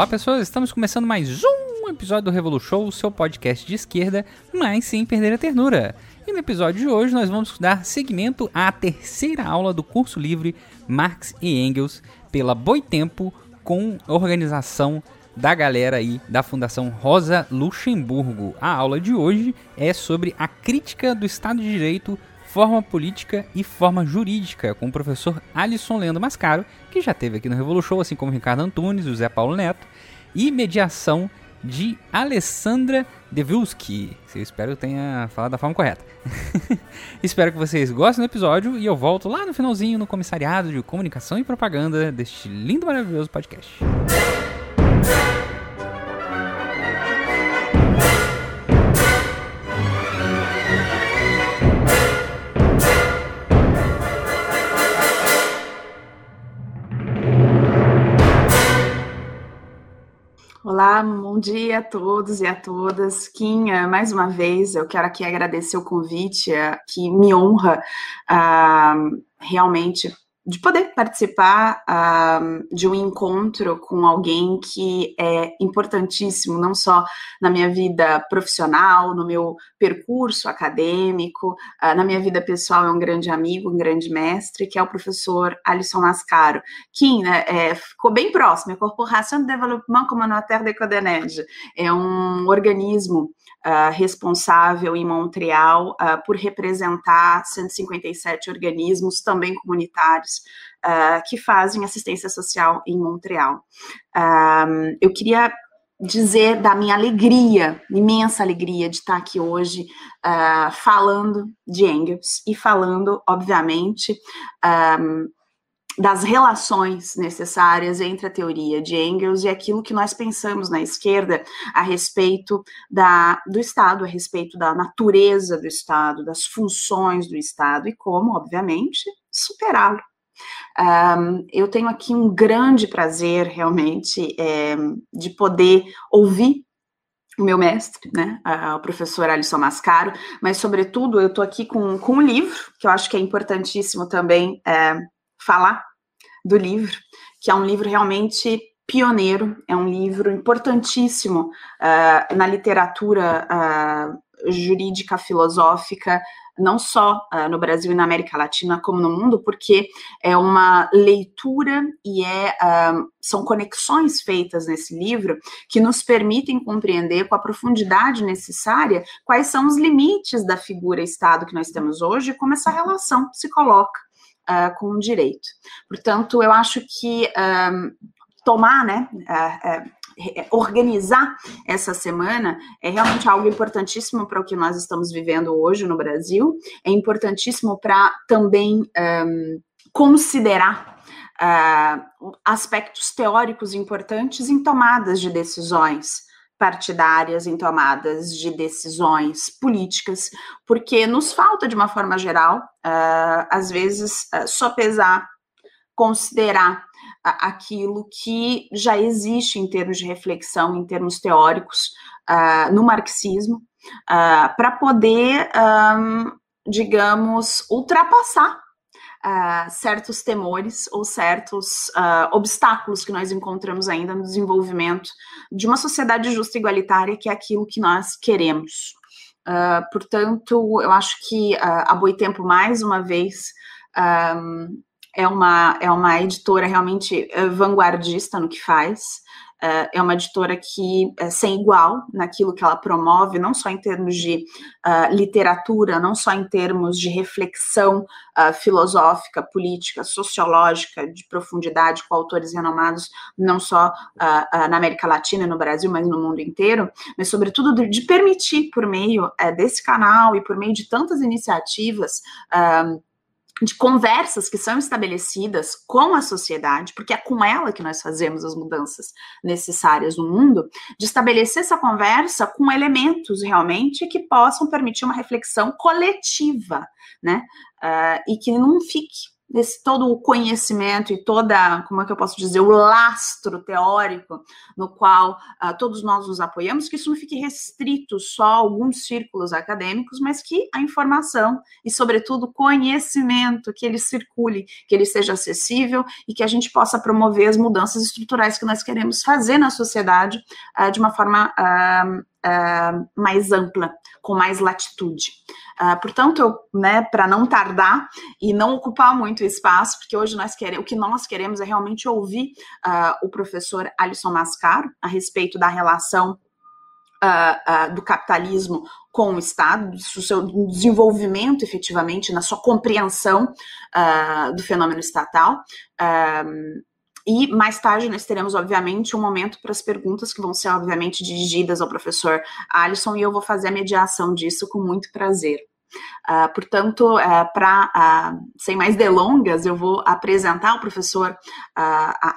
Olá pessoas, estamos começando mais um episódio do Revolu Show, o seu podcast de esquerda, mas sem perder a ternura. E no episódio de hoje nós vamos dar seguimento à terceira aula do curso livre Marx e Engels pela Boitempo com organização da galera aí da Fundação Rosa Luxemburgo. A aula de hoje é sobre a crítica do Estado de Direito forma política e forma jurídica, com o professor Alisson Leandro Mascaro, que já teve aqui no Revolution, assim como Ricardo Antunes o Zé Paulo Neto, e mediação de Alessandra Devulski. Eu espero que tenha falado da forma correta. espero que vocês gostem do episódio e eu volto lá no finalzinho no comissariado de comunicação e propaganda deste lindo maravilhoso podcast. Olá, bom dia a todos e a todas. Kim, mais uma vez, eu quero aqui agradecer o convite, eh, que me honra uh, realmente de poder participar uh, de um encontro com alguém que é importantíssimo, não só na minha vida profissional, no meu percurso acadêmico, uh, na minha vida pessoal, é um grande amigo, um grande mestre, que é o professor Alisson Mascaro. Kim, né, é, ficou bem próximo, é a Corporação de Développement Communautaire de Codenege, é um organismo uh, responsável em Montreal uh, por representar 157 organismos, também comunitários, uh, que fazem assistência social em Montreal. eu queria dizer da minha alegria, imensa alegria de estar aqui hoje uh, falando de Engels e falando, obviamente, um, das relações necessárias entre a teoria de Engels e aquilo que nós pensamos na esquerda a respeito da, do Estado, a respeito da natureza do Estado, das funções do Estado e como, obviamente, superá-lo. Um, eu tenho aqui um grande prazer, realmente, é, de poder ouvir o meu mestre, né, o professor Alisson Mascaro, mas, sobretudo, eu estou aqui com, com um livro, que eu acho que é importantíssimo também é, falar do livro, que é um livro realmente pioneiro, é um livro importantíssimo uh, na literatura uh, jurídica filosófica, não só uh, no Brasil e na América Latina, como no mundo, porque é uma leitura e é, são conexões feitas nesse livro que nos permitem compreender com a profundidade necessária quais são os limites da figura Estado que nós temos hoje e como essa relação se coloca uh, com o direito. Portanto, eu acho que um, tomar, né, uh, uh, organizar essa semana é realmente algo importantíssimo para o que nós estamos vivendo hoje no Brasil, é importantíssimo para também um, considerar uh, aspectos teóricos importantes em tomadas de decisões partidárias em tomadas de decisões políticas, porque nos falta, de uma forma geral, uh, às vezes, uh, só pesar, considerar uh, aquilo que já existe em termos de reflexão, em termos teóricos, no marxismo, para poder, um, digamos, ultrapassar uh, certos temores ou certos uh, obstáculos que nós encontramos ainda no desenvolvimento de uma sociedade justa e igualitária, que é aquilo que nós queremos. Uh, portanto, eu acho que a Boitempo, mais uma vez, um, é, uma, é uma editora realmente vanguardista no que faz. Uh, é uma editora que é sem igual naquilo que ela promove, não só em termos de uh, literatura, não só em termos de reflexão uh, filosófica, política, sociológica, de profundidade, com autores renomados, não só na América Latina e no Brasil, mas no mundo inteiro, mas, sobretudo, de, de permitir, por meio desse canal e por meio de tantas iniciativas, de conversas que são estabelecidas com a sociedade, porque é com ela que nós fazemos as mudanças necessárias no mundo, de estabelecer essa conversa com elementos realmente que possam permitir uma reflexão coletiva, né? Uh, e que não fique desse todo o conhecimento e toda, como é que eu posso dizer, o lastro teórico no qual uh, todos nós nos apoiamos, que isso não fique restrito só a alguns círculos acadêmicos, mas que a informação e, sobretudo, o conhecimento, que ele circule, que ele seja acessível e que a gente possa promover as mudanças estruturais que nós queremos fazer na sociedade uh, de uma forma uh, uh, mais ampla, com mais latitude. Uh, portanto, né, para não tardar e não ocupar muito espaço, porque hoje nós queremos, o que nós queremos é realmente ouvir uh, o professor Alisson Mascaro a respeito da relação Uh, uh, do capitalismo com o Estado, do seu desenvolvimento efetivamente, na sua compreensão uh, do fenômeno estatal. E mais tarde nós teremos, obviamente, um momento para as perguntas que vão ser, obviamente, dirigidas ao professor Alisson, e eu vou fazer a mediação disso com muito prazer. Uh, portanto, uh, uh, sem mais delongas, eu vou apresentar o professor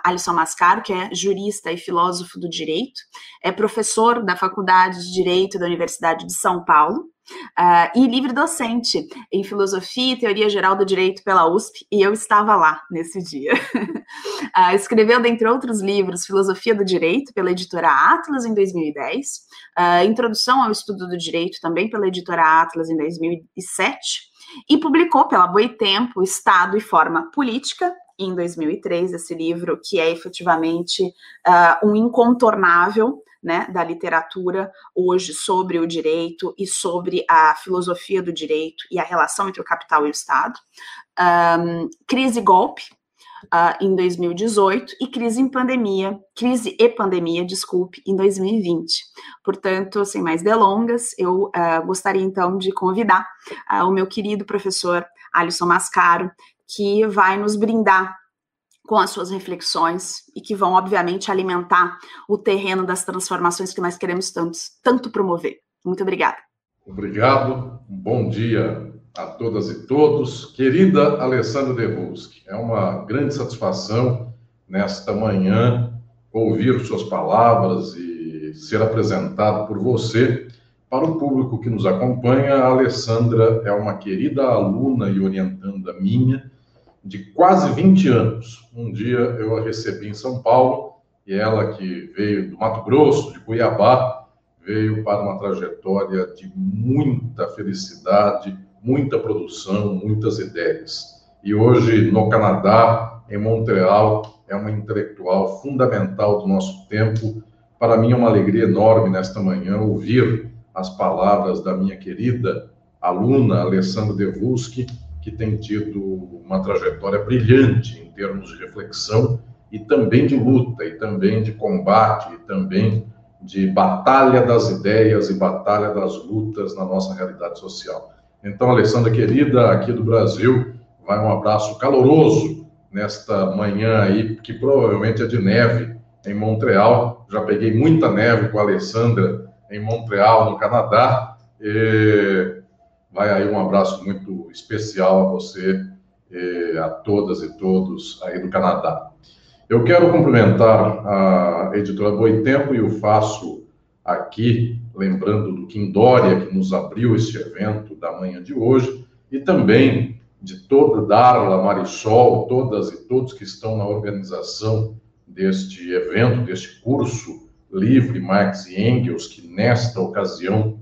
Alisson Mascaro, que é jurista e filósofo do direito, é professor da Faculdade de Direito da Universidade de São Paulo, Uh, e livre docente em filosofia e teoria geral do direito pela USP, e eu estava lá nesse dia. uh, escreveu, dentre outros livros, Filosofia do Direito pela editora Atlas em 2010, uh, Introdução ao Estudo do Direito também pela editora Atlas em 2007, e publicou pela Boitempo Estado e Forma Política em 2003, esse livro que é efetivamente um incontornável né, da literatura hoje sobre o direito e sobre a filosofia do direito e a relação entre o capital e o Estado. Um, crise e golpe, Uh, em 2018 e crise em pandemia, crise e pandemia, desculpe, em 2020. Portanto, sem mais delongas, eu uh, gostaria então de convidar uh, o meu querido professor Alisson Mascaro, que vai nos brindar com as suas reflexões e que vão, obviamente, alimentar o terreno das transformações que nós queremos tanto, tanto promover. Muito obrigada. Obrigado, bom dia a todas e todos. Querida Alessandra Devolsky, é uma grande satisfação nesta manhã ouvir suas palavras e ser apresentado por você. Para o público que nos acompanha, a Alessandra é uma querida aluna e orientanda minha de quase 20 anos. Um dia eu a recebi em São Paulo e ela, que veio do Mato Grosso, de Cuiabá, veio para uma trajetória de muita felicidade, muita produção, muitas ideias. E hoje, no Canadá, em Montreal, é uma intelectual fundamental do nosso tempo. Para mim é uma alegria enorme nesta manhã ouvir as palavras da minha querida aluna Alessandra Devuski, que tem tido uma trajetória brilhante em termos de reflexão e também de luta, e também de combate, e também de batalha das ideias e batalha das lutas na nossa realidade social. Então, Alessandra querida, aqui do Brasil, vai um abraço caloroso nesta manhã aí, que provavelmente é de neve em Montreal. Já peguei muita neve com a Alessandra em Montreal, no Canadá. E Vai aí um abraço muito especial a você, e a todas e todos aí do Canadá. Eu quero cumprimentar a editora Boitempo e o faço aqui, lembrando do Kim Dória, que nos abriu este evento da manhã de hoje, e também de toda Darla, Marisol, todas e todos que estão na organização deste evento, deste curso livre Marx e Engels, que nesta ocasião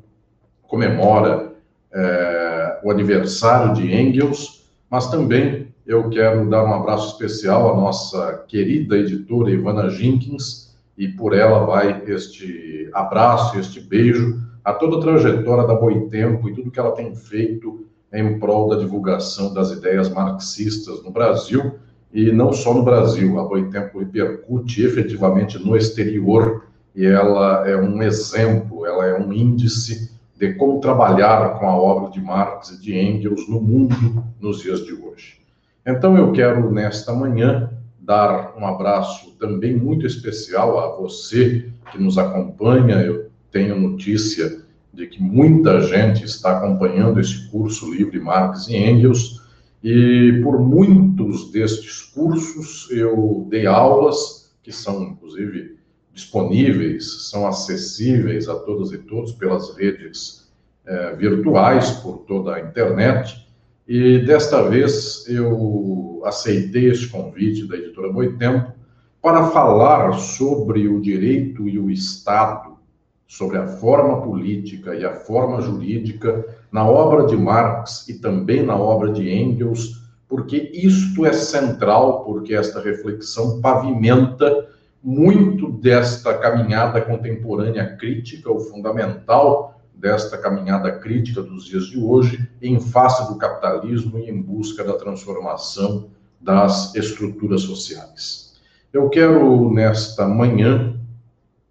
comemora é, o aniversário de Engels, mas também eu quero dar um abraço especial à nossa querida editora Ivana Jenkins, e por ela vai este abraço, este beijo a toda a trajetória da Boitempo e tudo que ela tem feito em prol da divulgação das ideias marxistas no Brasil e não só no Brasil. A Boitempo repercute efetivamente no exterior e ela é um exemplo, ela é um índice de como trabalhar com a obra de Marx e de Engels no mundo nos dias de hoje. Então, eu quero, nesta manhã, dar um abraço também muito especial a você que nos acompanha. Eu tenho notícia de que muita gente está acompanhando esse curso livre Marx e Engels, e por muitos destes cursos eu dei aulas, que são, inclusive, disponíveis, são acessíveis a todas e todos pelas redes é, virtuais, por toda a internet. E desta vez eu aceitei esse convite da editora Boitempo para falar sobre o direito e o Estado, sobre a forma política e a forma jurídica na obra de Marx e também na obra de Engels, porque isto é central, porque esta reflexão pavimenta muito desta caminhada contemporânea crítica, o fundamental desta caminhada crítica dos dias de hoje, em face do capitalismo e em busca da transformação das estruturas sociais. Eu quero, nesta manhã,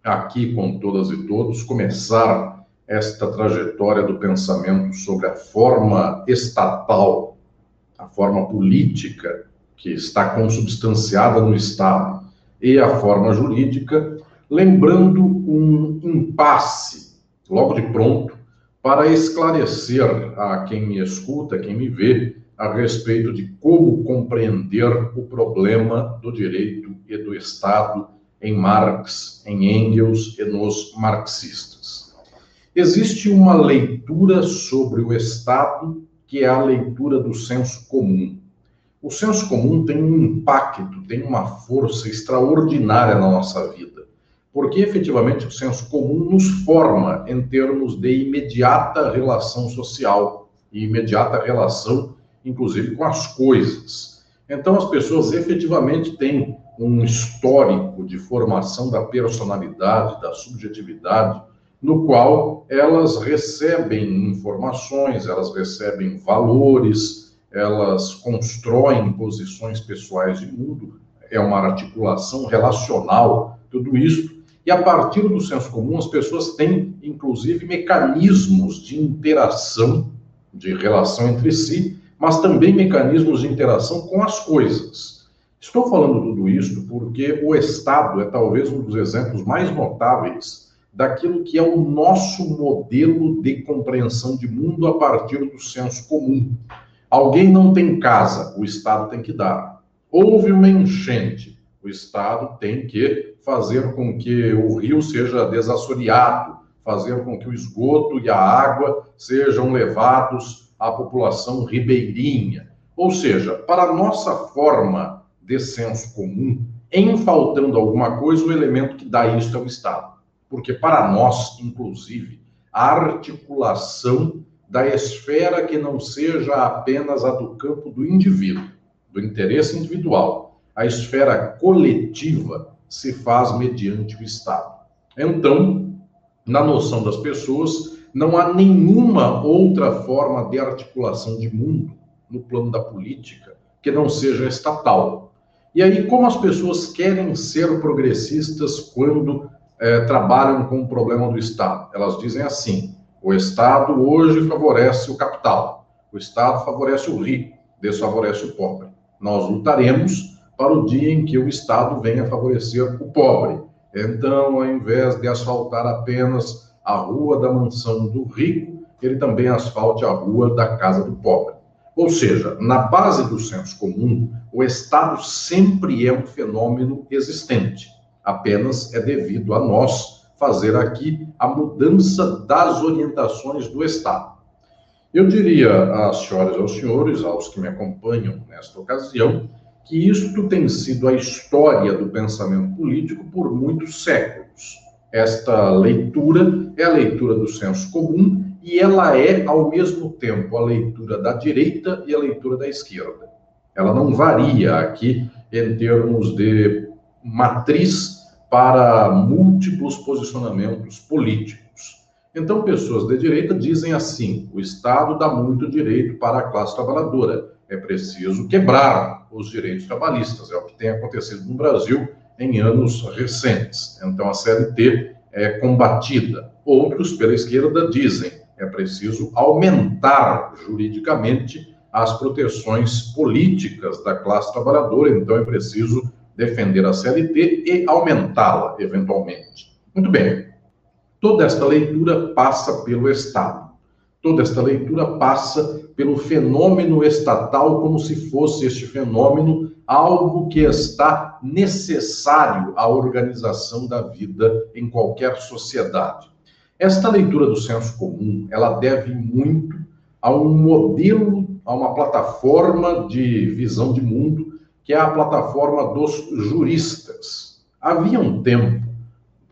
aqui com todas e todos, começar esta trajetória do pensamento sobre a forma estatal a forma política que está consubstanciada no Estado e a forma jurídica, lembrando um impasse, logo de pronto, para esclarecer a quem me escuta, quem me vê, a respeito de como compreender o problema do direito e do Estado em Marx, em Engels e nos marxistas. Existe uma leitura sobre o Estado que é a leitura do senso comum. O senso comum tem um impacto, tem uma força extraordinária na nossa vida, porque efetivamente o senso comum nos forma em termos de imediata relação social e imediata relação, inclusive, com as coisas. Então, as pessoas efetivamente têm um histórico de formação da personalidade, da subjetividade, no qual elas recebem informações, elas recebem valores, elas constroem posições pessoais de mundo, é uma articulação relacional, tudo isso. E a partir do senso comum, as pessoas têm, inclusive, mecanismos de interação, de relação entre si, mas também mecanismos de interação com as coisas. Estou falando tudo isso porque o Estado é talvez um dos exemplos mais notáveis daquilo que é o nosso modelo de compreensão de mundo a partir do senso comum. Alguém não tem casa, o Estado tem que dar. Houve uma enchente, o Estado tem que fazer com que o rio seja desassoreado, fazer com que o esgoto e a água sejam levados à população ribeirinha. Ou seja, para a nossa forma de senso comum, em faltando alguma coisa, o elemento que dá isso é o Estado porque para nós, inclusive, a articulação da esfera que não seja apenas a do campo do indivíduo, do interesse individual, a esfera coletiva se faz mediante o Estado. Então, na noção das pessoas, não há nenhuma outra forma de articulação de mundo no plano da política que não seja estatal. E aí, como as pessoas querem ser progressistas quando é, trabalham com o problema do Estado. Elas dizem assim: o Estado hoje favorece o capital, o Estado favorece o rico, desfavorece o pobre. Nós lutaremos para o dia em que o Estado venha favorecer o pobre. Então, ao invés de asfaltar apenas a rua da mansão do rico, ele também asfalte a rua da casa do pobre. Ou seja, na base do senso comum, o Estado sempre é um fenômeno existente apenas é devido a nós fazer aqui a mudança das orientações do Estado. Eu diria às senhoras e aos senhores, aos que me acompanham nesta ocasião, que isto tem sido a história do pensamento político por muitos séculos. Esta leitura é a leitura do senso comum e ela é, ao mesmo tempo, a leitura da direita e a leitura da esquerda. Ela não varia aqui em termos de matriz para múltiplos posicionamentos políticos. Então, pessoas de direita dizem assim: o Estado dá muito direito para a classe trabalhadora, é preciso quebrar os direitos trabalhistas, é o que tem acontecido no Brasil em anos recentes. Então, a CLT é combatida. Outros, pela esquerda, dizem é preciso aumentar juridicamente as proteções políticas da classe trabalhadora, então é preciso defender a CLT e aumentá-la, eventualmente. Muito bem. Toda esta leitura passa pelo Estado. Toda esta leitura passa pelo fenômeno estatal, como se fosse este fenômeno algo que está necessário à organização da vida em qualquer sociedade. Esta leitura do senso comum, ela deve muito a um modelo a uma plataforma de visão de mundo, que é a plataforma dos juristas. Havia um tempo,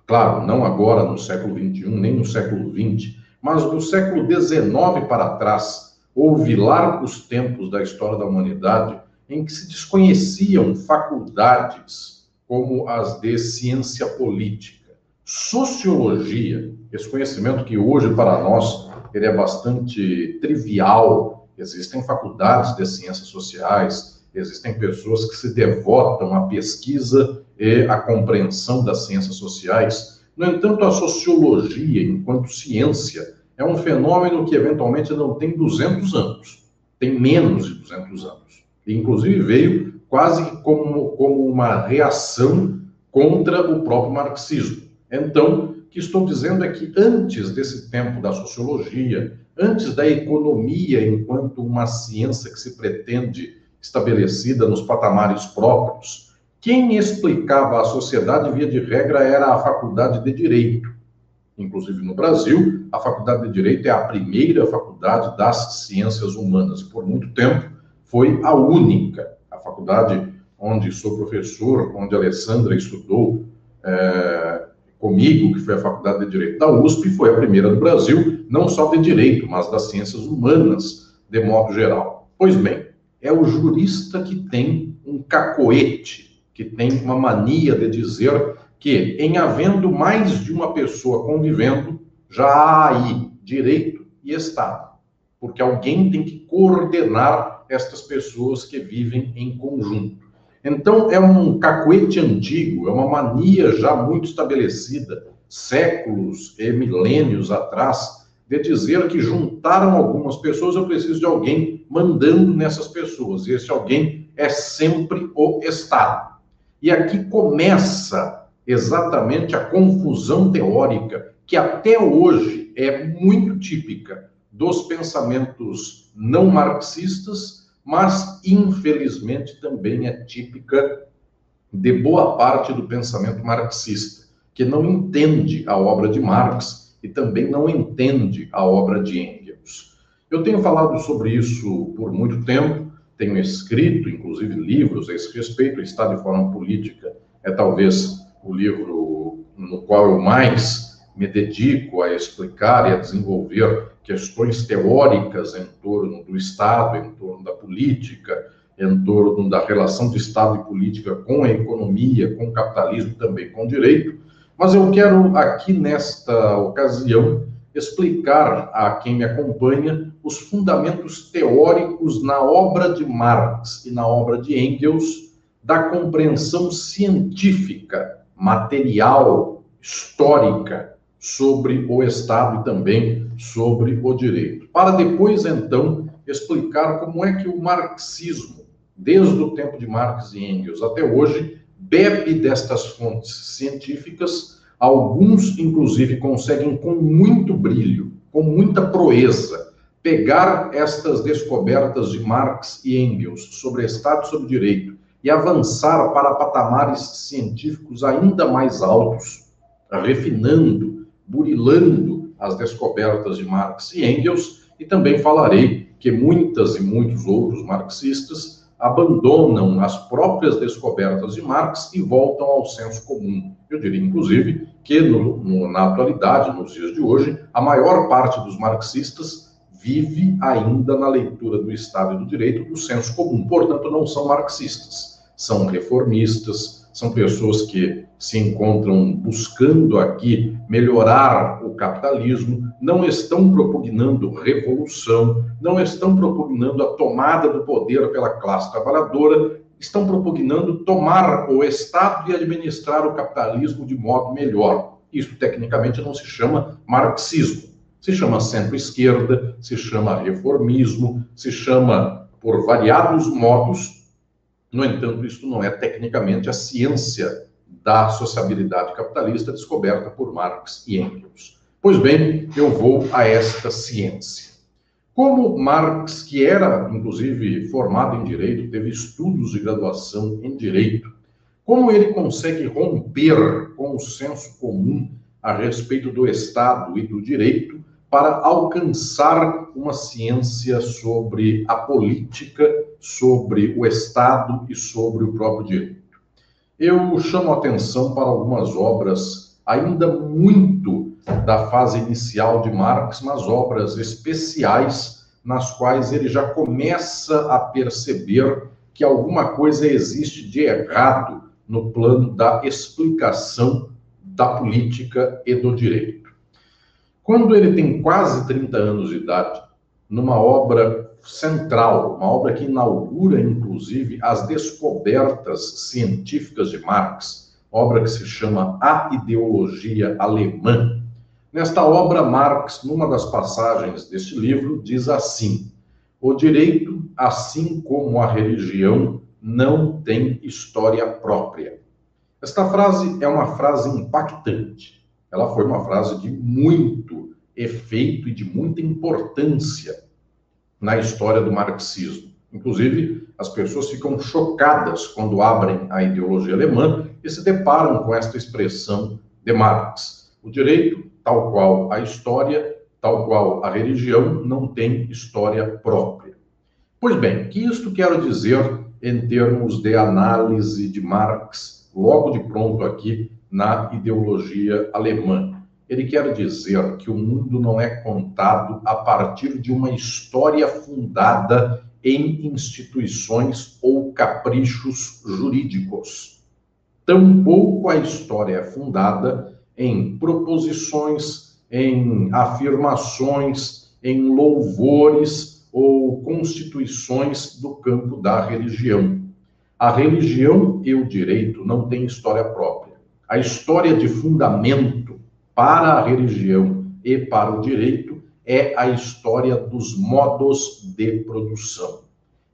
claro, não agora no século XXI, nem no século XX, mas do século XIX para trás, houve largos tempos da história da humanidade em que se desconheciam faculdades como as de ciência política, sociologia, esse conhecimento que hoje para nós ele é bastante trivial. Existem faculdades de ciências sociais, existem pessoas que se devotam à pesquisa e à compreensão das ciências sociais. No entanto, a sociologia, enquanto ciência, é um fenômeno que eventualmente não tem 200 anos, tem menos de 200 anos. Inclusive, veio quase como, como uma reação contra o próprio marxismo. Então, o que estou dizendo é que antes desse tempo da sociologia, antes da economia enquanto uma ciência que se pretende estabelecida nos patamares próprios, quem explicava a sociedade, via de regra, era a faculdade de direito. Inclusive no Brasil, a faculdade de direito é a primeira faculdade das ciências humanas. Por muito tempo, foi a única. A faculdade onde sou professor, onde a Alessandra estudou é, comigo, que foi a Faculdade de Direito da USP, foi a primeira do Brasil, não só de direito, mas das ciências humanas, de modo geral. Pois bem, é o jurista que tem um cacoete, que tem uma mania de dizer que, em havendo mais de uma pessoa convivendo, já há aí direito e Estado, porque alguém tem que coordenar estas pessoas que vivem em conjunto. Então, é um cacuete antigo, é uma mania já muito estabelecida, séculos e milênios atrás, de dizer que juntaram algumas pessoas, eu preciso de alguém mandando nessas pessoas. E esse alguém é sempre o Estado. E aqui começa exatamente a confusão teórica que até hoje é muito típica dos pensamentos não marxistas mas infelizmente também é típica de boa parte do pensamento marxista, que não entende a obra de Marx e também não entende a obra de Engels. Eu tenho falado sobre isso por muito tempo, tenho escrito, inclusive, livros a esse respeito. O Estado e Forma Política é talvez o livro no qual eu mais me dedico a explicar e a desenvolver questões teóricas em torno do Estado, em torno da política, em torno da relação do Estado e política com a economia, com o capitalismo, também com o direito. Mas eu quero aqui nesta ocasião explicar a quem me acompanha os fundamentos teóricos na obra de Marx e na obra de Engels da compreensão científica, material, histórica sobre o Estado e também sobre o direito. Para depois, então, explicar como é que o marxismo, desde o tempo de Marx e Engels até hoje, bebe destas fontes científicas. Alguns, inclusive, conseguem com muito brilho, com muita proeza, pegar estas descobertas de Marx e Engels sobre Estado e sobre direito e avançar para patamares científicos ainda mais altos, refinando burilando as descobertas de Marx e Engels, e também falarei que muitas e muitos outros marxistas abandonam as próprias descobertas de Marx e voltam ao senso comum. Eu diria, inclusive, que no, no, na atualidade, nos dias de hoje, a maior parte dos marxistas vive ainda na leitura do Estado e do Direito do senso comum, portanto, não são marxistas, são reformistas, são pessoas que se encontram buscando aqui melhorar o capitalismo, não estão propugnando revolução, não estão propugnando a tomada do poder pela classe trabalhadora, estão propugnando tomar o Estado e administrar o capitalismo de modo melhor. Isso tecnicamente não se chama marxismo, se chama centro-esquerda, se chama reformismo, se chama por variados modos no entanto, isso não é tecnicamente a ciência da sociabilidade capitalista descoberta por Marx e Engels. Pois bem, eu vou a esta ciência. Como Marx, que era inclusive formado em direito, teve estudos de graduação em direito, como ele consegue romper com o senso comum a respeito do Estado e do direito para alcançar uma ciência sobre a política, sobre o Estado e sobre o próprio direito. Eu chamo a atenção para algumas obras ainda muito da fase inicial de Marx, mas obras especiais nas quais ele já começa a perceber que alguma coisa existe de errado no plano da explicação da política e do direito. Quando ele tem quase 30 anos de idade, numa obra central, uma obra que inaugura, inclusive, as descobertas científicas de Marx, obra que se chama A Ideologia Alemã. Nesta obra, Marx, numa das passagens deste livro, diz assim: o direito, assim como a religião, não tem história própria. Esta frase é uma frase impactante. Ela foi uma frase de muito efeito e de muita importância na história do marxismo. Inclusive, as pessoas ficam chocadas quando abrem a ideologia alemã e se deparam com esta expressão de Marx. O direito, tal qual a história, tal qual a religião, não tem história própria. Pois bem, que isto quero dizer em termos de análise de Marx, logo de pronto aqui na ideologia alemã? Ele quer dizer que o mundo não é contado a partir de uma história fundada em instituições ou caprichos jurídicos. Tampouco a história é fundada em proposições em afirmações, em louvores ou constituições do campo da religião. A religião e o direito não têm história própria. A história de fundamento para a religião e para o direito é a história dos modos de produção.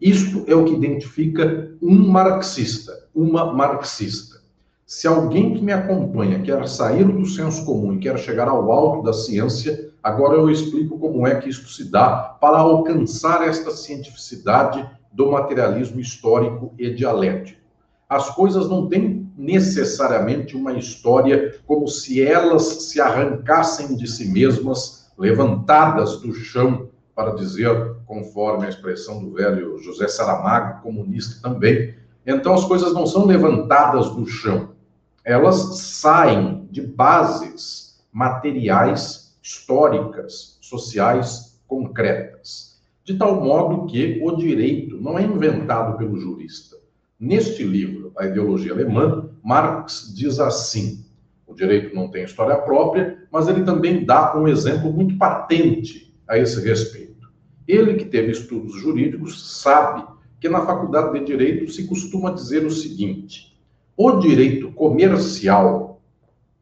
Isto é o que identifica um marxista, uma marxista. Se alguém que me acompanha quer sair do senso comum e quer chegar ao alto da ciência, agora eu explico como é que isto se dá para alcançar esta cientificidade do materialismo histórico e dialético. As coisas não têm necessariamente uma história como se elas se arrancassem de si mesmas, levantadas do chão, para dizer, conforme a expressão do velho José Saramago, comunista também. Então as coisas não são levantadas do chão elas saem de bases materiais, históricas, sociais, concretas. De tal modo que o direito não é inventado pelo jurista. Neste livro, A Ideologia Alemã, Marx diz assim: o direito não tem história própria, mas ele também dá um exemplo muito patente a esse respeito. Ele que teve estudos jurídicos sabe que na faculdade de direito se costuma dizer o seguinte: o direito comercial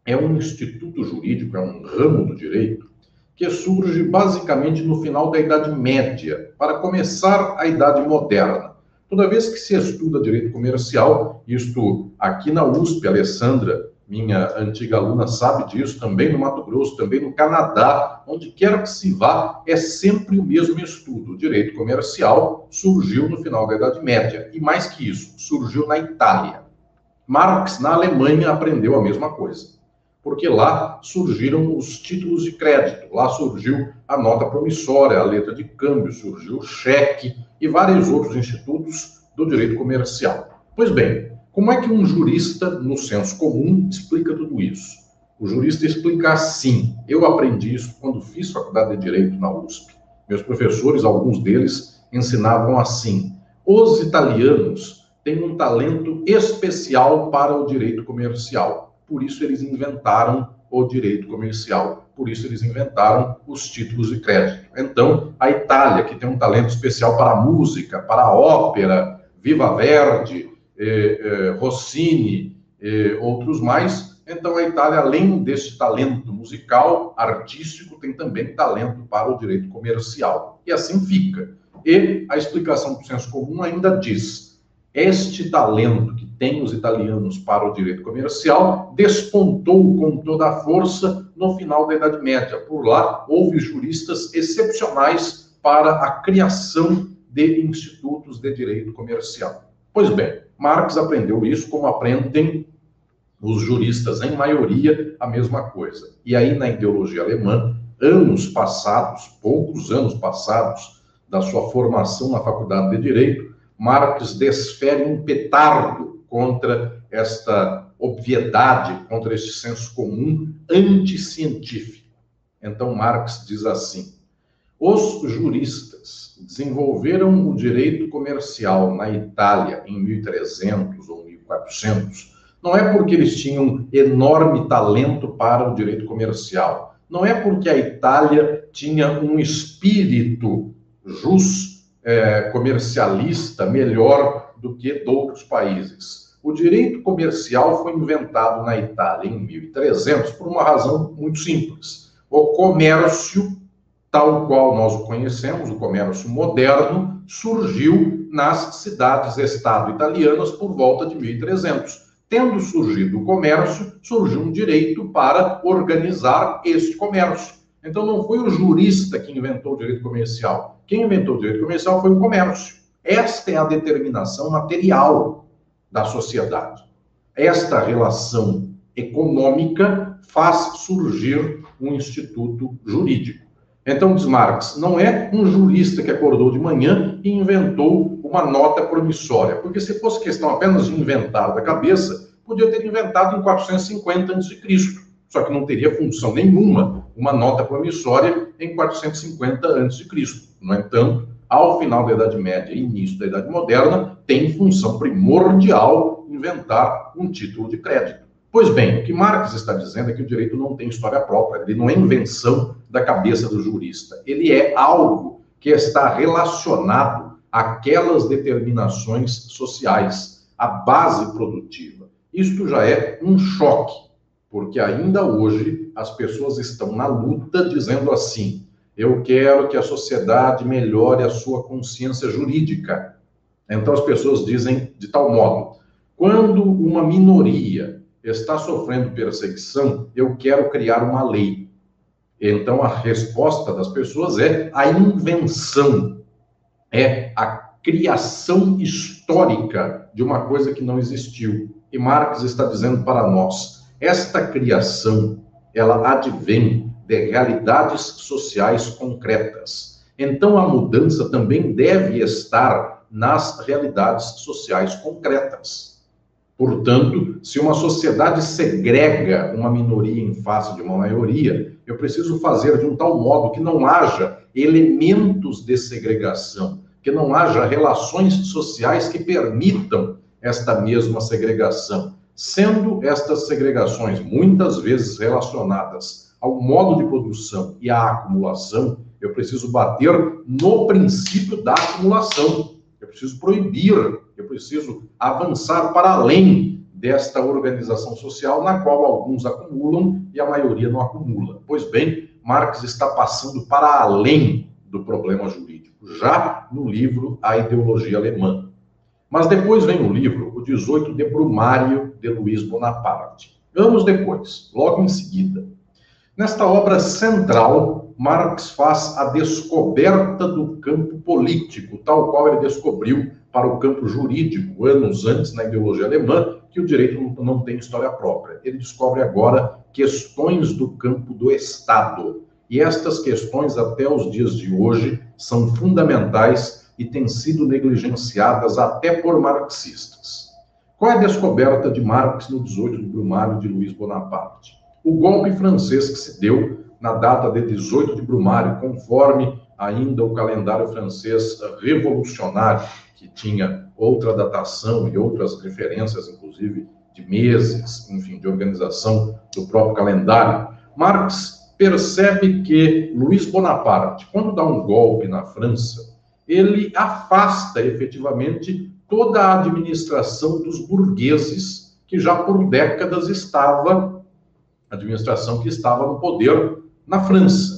é um instituto jurídico, é um ramo do direito que surge basicamente no final da Idade Média, para começar a Idade Moderna. Toda vez que se estuda direito comercial, isto aqui na USP, Alessandra, minha antiga aluna, sabe disso, também no Mato Grosso, também no Canadá, onde quer que se vá, é sempre o mesmo estudo. O direito comercial surgiu no final da Idade Média, e mais que isso, surgiu na Itália. Marx, na Alemanha, aprendeu a mesma coisa, porque lá surgiram os títulos de crédito, lá surgiu a nota promissória, a letra de câmbio, surgiu o cheque e vários outros institutos do direito comercial. Pois bem, como é que um jurista, no senso comum, explica tudo isso? O jurista explica assim. Eu aprendi isso quando fiz faculdade de Direito na USP. Meus professores, alguns deles, ensinavam assim: os italianos têm um talento especial para o direito comercial. Por isso eles inventaram o direito comercial. Por isso eles inventaram os títulos de crédito. Então, a Itália, que tem um talento especial para a música, para a ópera, Viva Verdi, eh, Rossini, eh, outros mais. Então, a Itália, além desse talento musical, artístico, tem também talento para o direito comercial. E assim fica. E a explicação do senso comum ainda diz este talento que têm os italianos para o direito comercial despontou com toda a força no final da Idade Média. Por lá, houve juristas excepcionais para a criação de institutos de direito comercial. Pois bem, Marx aprendeu isso como aprendem os juristas, em maioria, a mesma coisa. E aí, na ideologia alemã, anos passados, poucos anos passados, da sua formação na Faculdade de Direito, Marx desfere um petardo contra esta obviedade, contra este senso comum anticientífico. Então, Marx diz assim: os juristas desenvolveram o direito comercial na Itália em 1300 ou 1400 não é porque eles tinham enorme talento para o direito comercial, não é porque a Itália tinha um espírito jus é, comercialista melhor do que outros países. O direito comercial foi inventado na Itália em 1300 por uma razão muito simples. O comércio, tal qual nós o conhecemos, o comércio moderno, surgiu nas cidades-estado italianas por volta de 1300 Tendo surgido o comércio, surgiu um direito para organizar este comércio. Então, não foi o jurista que inventou o direito comercial. Quem inventou o direito comercial foi o comércio. Esta é a determinação material da sociedade. Esta relação econômica faz surgir um instituto jurídico. Então, diz Marx, não é um jurista que acordou de manhã e inventou uma nota promissória, porque se fosse questão apenas de inventar da cabeça, podia ter inventado em 450 a.C., só que não teria função nenhuma uma nota promissória em 450 a.C. No entanto, ao final da Idade Média e início da Idade Moderna, tem função primordial inventar um título de crédito. Pois bem, o que Marx está dizendo é que o direito não tem história própria, ele não é invenção da cabeça do jurista, ele é algo que está relacionado àquelas determinações sociais, à base produtiva. Isto já é um choque, porque ainda hoje as pessoas estão na luta dizendo assim: eu quero que a sociedade melhore a sua consciência jurídica. Então as pessoas dizem de tal modo: quando uma minoria está sofrendo perseguição, eu quero criar uma lei. Então a resposta das pessoas é a invenção, é a criação histórica de uma coisa que não existiu. E Marx está dizendo para nós, esta criação, ela advém de realidades sociais concretas. Então a mudança também deve estar nas realidades sociais concretas. Portanto, se uma sociedade segrega uma minoria em face de uma maioria, eu preciso fazer de um tal modo que não haja elementos de segregação, que não haja relações sociais que permitam esta mesma segregação, sendo estas segregações muitas vezes relacionadas ao modo de produção e à acumulação, eu preciso bater no princípio da acumulação. Eu preciso proibir, eu preciso avançar para além desta organização social na qual alguns acumulam e a maioria não acumula. Pois bem, Marx está passando para além do problema jurídico, já no livro A Ideologia Alemã. Mas depois vem o livro O 18 de Brumário, de Luiz Bonaparte. Anos depois, logo em seguida. Nesta obra central, Marx faz a descoberta do campo político, tal qual ele descobriu para o campo jurídico, anos antes, na ideologia alemã, que o direito não tem história própria. Ele descobre agora questões do campo do Estado. E estas questões, até os dias de hoje, são fundamentais e têm sido negligenciadas até por marxistas. Qual é a descoberta de Marx no 18 de Brumário de Luiz Bonaparte? O golpe francês que se deu na data de 18 de Brumário, conforme ainda o calendário francês revolucionário, que tinha outra datação e outras referências, inclusive de meses, enfim, de organização do próprio calendário. Marx percebe que Luiz Bonaparte, quando dá um golpe na França, ele afasta efetivamente toda a administração dos burgueses, que já por décadas estava, administração que estava no poder na França.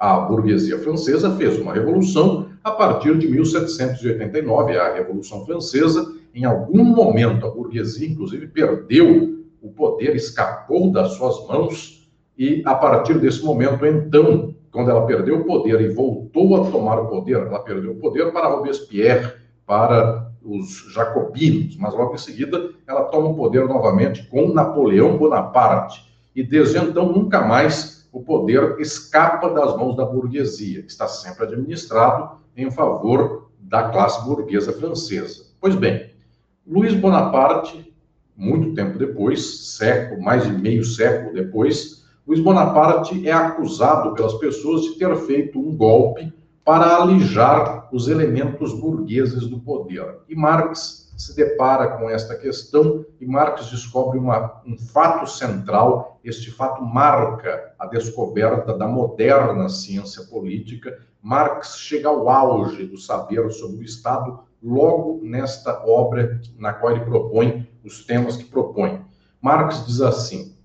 A burguesia francesa fez uma revolução a partir de 1789, a Revolução Francesa. Em algum momento, a burguesia, inclusive, perdeu o poder, escapou das suas mãos, e a partir desse momento, então, quando ela perdeu o poder e voltou a tomar o poder, ela perdeu o poder para Robespierre, para os jacobinos, mas logo em seguida ela toma o poder novamente com Napoleão Bonaparte. E desde então nunca mais o poder escapa das mãos da burguesia, que está sempre administrado em favor da classe burguesa francesa. Pois bem, Luiz Bonaparte, muito tempo depois, século, mais de meio século depois, Luiz Bonaparte é acusado pelas pessoas de ter feito um golpe para alijar os elementos burgueses do poder. E Marx se depara com esta questão e Marx descobre uma, um fato central. Este fato marca a descoberta da moderna ciência política. Marx chega ao auge do saber sobre o Estado logo nesta obra na qual ele propõe os temas que propõe. Marx diz assim: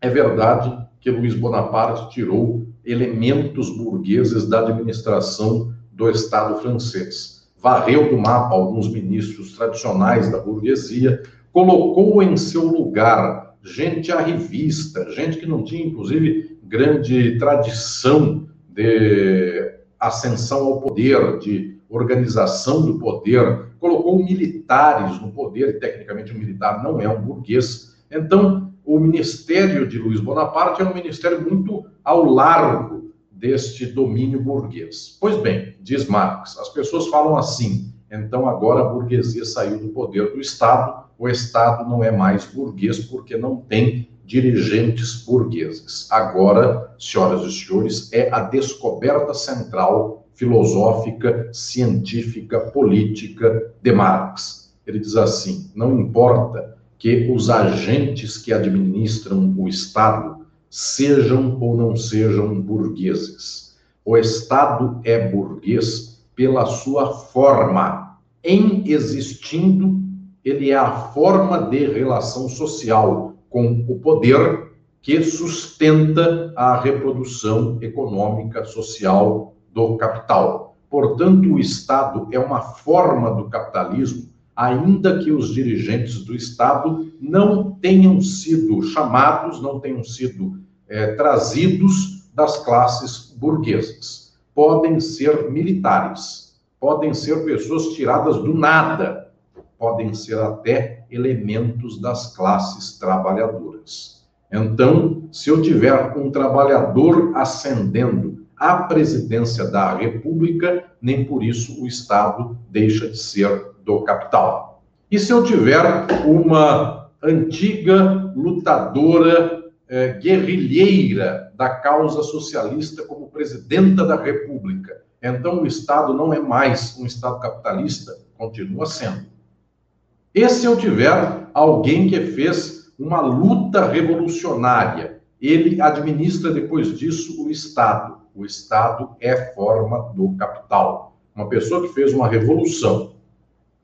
é verdade que Luiz Bonaparte tirou elementos burgueses da administração do Estado francês. Varreu do mapa alguns ministros tradicionais da burguesia, colocou em seu lugar gente arrivista, gente que não tinha, inclusive, grande tradição de ascensão ao poder, de organização do poder, colocou militares no poder, e tecnicamente o militar não é um burguês. Então, o ministério de Luiz Bonaparte é um ministério muito ao largo deste domínio burguês. Pois bem, diz Marx, as pessoas falam assim, então agora a burguesia saiu do poder do Estado, o Estado não é mais burguês porque não tem dirigentes burgueses. Agora, senhoras e senhores, é a descoberta central filosófica, científica, política de Marx. Ele diz assim: não importa que os agentes que administram o Estado sejam ou não sejam burgueses. O Estado é burguês pela sua forma. Em existindo, ele é a forma de relação social com o poder que sustenta a reprodução econômica social do capital. Portanto, o Estado é uma forma do capitalismo ainda que os dirigentes do Estado não tenham sido chamados, não tenham sido é, trazidos das classes burguesas. Podem ser militares, podem ser pessoas tiradas do nada, podem ser até elementos das classes trabalhadoras. Então, se eu tiver um trabalhador ascendendo à presidência da República, nem por isso o Estado deixa de ser do capital. E se eu tiver uma antiga lutadora eh, guerrilheira da causa socialista como presidenta da República, então o Estado não é mais um Estado capitalista, continua sendo. E se eu tiver alguém que fez uma luta revolucionária, ele administra depois disso o Estado. O Estado é forma do capital. Uma pessoa que fez uma revolução,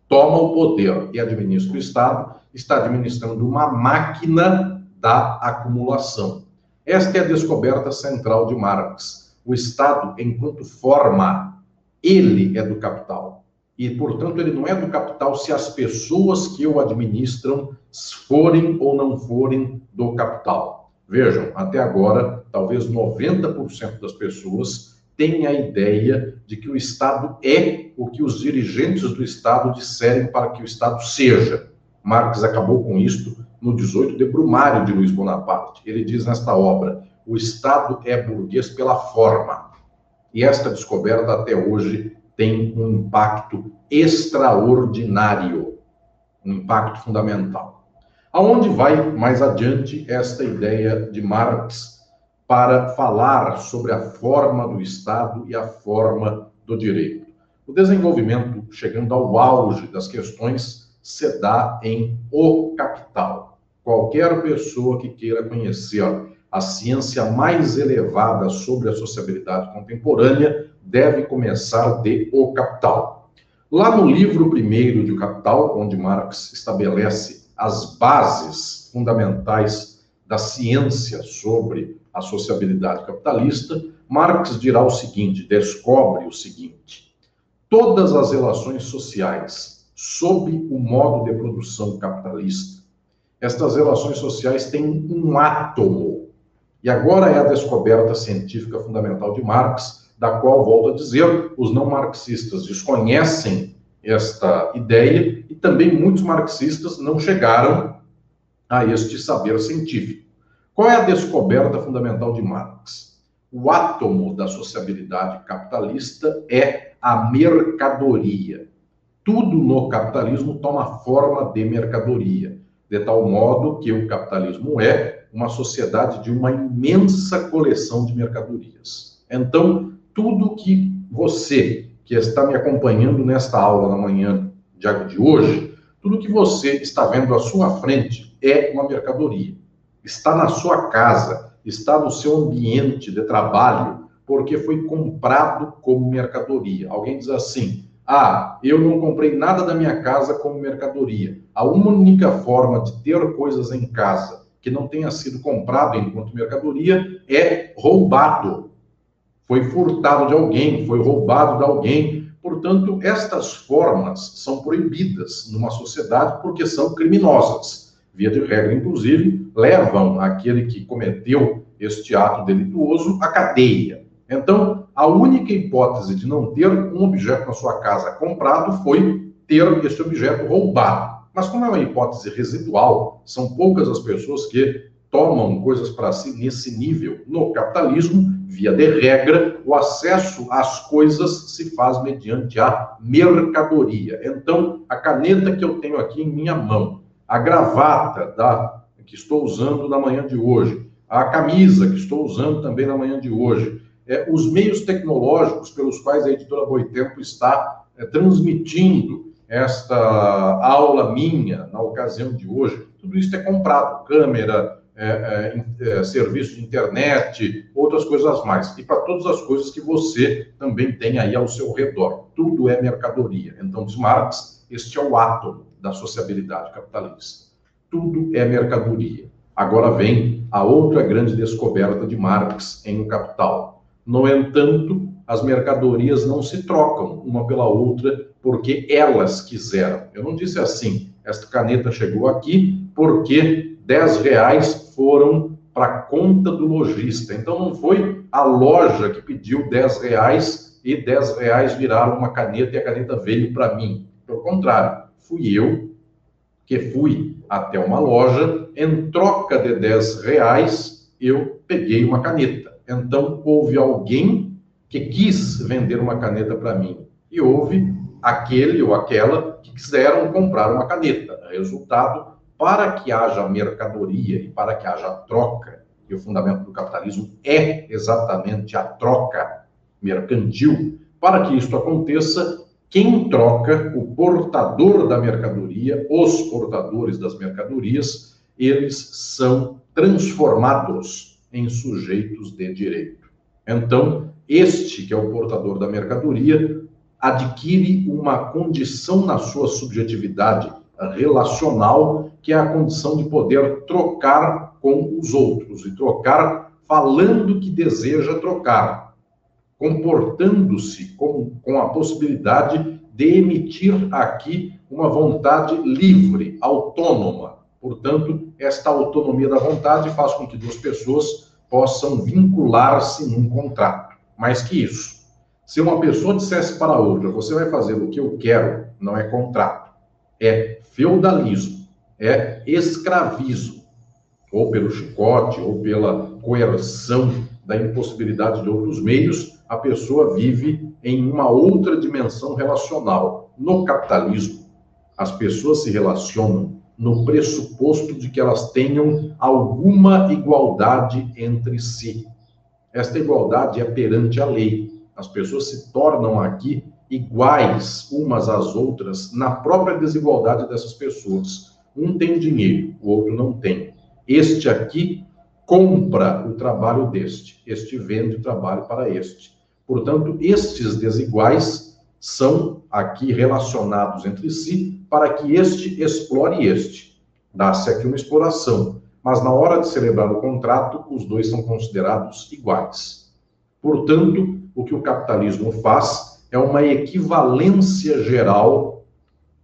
toma o poder e administra o Estado, está administrando uma máquina da acumulação. Esta é a descoberta central de Marx. O Estado, enquanto forma, ele é do capital. E, portanto, ele não é do capital se as pessoas que o administram forem ou não forem do capital. Vejam, até agora, talvez 90% das pessoas tem a ideia de que o Estado é o que os dirigentes do Estado disserem para que o Estado seja. Marx acabou com isto no 18 de Brumário de Luiz Bonaparte. Ele diz nesta obra: o Estado é burguês pela forma. E esta descoberta até hoje tem um impacto extraordinário, um impacto fundamental. Aonde vai mais adiante esta ideia de Marx para falar sobre a forma do Estado e a forma do direito. O desenvolvimento, chegando ao auge das questões, se dá em O Capital. Qualquer pessoa que queira conhecer a ciência mais elevada sobre a sociabilidade contemporânea deve começar de O Capital. Lá no livro primeiro de O Capital, onde Marx estabelece as bases fundamentais da ciência sobre a sociabilidade capitalista, Marx dirá o seguinte, descobre o seguinte: todas as relações sociais sob o modo de produção capitalista, estas relações sociais têm um átomo. E agora é a descoberta científica fundamental de Marx, da qual, volto a dizer, os não marxistas desconhecem esta ideia e também muitos marxistas não chegaram a este saber científico. Qual é a descoberta fundamental de Marx? O átomo da sociabilidade capitalista é a mercadoria. Tudo no capitalismo toma forma de mercadoria, de tal modo que o capitalismo é uma sociedade de uma imensa coleção de mercadorias. Então, tudo que você que está me acompanhando nesta aula na manhã de hoje, tudo que você está vendo à sua frente é uma mercadoria. Está na sua casa, está no seu ambiente de trabalho, porque foi comprado como mercadoria. Alguém diz assim: ah, eu não comprei nada da minha casa como mercadoria. A única forma de ter coisas em casa que não tenha sido comprado enquanto mercadoria é roubado. Foi furtado de alguém, foi roubado de alguém. Portanto, estas formas são proibidas numa sociedade porque são criminosas. Via de regra, inclusive, levam aquele que cometeu este ato delituoso à cadeia. Então, a única hipótese de não ter um objeto na sua casa comprado foi ter esse objeto roubado. Mas como é uma hipótese residual, são poucas as pessoas que tomam coisas para si nesse nível. No capitalismo, via de regra, o acesso às coisas se faz mediante a mercadoria. Então, a caneta que eu tenho aqui em minha mão, a gravata da, que estou usando na manhã de hoje, a camisa que estou usando também na manhã de hoje, é, os meios tecnológicos pelos quais a editora Boitempo está é, transmitindo esta aula minha na ocasião de hoje, tudo isso é comprado, câmera, é, é, é, serviço de internet, outras coisas mais. E para todas as coisas que você também tem aí ao seu redor. Tudo é mercadoria. Então, diz Marx, este é o átomo da sociabilidade capitalista. Tudo é mercadoria. Agora vem a outra grande descoberta de Marx em O Capital no entanto, as mercadorias não se trocam uma pela outra porque elas quiseram. Eu não disse assim, esta caneta chegou aqui porque 10 reais foram para a conta do lojista. Então não foi a loja que pediu 10 reais e 10 reais viraram uma caneta e a caneta veio para mim. Pelo contrário, fui eu que fui até uma loja, em troca de 10 reais, eu peguei uma caneta. Então, houve alguém que quis vender uma caneta para mim. E houve aquele ou aquela que quiseram comprar uma caneta. Resultado, para que haja mercadoria e para que haja troca, e o fundamento do capitalismo é exatamente a troca mercantil, para que isso aconteça, quem troca, o portador da mercadoria, os portadores das mercadorias, eles são transformados em sujeitos de direito. Então, este, que é o portador da mercadoria, adquire uma condição na sua subjetividade relacional, que é a condição de poder trocar com os outros, e trocar falando que deseja trocar, comportando-se com, com a possibilidade de emitir aqui uma vontade livre, autônoma, Portanto, esta autonomia da vontade faz com que duas pessoas possam vincular-se num contrato. Mais que isso, se uma pessoa dissesse para a outra, você vai fazer o que eu quero, não é contrato, é feudalismo, é escravismo, ou pelo chicote, ou pela coerção da impossibilidade de outros meios, a pessoa vive em uma outra dimensão relacional. No capitalismo, as pessoas se relacionam no pressuposto de que elas tenham alguma igualdade entre si. Esta igualdade é perante a lei. As pessoas se tornam aqui iguais umas às outras na própria desigualdade dessas pessoas. Um tem dinheiro, o outro não tem. Este aqui compra o trabalho deste, este vende o trabalho para este. Portanto, estes desiguais são aqui relacionados entre si para que este explore este. Dá-se aqui uma exploração, mas na hora de celebrar o contrato, os dois são considerados iguais. Portanto, o que o capitalismo faz é uma equivalência geral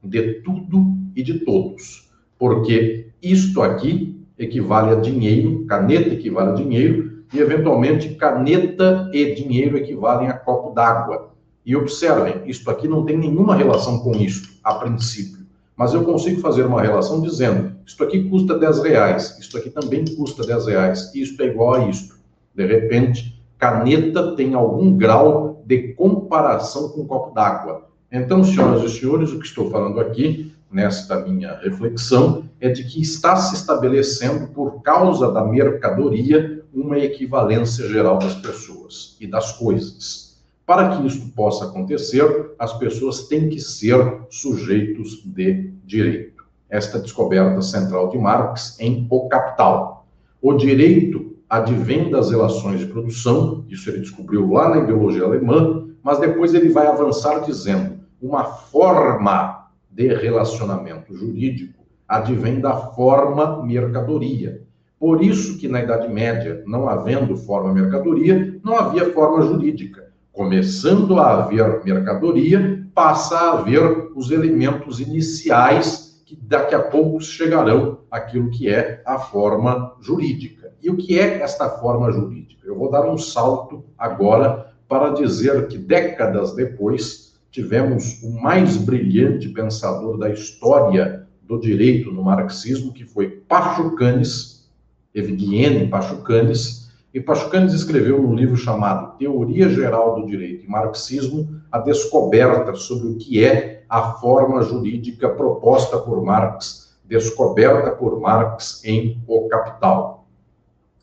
de tudo e de todos, porque isto aqui equivale a dinheiro, caneta equivale a dinheiro, e eventualmente caneta e dinheiro equivalem a copo d'água. E observem, isto aqui não tem nenhuma relação com isto, a princípio. Mas eu consigo fazer uma relação dizendo Isto aqui custa 10 reais, isto aqui também custa 10 reais, isto é igual a isto. De repente, caneta tem algum grau de comparação com um copo d'água. Então, senhoras e senhores, o que estou falando aqui, nesta minha reflexão, é de que está se estabelecendo, por causa da mercadoria, uma equivalência geral das pessoas e das coisas. Para que isso possa acontecer, as pessoas têm que ser sujeitos de direito. Esta descoberta central de Marx em O Capital. O direito advém das relações de produção, isso ele descobriu lá na ideologia alemã, mas depois ele vai avançar dizendo uma forma de relacionamento jurídico advém da forma mercadoria. Por isso que na Idade Média, não havendo forma mercadoria, não havia forma jurídica. Começando a haver mercadoria, passa a haver os elementos iniciais que daqui a pouco chegarão àquilo que é a forma jurídica. E o que é esta forma jurídica? Eu vou dar um salto agora para dizer que décadas depois tivemos o mais brilhante pensador da história do direito no marxismo, que foi Pachucanes, Evguene Pachucanes, e Pachucanes escreveu num livro chamado Teoria Geral do Direito e Marxismo a descoberta sobre o que é a forma jurídica proposta por Marx, descoberta por Marx em O Capital.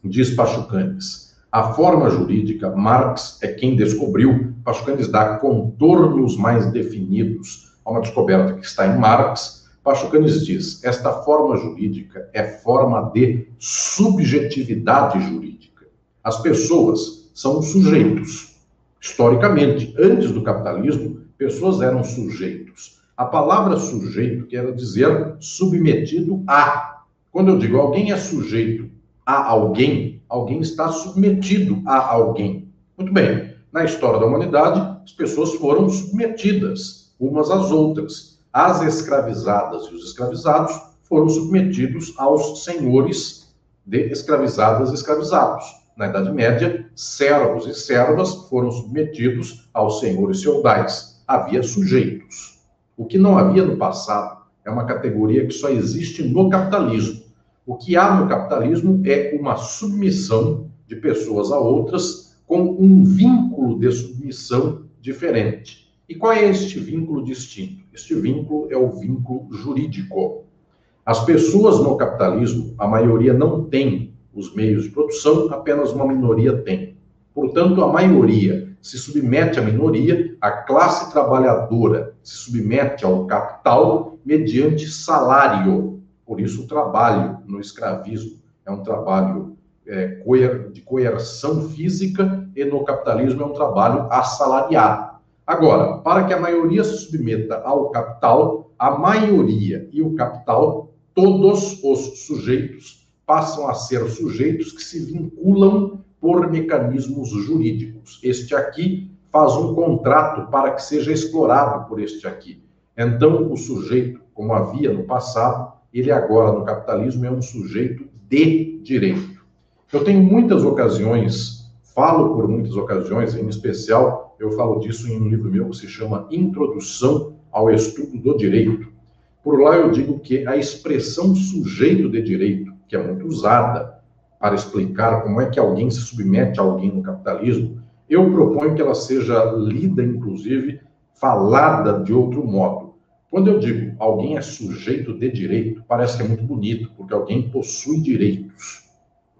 Diz Pachucanes, a forma jurídica, Marx é quem descobriu, Pachucanes dá contornos mais definidos a uma descoberta que está em Marx, Pachucanes diz: esta forma jurídica é forma de subjetividade jurídica. As pessoas são sujeitos. Historicamente, antes do capitalismo, pessoas eram sujeitos. A palavra sujeito quer dizer submetido a. Quando eu digo alguém é sujeito a alguém, alguém está submetido a alguém. Muito bem. Na história da humanidade, as pessoas foram submetidas umas às outras as escravizadas e os escravizados foram submetidos aos senhores de escravizadas e escravizados. Na Idade Média, servos e servas foram submetidos aos senhores feudais. Havia sujeitos. O que não havia no passado é uma categoria que só existe no capitalismo. O que há no capitalismo é uma submissão de pessoas a outras com um vínculo de submissão diferente. E qual é este vínculo distinto? Este vínculo é o vínculo jurídico. As pessoas no capitalismo, a maioria não tem os meios de produção, apenas uma minoria tem. Portanto, a maioria se submete à minoria, a classe trabalhadora se submete ao capital mediante salário. Por isso, o trabalho no escravismo é um trabalho é, de coerção física e no capitalismo é um trabalho assalariado. Agora, para que a maioria se submeta ao capital, a maioria e o capital, todos os sujeitos passam a ser sujeitos que se vinculam por mecanismos jurídicos. Este aqui faz um contrato para que seja explorado por este aqui. Então, o sujeito, como havia no passado, ele agora no capitalismo é um sujeito de direito. Eu tenho muitas ocasiões, falo por muitas ocasiões, em especial eu falo disso em um livro meu que se chama Introdução ao Estudo do Direito. Por lá eu digo que a expressão sujeito de direito, que é muito usada para explicar como é que alguém se submete a alguém no capitalismo, eu proponho que ela seja lida, inclusive, falada de outro modo. Quando eu digo alguém é sujeito de direito, parece que é muito bonito, porque alguém possui direitos.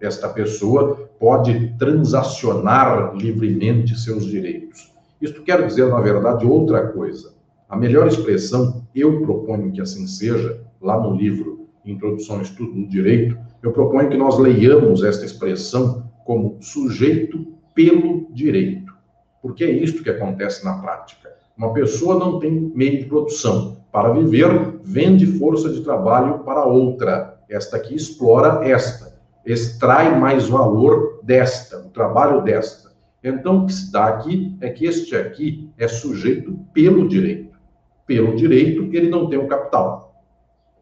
Esta pessoa pode transacionar livremente seus direitos. Isto quer dizer, na verdade, outra coisa. A melhor expressão, eu proponho que assim seja, lá no livro Introdução ao Estudo do Direito, eu proponho que nós leiamos esta expressão como sujeito pelo direito. Porque é isto que acontece na prática. Uma pessoa não tem meio de produção. Para viver, vende força de trabalho para outra. Esta aqui explora esta extrai mais valor desta, o trabalho desta. Então, o que se dá aqui é que este aqui é sujeito pelo direito. Pelo direito, ele não tem o capital.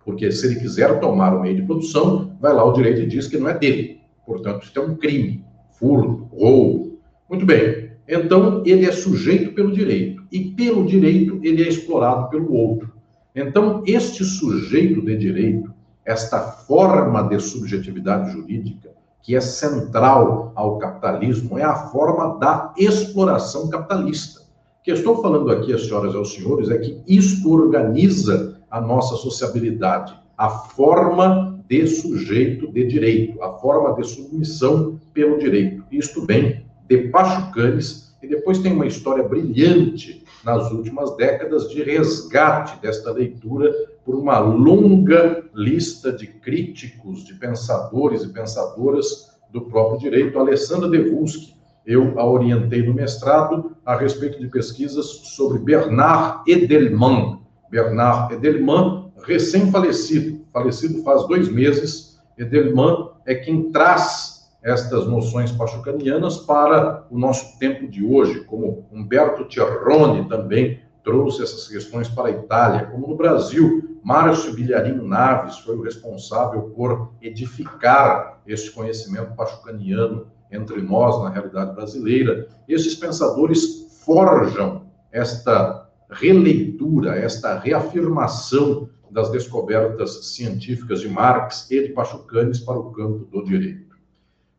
Porque se ele quiser tomar o meio de produção, vai lá o direito e diz que não é dele. Portanto, isso é um crime, furto, roubo. Muito bem. Então, ele é sujeito pelo direito. E pelo direito, ele é explorado pelo outro. Então, este sujeito de direito esta forma de subjetividade jurídica que é central ao capitalismo é a forma da exploração capitalista. O que estou falando aqui, as senhoras e os senhores, é que isto organiza a nossa sociabilidade, a forma de sujeito de direito, a forma de submissão pelo direito. Isto vem de Pachucanes e depois tem uma história brilhante nas últimas décadas de resgate desta leitura por uma longa lista de críticos, de pensadores e pensadoras do próprio direito. Alessandra Devuski, eu a orientei no mestrado a respeito de pesquisas sobre Bernard Edelman. Bernard Edelman, recém-falecido, falecido faz dois meses. Edelman é quem traz estas noções pachucanianas para o nosso tempo de hoje, como Humberto Cerrone também trouxe essas questões para a Itália, como no Brasil, Márcio Bilharino Naves foi o responsável por edificar esse conhecimento pachucaniano entre nós, na realidade brasileira. Esses pensadores forjam esta releitura, esta reafirmação das descobertas científicas de Marx e de Pachucanes para o campo do direito.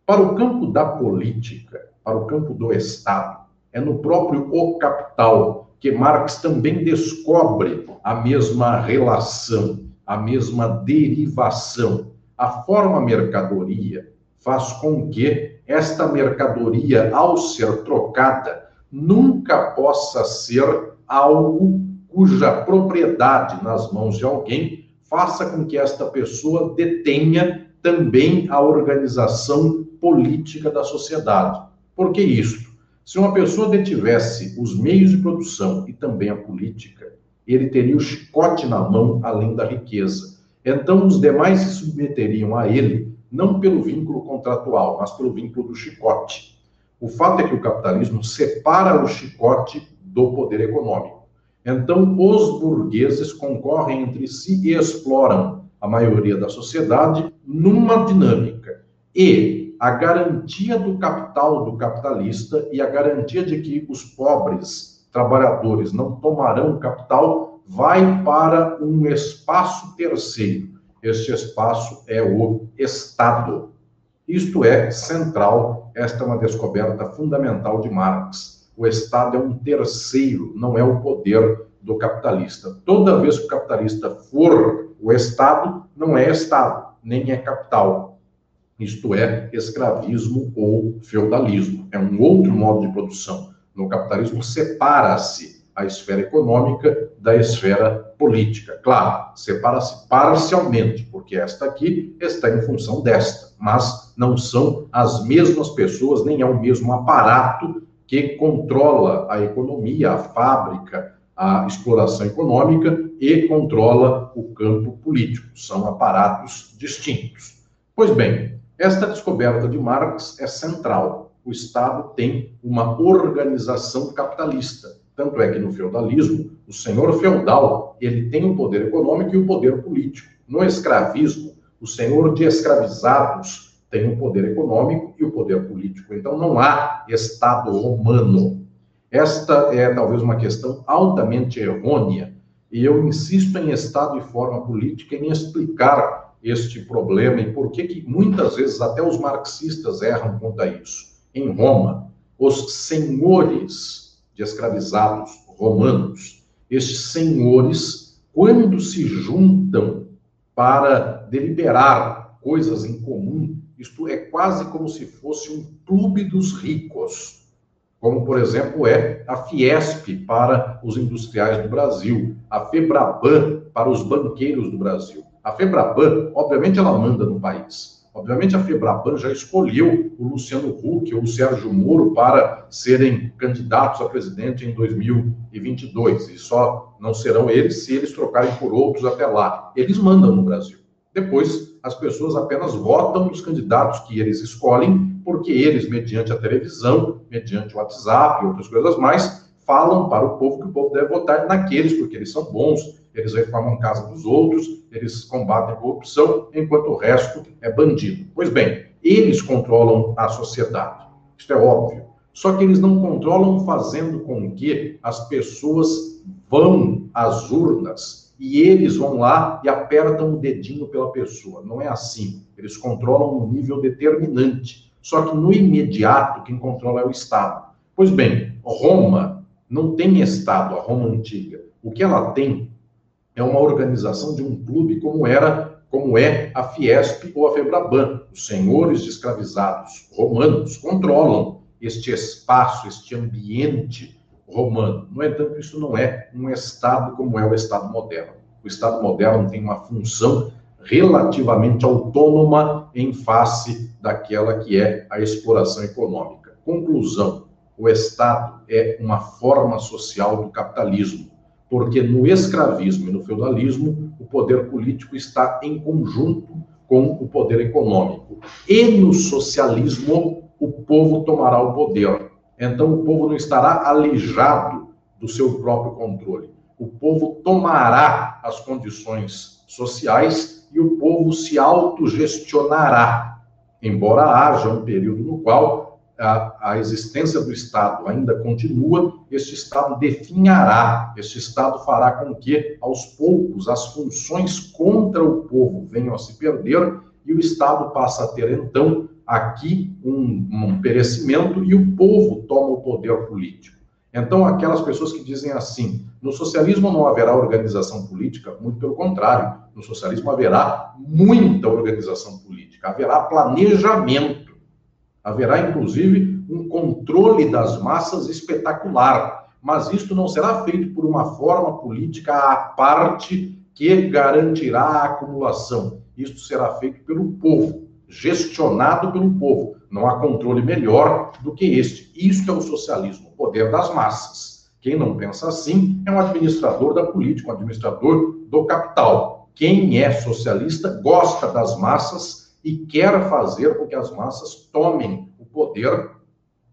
Para o campo da política, para o campo do Estado, é no próprio O Capital que Marx também descobre a mesma relação, a mesma derivação. A forma mercadoria faz com que esta mercadoria, ao ser trocada, nunca possa ser algo cuja propriedade nas mãos de alguém faça com que esta pessoa detenha também a organização política da sociedade. Por que isto? Se uma pessoa detivesse os meios de produção e também a política, ele teria o chicote na mão além da riqueza. Então, os demais se submeteriam a ele, não pelo vínculo contratual, mas pelo vínculo do chicote. O fato é que o capitalismo separa o chicote do poder econômico. Então, os burgueses concorrem entre si e exploram a maioria da sociedade numa dinâmica. E a garantia do capital do capitalista e a garantia de que os pobres trabalhadores não tomarão capital vai para um espaço terceiro. Este espaço é o Estado. Isto é central, esta é uma descoberta fundamental de Marx. O Estado é um terceiro, não é o poder do capitalista. Toda vez que o capitalista for o Estado, não é Estado, nem é capital isto é, escravismo ou feudalismo. É um outro modo de produção. No capitalismo, separa-se a esfera econômica da esfera política. Claro, separa-se parcialmente, porque esta aqui está em função desta, mas não são as mesmas pessoas, nem é o mesmo aparato que controla a economia, a fábrica, a exploração econômica e controla o campo político. São aparatos distintos. Pois bem, esta descoberta de Marx é central. O Estado tem uma organização capitalista. Tanto é que no feudalismo, o senhor feudal, ele tem o poder econômico e o poder político. No escravismo, o senhor de escravizados tem o poder econômico e o poder político. Então não há Estado romano. Esta é talvez uma questão altamente errônea, e eu insisto em Estado e forma política em explicar este problema e por que, que muitas vezes até os marxistas erram quanto a isso. Em Roma, os senhores de escravizados romanos, estes senhores, quando se juntam para deliberar coisas em comum, isto é quase como se fosse um clube dos ricos, como, por exemplo, é a Fiesp para os industriais do Brasil, a Febraban para os banqueiros do Brasil. A Febraban, obviamente, ela manda no país. Obviamente, a Febraban já escolheu o Luciano Huck ou o Sérgio Moro para serem candidatos a presidente em 2022. E só não serão eles se eles trocarem por outros até lá. Eles mandam no Brasil. Depois, as pessoas apenas votam nos candidatos que eles escolhem, porque eles, mediante a televisão, mediante o WhatsApp e outras coisas mais, falam para o povo que o povo deve votar naqueles, porque eles são bons, eles reformam casa dos outros, eles combatem a corrupção, enquanto o resto é bandido. Pois bem, eles controlam a sociedade. Isto é óbvio. Só que eles não controlam fazendo com que as pessoas vão às urnas e eles vão lá e apertam o dedinho pela pessoa. Não é assim. Eles controlam um nível determinante. Só que no imediato, quem controla é o Estado. Pois bem, Roma não tem Estado, a Roma antiga. O que ela tem é uma organização de um clube como era, como é a Fiesp ou a Febraban. Os senhores de escravizados romanos controlam este espaço, este ambiente romano. No entanto, isso não é um Estado como é o Estado moderno. O Estado moderno tem uma função relativamente autônoma em face daquela que é a exploração econômica. Conclusão: o Estado é uma forma social do capitalismo, porque no escravismo e no feudalismo, o poder político está em conjunto com o poder econômico. E no socialismo, o povo tomará o poder. Então, o povo não estará alijado do seu próprio controle. O povo tomará as condições sociais e o povo se autogestionará, embora haja um período no qual a, a existência do Estado ainda continua, este Estado definhará, este Estado fará com que, aos poucos, as funções contra o povo venham a se perder e o Estado passa a ter, então, aqui um, um perecimento e o povo toma o poder político. Então, aquelas pessoas que dizem assim, no socialismo não haverá organização política, muito pelo contrário, no socialismo haverá muita organização política, haverá planejamento, haverá inclusive um controle das massas espetacular, mas isto não será feito por uma forma política à parte que garantirá a acumulação. Isto será feito pelo povo gestionado pelo povo. Não há controle melhor do que este. Isto é o socialismo, o poder das massas. Quem não pensa assim é um administrador da política, um administrador do capital. Quem é socialista gosta das massas e quer fazer com que as massas tomem o poder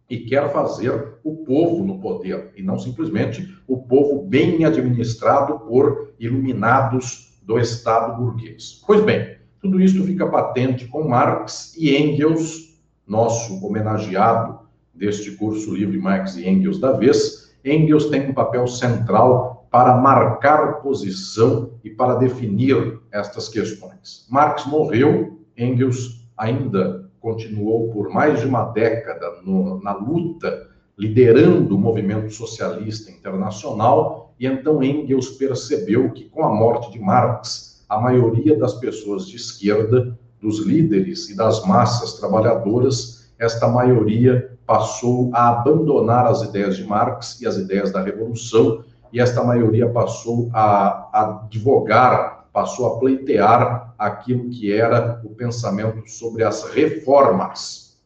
e quer fazer o povo no poder, e não simplesmente o povo bem administrado por iluminados do Estado burguês. Pois bem, tudo isso fica patente com Marx e Engels, nosso homenageado deste curso livre Marx e Engels da vez. Engels tem um papel central para marcar posição e para definir estas questões. Marx morreu, Engels ainda continuou por mais de uma década no, na luta, liderando o movimento socialista internacional, e então Engels percebeu que com a morte de Marx, a maioria das pessoas de esquerda, dos líderes e das massas trabalhadoras, esta maioria passou a abandonar as ideias de Marx e as ideias da Revolução, e esta maioria passou a, advogar, passou a pleitear aquilo que era o pensamento sobre as reformas.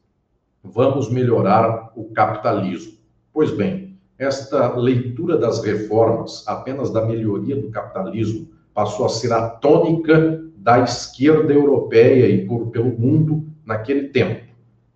Vamos melhorar o capitalismo. Pois bem, esta leitura das reformas, apenas da melhoria do capitalismo, passou a ser a tônica da esquerda europeia e por, pelo mundo naquele tempo.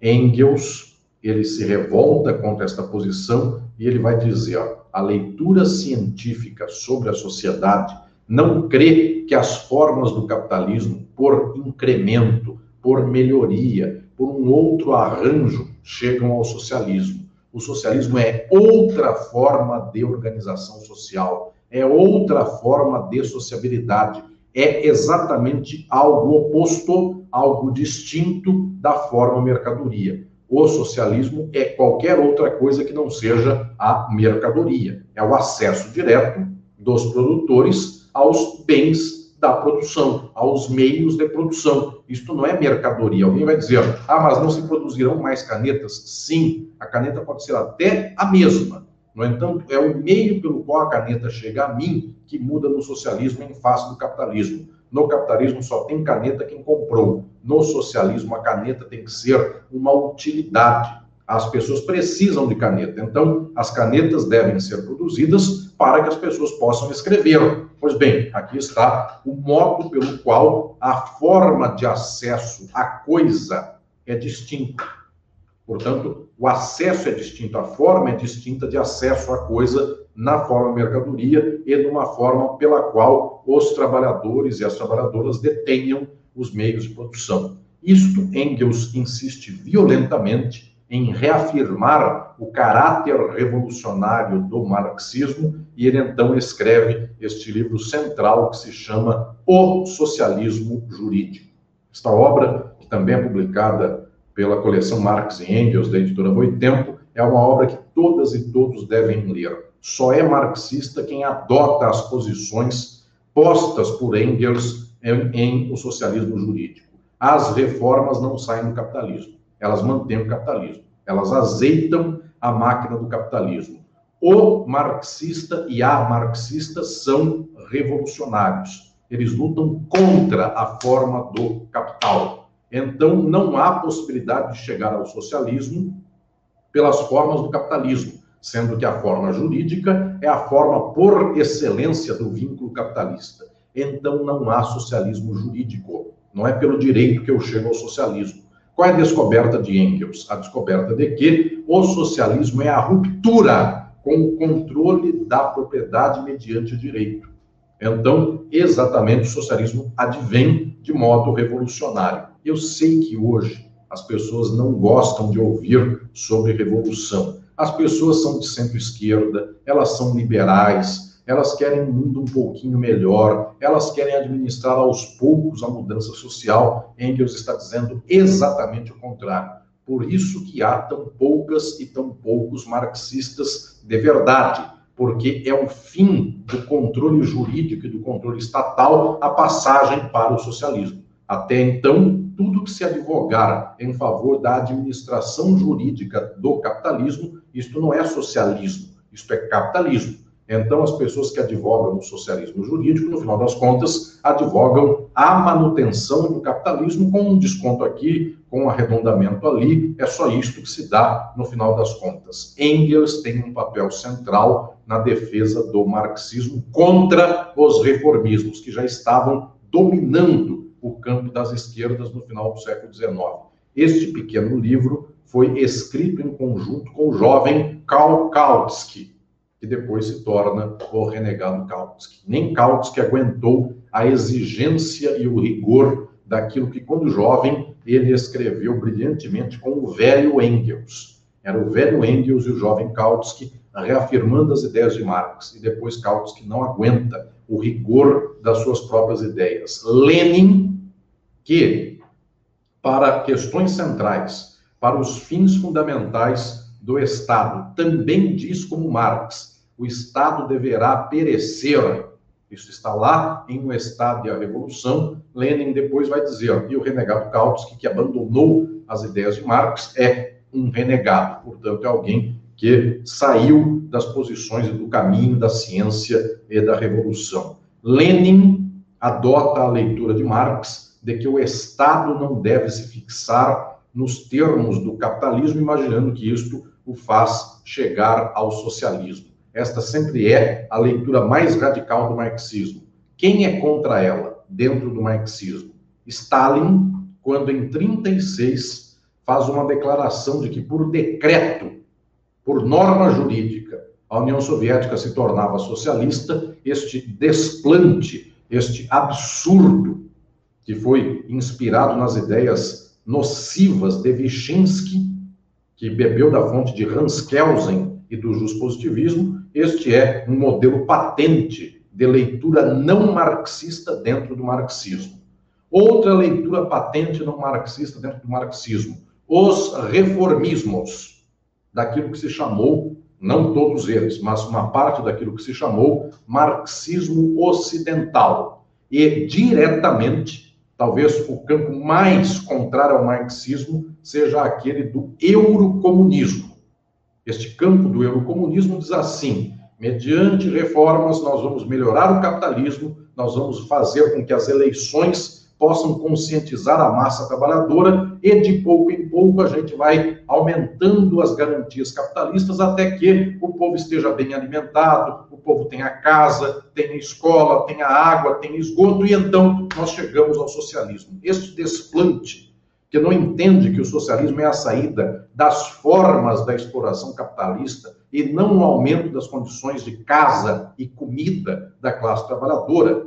Engels, ele se revolta contra esta posição e ele vai dizer, ó, a leitura científica sobre a sociedade não crê que as formas do capitalismo, por incremento, por melhoria, por um outro arranjo, chegam ao socialismo. O socialismo é outra forma de organização social, é outra forma de sociabilidade. É exatamente algo oposto, algo distinto da forma mercadoria. O socialismo é qualquer outra coisa que não seja a mercadoria. É o acesso direto dos produtores aos bens da produção, aos meios de produção. Isto não é mercadoria. Alguém vai dizer, ah, mas não se produzirão mais canetas? Sim, a caneta pode ser até a mesma, no entanto, é o meio pelo qual a caneta chega a mim que muda no socialismo em face do capitalismo. No capitalismo só tem caneta quem comprou. No socialismo, a caneta tem que ser uma utilidade. As pessoas precisam de caneta. Então, as canetas devem ser produzidas para que as pessoas possam escrever. Pois bem, aqui está o modo pelo qual a forma de acesso à coisa é distinta. Portanto, o acesso é distinto, a forma é distinta de acesso à coisa na forma mercadoria e numa forma pela qual os trabalhadores e as trabalhadoras detenham os meios de produção. Isto Engels insiste violentamente em reafirmar o caráter revolucionário do marxismo, e ele então escreve este livro central que se chama O Socialismo Jurídico. Esta obra, que também é publicada pela coleção Marx e Engels, da editora Boitempo, é uma obra que todas e todos devem ler. Só é marxista quem adota as posições postas por Engels em, em O Socialismo Jurídico. As reformas não saem do capitalismo elas mantêm o capitalismo, elas azeitam a máquina do capitalismo. O marxista e a marxista são revolucionários. Eles lutam contra a forma do capital. Então, não há possibilidade de chegar ao socialismo pelas formas do capitalismo, sendo que a forma jurídica é a forma por excelência do vínculo capitalista. Então, não há socialismo jurídico. Não é pelo direito que eu chego ao socialismo. Qual é a descoberta de Engels? A descoberta de que o socialismo é a ruptura com o controle da propriedade mediante direito. Então, exatamente o socialismo advém de modo revolucionário. Eu sei que hoje as pessoas não gostam de ouvir sobre revolução. As pessoas são de centro-esquerda, elas são liberais, elas querem um mundo um pouquinho melhor, elas querem administrar aos poucos a mudança social. Engels está dizendo exatamente o contrário. Por isso que há tão poucas e tão poucos marxistas de verdade, porque é o fim do controle jurídico e do controle estatal a passagem para o socialismo. Até então, tudo que se advogar em favor da administração jurídica do capitalismo, isto não é socialismo, isto é capitalismo. Então, as pessoas que advogam o socialismo jurídico, no final das contas, advogam a manutenção do capitalismo com um desconto aqui, com um arredondamento ali. É só isto que se dá no final das contas. Engels tem um papel central na defesa do marxismo contra os reformismos, que já estavam dominando o campo das esquerdas no final do século XIX. Este pequeno livro foi escrito em conjunto com o jovem Karl Kautsky, que depois se torna o renegado Kautsky. Nem Kautsky aguentou a exigência e o rigor daquilo que, quando jovem, ele escreveu brilhantemente com o velho Engels. Era o velho Engels e o jovem Kautsky reafirmando as ideias de Marx. E depois Kautsky não aguenta o rigor das suas próprias ideias. Lenin, que, para questões centrais, para os fins fundamentais do Estado, também diz como Marx o Estado deverá perecer. Isso está lá em O Estado e a Revolução. Lenin depois vai dizer, e o renegado Kautsky, que abandonou as ideias de Marx, é um renegado, portanto, é alguém que saiu das posições do caminho da ciência e da revolução. Lenin adota a leitura de Marx de que o Estado não deve se fixar nos termos do capitalismo, imaginando que isto o faz chegar ao socialismo. Esta sempre é a leitura mais radical do marxismo. Quem é contra ela dentro do marxismo? Stalin, quando em 36 faz uma declaração de que por decreto, por norma jurídica, a União Soviética se tornava socialista, este desplante, este absurdo que foi inspirado nas ideias nocivas de Vyshensky, que bebeu da fonte de Hans Kelsen e do positivismo, este é um modelo patente de leitura não marxista dentro do marxismo. Outra leitura patente não marxista dentro do marxismo, os reformismos, daquilo que se chamou, não todos eles, mas uma parte daquilo que se chamou marxismo ocidental. E diretamente, talvez o campo mais contrário ao marxismo seja aquele do eurocomunismo este campo do eurocomunismo diz assim: mediante reformas, nós vamos melhorar o capitalismo, nós vamos fazer com que as eleições possam conscientizar a massa trabalhadora e de pouco em pouco a gente vai aumentando as garantias capitalistas até que o povo esteja bem alimentado, o povo tenha casa, tenha escola, tenha água, tenha esgoto e então nós chegamos ao socialismo. Este desplante que não entende que o socialismo é a saída das formas da exploração capitalista e não o aumento das condições de casa e comida da classe trabalhadora.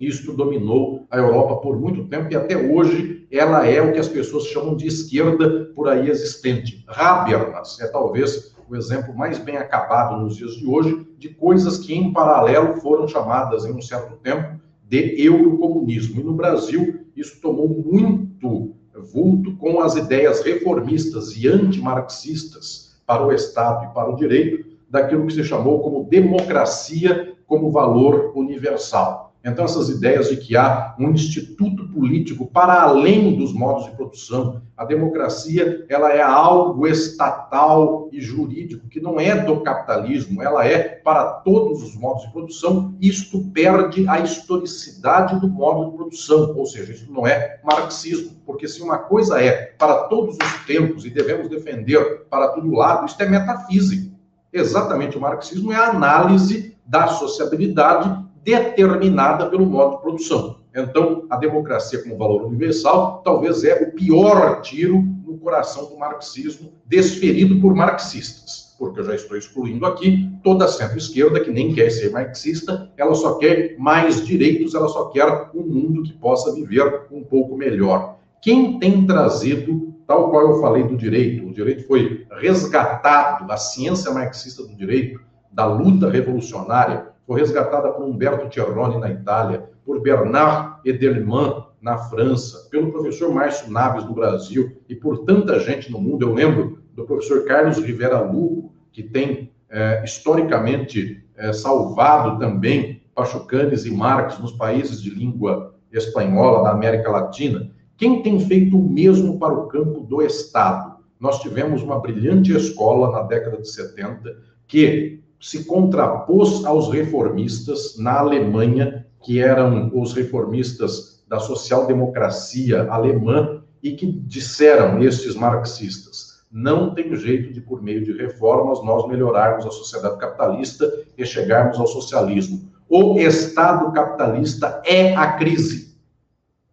Isto dominou a Europa por muito tempo e até hoje ela é o que as pessoas chamam de esquerda por aí existente. Habermas é talvez o exemplo mais bem acabado nos dias de hoje de coisas que, em paralelo, foram chamadas em um certo tempo de eurocomunismo. E no Brasil, isso tomou muito vulto com as ideias reformistas e antimarxistas para o Estado e para o direito, daquilo que se chamou como democracia como valor universal. Então, essas ideias de que há um instituto político para além dos modos de produção, a democracia, ela é algo estatal e jurídico que não é do capitalismo, ela é para todos os modos de produção, isto perde a historicidade do modo de produção, ou seja, isso não é marxismo, porque se uma coisa é para todos os tempos e devemos defender para todo lado, isto é metafísico. Exatamente, o marxismo é a análise da sociabilidade determinada pelo modo de produção. Então, a democracia como valor universal talvez é o pior tiro no coração do marxismo desferido por marxistas, porque eu já estou excluindo aqui toda a centro-esquerda que nem quer ser marxista, ela só quer mais direitos, ela só quer um mundo que possa viver um pouco melhor. Quem tem trazido, tal qual eu falei do direito, o direito foi resgatado, a ciência marxista do direito, da luta revolucionária, foi resgatada por Humberto Cerrone na Itália, por Bernard Edelman na França, pelo professor Márcio Naves no Brasil e por tanta gente no mundo. Eu lembro do professor Carlos Rivera Lugo, que tem é, historicamente é, salvado também Pachucanes e Marx nos países de língua espanhola da América Latina. Quem tem feito o mesmo para o campo do Estado? Nós tivemos uma brilhante escola na década de 70 que se contrapôs aos reformistas na Alemanha, que eram os reformistas da social-democracia alemã, e que disseram, estes marxistas, não tem jeito de, por meio de reformas, nós melhorarmos a sociedade capitalista e chegarmos ao socialismo. O Estado capitalista é a crise,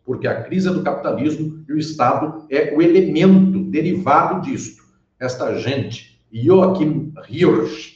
porque a crise é do capitalismo e o Estado é o elemento derivado disto. Esta gente, Joachim Hirsch,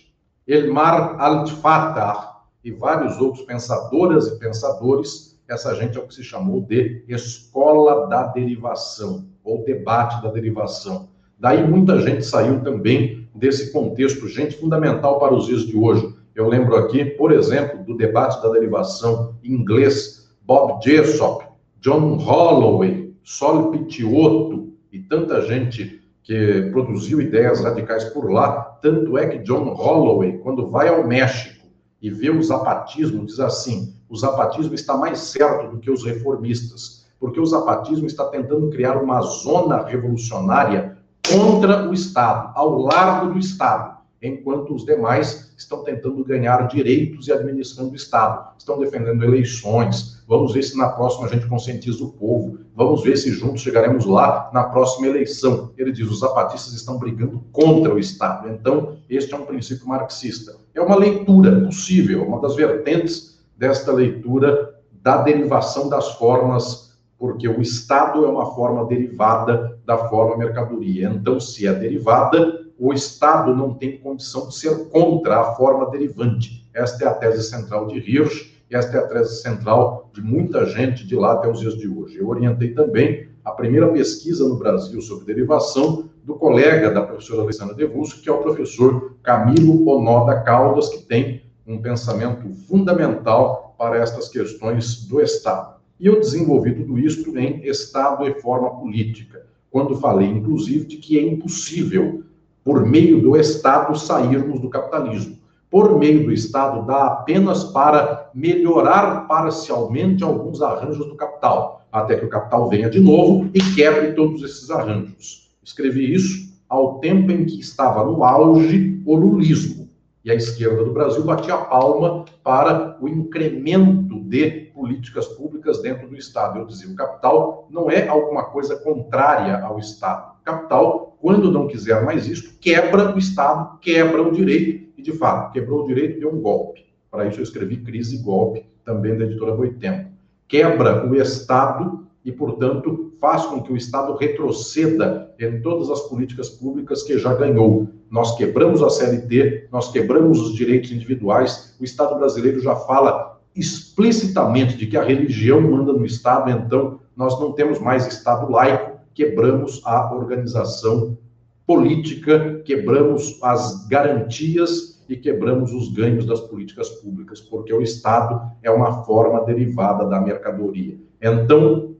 Elmar Al-Fatah e vários outros pensadoras e pensadores, essa gente é o que se chamou de escola da derivação, ou debate da derivação. Daí muita gente saiu também desse contexto, gente fundamental para os dias de hoje. Eu lembro aqui, por exemplo, do debate da derivação em inglês, Bob Jessop, John Holloway, Sol Pitiotto e tanta gente que produziu ideias radicais por lá. Tanto é que John Holloway, quando vai ao México e vê o zapatismo, diz assim: o zapatismo está mais certo do que os reformistas, porque o zapatismo está tentando criar uma zona revolucionária contra o Estado, ao largo do Estado enquanto os demais estão tentando ganhar direitos e administrando o Estado, estão defendendo eleições. Vamos ver se na próxima a gente conscientiza o povo, vamos ver se juntos chegaremos lá na próxima eleição. Ele diz: os zapatistas estão brigando contra o Estado. Então, este é um princípio marxista. É uma leitura possível, uma das vertentes desta leitura da derivação das formas, porque o Estado é uma forma derivada da forma mercadoria. Então, se é derivada, o Estado não tem condição de ser contra a forma derivante. Esta é a tese central de Hirsch, esta é a tese central de muita gente de lá até os dias de hoje. Eu orientei também a primeira pesquisa no Brasil sobre derivação do colega da professora Alessandra Devusco, que é o professor Camilo Onoda Caldas, que tem um pensamento fundamental para estas questões do Estado. E eu desenvolvi tudo isso em Estado e forma política, quando falei, inclusive, de que é impossível por meio do Estado, sairmos do capitalismo. Por meio do Estado, dá apenas para melhorar parcialmente alguns arranjos do capital, até que o capital venha de novo e quebre todos esses arranjos. Escrevi isso ao tempo em que estava no auge o lulismo. E a esquerda do Brasil batia a palma para o incremento de políticas públicas dentro do Estado. Eu dizia, o capital não é alguma coisa contrária ao Estado. O capital quando não quiser mais isso, quebra o Estado, quebra o direito, e de fato, quebrou o direito deu um golpe. Para isso eu escrevi Crise e Golpe, também da editora Boitempo. Quebra o Estado e, portanto, faz com que o Estado retroceda em todas as políticas públicas que já ganhou. Nós quebramos a CLT, nós quebramos os direitos individuais, o Estado brasileiro já fala explicitamente de que a religião manda no Estado, então nós não temos mais Estado laico, quebramos a organização política, quebramos as garantias e quebramos os ganhos das políticas públicas, porque o Estado é uma forma derivada da mercadoria. Então,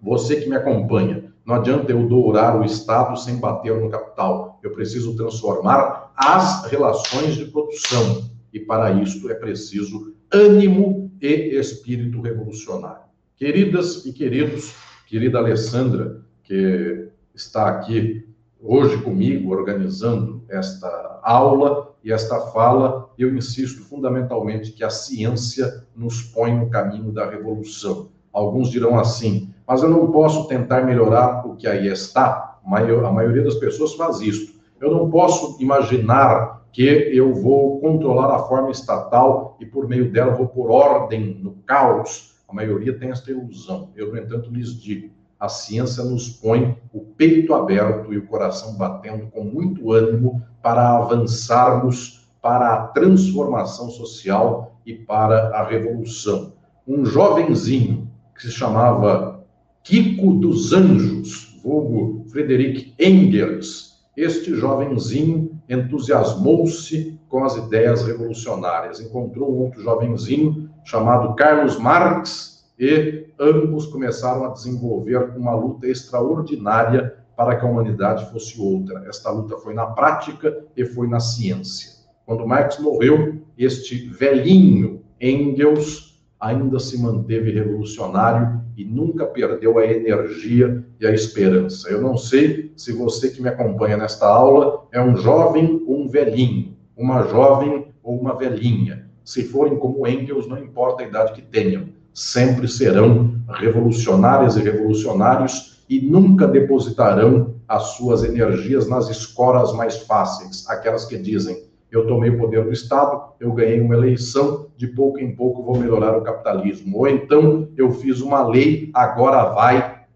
você que me acompanha, não adianta eu dourar o Estado sem bater no capital. Eu preciso transformar as relações de produção. E para isso é preciso ânimo e espírito revolucionário. Queridas e queridos, querida Alessandra, que está aqui hoje comigo organizando esta aula e esta fala, eu insisto fundamentalmente que a ciência nos põe no caminho da revolução. Alguns dirão assim, mas eu não posso tentar melhorar o que aí está. A maioria das pessoas faz isso. Eu não posso imaginar que eu vou controlar a forma estatal e por meio dela vou pôr ordem no caos. A maioria tem esta ilusão. Eu, no entanto, lhes digo: a ciência nos põe o peito aberto e o coração batendo com muito ânimo para avançarmos para a transformação social e para a revolução. Um jovenzinho que se chamava Kiko dos Anjos, vulgo Frederic Engels, este jovenzinho entusiasmou-se com as ideias revolucionárias. Encontrou um outro jovenzinho chamado Carlos Marx e ambos começaram a desenvolver uma luta extraordinária para que a humanidade fosse outra. Esta luta foi na prática e foi na ciência. Quando Marx morreu, este velhinho Engels ainda se manteve revolucionário e nunca perdeu a energia e a esperança. Eu não sei se você que me acompanha nesta aula é um jovem ou um velhinho, uma jovem ou uma velhinha. Se forem como Engels, não importa a idade que tenham sempre serão revolucionárias e revolucionários e nunca depositarão as suas energias nas escolas mais fáceis, aquelas que dizem: eu tomei o poder do Estado, eu ganhei uma eleição, de pouco em pouco vou melhorar o capitalismo. Ou então eu fiz uma lei, agora vai,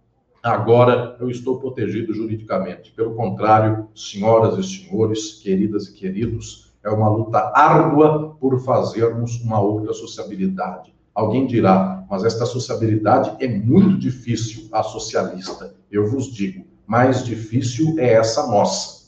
agora eu estou protegido juridicamente. Pelo contrário, senhoras e senhores, queridas e queridos, é uma luta árdua por fazermos uma outra sociabilidade. Alguém dirá, mas esta sociabilidade é muito difícil, a socialista. Eu vos digo, mais difícil é essa nossa,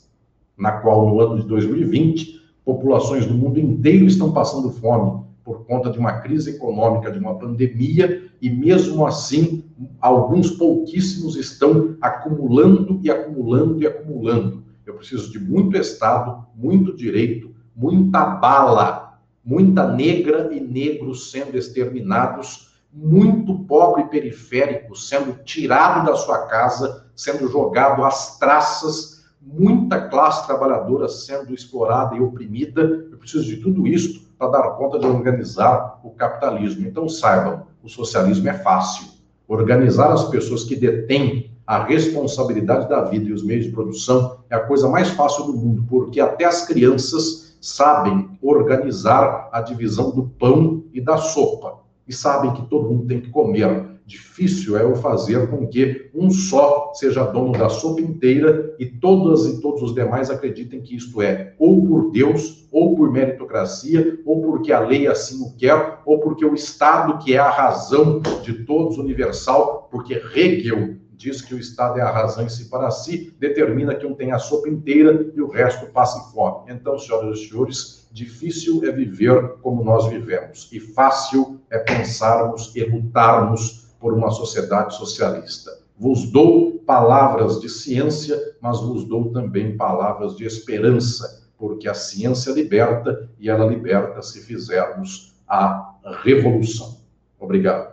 na qual no ano de 2020, populações do mundo inteiro estão passando fome por conta de uma crise econômica, de uma pandemia, e mesmo assim, alguns pouquíssimos estão acumulando e acumulando e acumulando. Eu preciso de muito Estado, muito direito, muita bala muita negra e negros sendo exterminados, muito pobre periférico sendo tirado da sua casa, sendo jogado às traças, muita classe trabalhadora sendo explorada e oprimida. Eu preciso de tudo isso para dar conta de organizar o capitalismo. Então saibam, o socialismo é fácil. Organizar as pessoas que detêm a responsabilidade da vida e os meios de produção é a coisa mais fácil do mundo, porque até as crianças sabem organizar a divisão do pão e da sopa e sabem que todo mundo tem que comer. Difícil é o fazer com que um só seja dono da sopa inteira e todas e todos os demais acreditem que isto é ou por Deus, ou por meritocracia, ou porque a lei assim o quer, ou porque o Estado, que é a razão de todos universal, porque Hegel diz que o Estado é a razão em si para si, determina que um tem a sopa inteira e o resto passa fome. Então, senhoras e senhores, difícil é viver como nós vivemos e fácil é pensarmos e lutarmos por uma sociedade socialista. Vos dou palavras de ciência, mas vos dou também palavras de esperança, porque a ciência liberta e ela liberta se fizermos a revolução. Obrigado.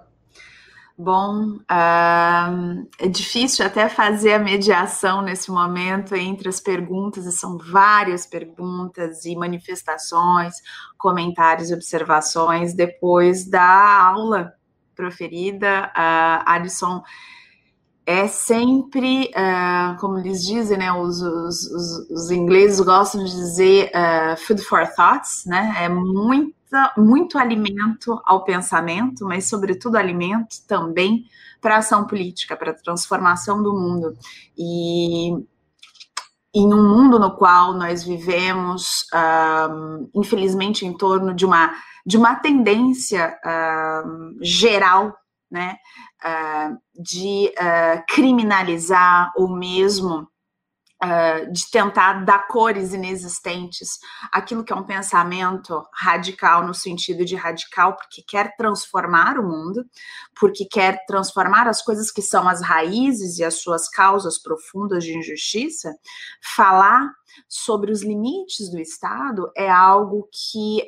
Bom, uh, é difícil até fazer a mediação nesse momento entre as perguntas, e são várias perguntas e manifestações, comentários e observações depois da aula proferida. Uh, Alisson, é sempre, uh, como eles dizem, né, os, os, os, ingleses gostam de dizer uh, food for thoughts, né, é muito muito alimento ao pensamento, mas, sobretudo, alimento também para a ação política, para a transformação do mundo. E, em um mundo no qual nós vivemos, uh, infelizmente, em torno de uma, de uma tendência uh, geral, né, uh, de criminalizar ou mesmo Uh, de tentar dar cores inexistentes, aquilo que é um pensamento radical no sentido de radical, porque quer transformar o mundo, porque quer transformar as coisas que são as raízes e as suas causas profundas de injustiça, falar sobre os limites do Estado é algo que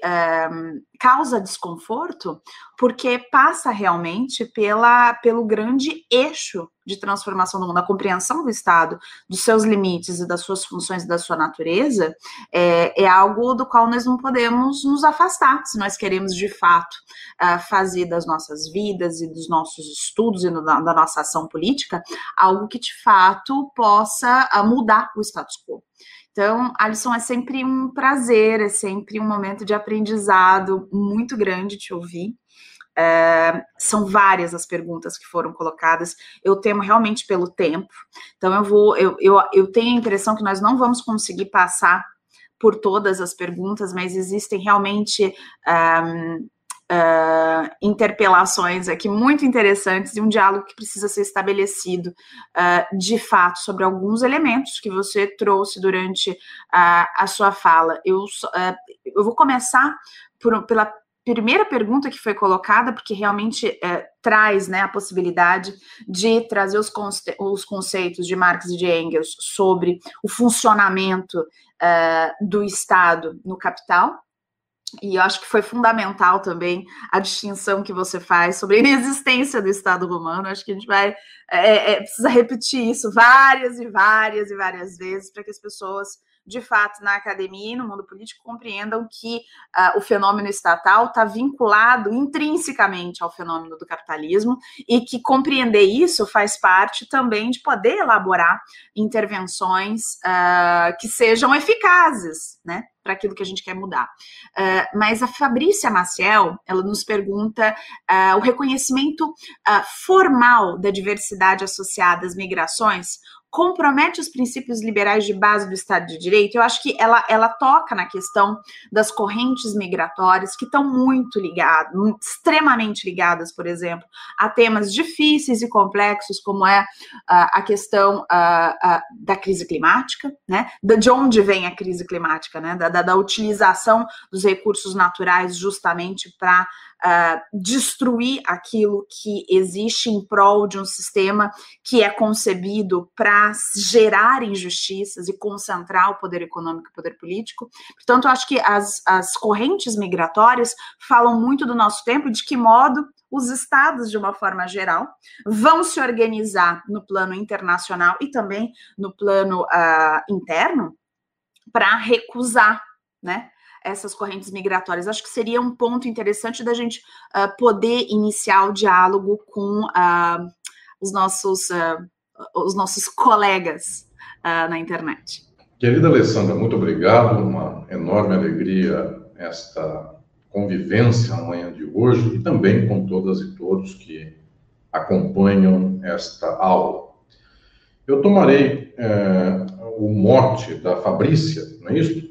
um, causa desconforto, porque passa realmente pela, pelo grande eixo de transformação do mundo, a compreensão do Estado, dos seus limites e das suas funções e da sua natureza, é, é algo do qual nós não podemos nos afastar, se nós queremos de fato uh, fazer das nossas vidas e dos nossos estudos e no, da, da, nossa ação política algo que de fato possa uh, mudar o status quo. Então, Alisson, é sempre um prazer, é sempre um momento de aprendizado muito grande te ouvir. É, são várias as perguntas que foram colocadas. Eu temo realmente pelo tempo. Então, eu vou, eu, eu, eu tenho a impressão que nós não vamos conseguir passar por todas as perguntas, mas existem realmente um, uh, interpelações aqui muito interessantes e um diálogo que precisa ser estabelecido uh, de fato sobre alguns elementos que você trouxe durante a sua fala. Eu, uh, eu vou começar por, pela primeira pergunta que foi colocada, porque realmente é, traz né, a possibilidade de trazer os, conce os, conceitos de Marx e de Engels sobre o funcionamento uh, do Estado no capital, e eu acho que foi fundamental também a distinção que você faz sobre a inexistência do Estado romano. Acho que a gente vai é, é, precisa repetir isso várias e várias e várias vezes para que as pessoas de fato, na academia e no mundo político compreendam que uh, o fenômeno estatal está vinculado intrinsecamente ao fenômeno do capitalismo e que compreender isso faz parte também de poder elaborar intervenções uh, que sejam eficazes, né? para aquilo que a gente quer mudar. Uh, mas a Fabrícia Maciel, ela nos pergunta uh, o reconhecimento uh, formal da diversidade associada às migrações compromete os princípios liberais de base do Estado de Direito, eu acho que ela, ela toca na questão das correntes migratórias, que estão muito ligadas, extremamente ligadas, por exemplo, a temas difíceis e complexos, como é uh, a questão uh, uh, da crise climática, né? De onde vem a crise climática, né? Da, da, da utilização dos recursos naturais justamente para uh, destruir aquilo que existe em prol de um sistema que é concebido para gerar injustiças e concentrar o poder econômico e o poder político. Portanto, eu acho que as, as correntes migratórias falam muito do nosso tempo, de que modo os estados, de uma forma geral, vão se organizar no plano internacional e também no plano uh, interno para recusar né, essas correntes migratórias. Acho que seria um ponto interessante da gente uh, poder iniciar o diálogo com uh, os, nossos, uh, os nossos colegas na internet. Querida Alessandra, muito obrigado. Uma enorme alegria esta convivência na manhã de hoje e também com todas e todos que acompanham esta aula. Eu tomarei é, o mote da Fabrícia, não é isso?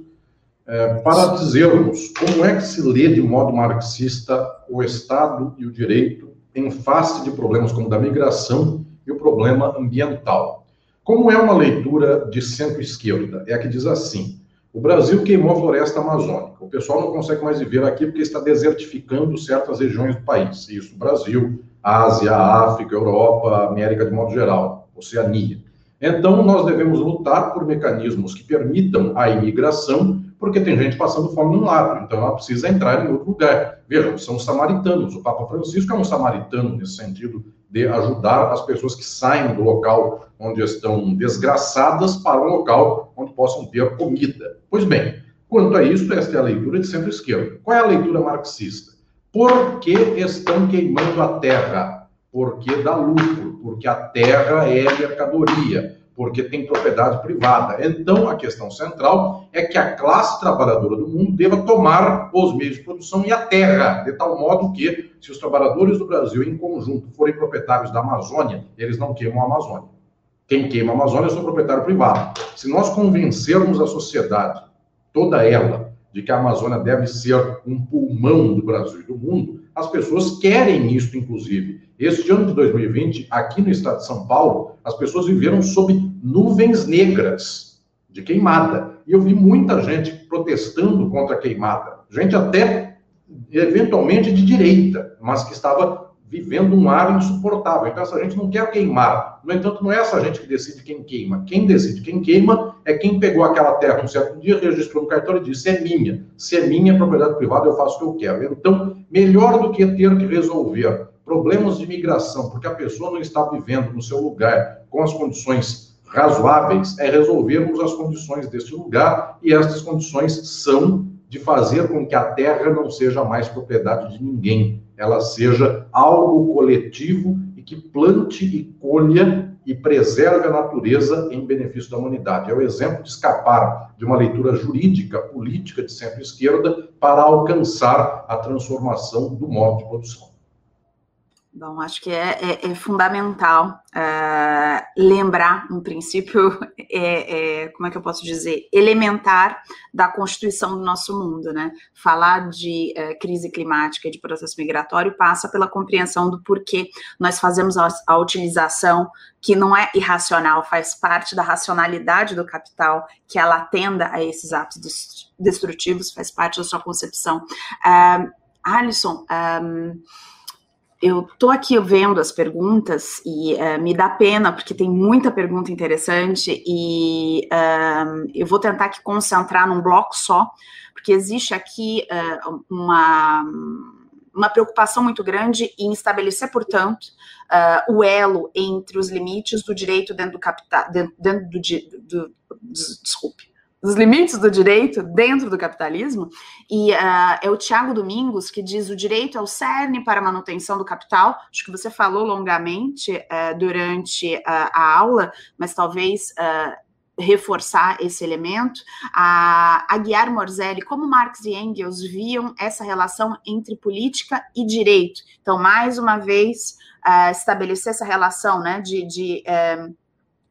É, para dizermos como é que se lê de modo marxista o Estado e o direito em face de problemas como da migração e o problema ambiental. Como é uma leitura de centro-esquerda? É a que diz assim: o Brasil queimou a floresta amazônica. O pessoal não consegue mais viver aqui porque está desertificando certas regiões do país. Isso, Brasil, Ásia, África, Europa, América de modo geral, Oceania. Então, nós devemos lutar por mecanismos que permitam a imigração porque tem gente passando fome num lado, então ela precisa entrar em outro lugar. Vejam, são samaritanos. O Papa Francisco é um samaritano nesse sentido de ajudar as pessoas que saem do local onde estão desgraçadas para um local onde possam ter comida. Pois bem, quanto a isso, esta é a leitura de centro-esquerda. Qual é a leitura marxista? Por que estão queimando a terra? Porque dá lucro, porque a terra é mercadoria porque tem propriedade privada. Então, a questão central é que a classe trabalhadora do mundo deva tomar os meios de produção e a terra, de tal modo que, se os trabalhadores do Brasil em conjunto forem proprietários da Amazônia, eles não queimam a Amazônia. Quem queima a Amazônia é seu proprietário privado. Se nós convencermos a sociedade, toda ela, de que a Amazônia deve ser um pulmão do Brasil e do mundo, as pessoas querem isso, inclusive. Este ano de 2020, aqui no estado de São Paulo, as pessoas viveram sob nuvens negras de queimada. E eu vi muita gente protestando contra a queimada. Gente até, eventualmente, de direita, mas que estava vivendo um ar insuportável. Então, essa gente não quer queimar. No entanto, não é essa gente que decide quem queima. Quem decide quem queima é quem pegou aquela terra um certo dia, registrou no cartório e disse: é minha. Se é minha, propriedade privada, eu faço o que eu quero. Então, melhor do que ter que resolver problemas de migração, porque a pessoa não está vivendo no seu lugar com as condições razoáveis, é resolvermos as condições desse lugar, e essas condições são de fazer com que a terra não seja mais propriedade de ninguém, ela seja algo coletivo e que plante e colha e preserve a natureza em benefício da humanidade. É o exemplo de escapar de uma leitura jurídica, política de centro-esquerda para alcançar a transformação do modo de produção. Bom, acho que é, é, é fundamental uh, lembrar um princípio, é, é, como é que eu posso dizer, elementar da constituição do nosso mundo, né? Falar de uh, crise climática e de processo migratório passa pela compreensão do porquê nós fazemos a, a utilização que não é irracional, faz parte da racionalidade do capital, que ela atenda a esses atos destrutivos, faz parte da sua concepção. Uh, Alisson, um, eu tô aqui vendo as perguntas e uh, me dá pena porque tem muita pergunta interessante e uh, eu vou tentar aqui concentrar num bloco só, porque existe aqui uh, uma, uma preocupação muito grande em estabelecer, portanto, o elo entre os limites do direito dentro do capital, dentro, dentro do, do, do, desculpe, dos limites do direito dentro do capitalismo, e uh, é o Tiago Domingos que diz o direito é o cerne para a manutenção do capital. Acho que você falou longamente uh, durante uh, a aula, mas talvez reforçar esse elemento. A, a Guiar Morzelli, como Marx e Engels viam essa relação entre política e direito. Então, mais uma vez, estabelecer essa relação né, de, de eh,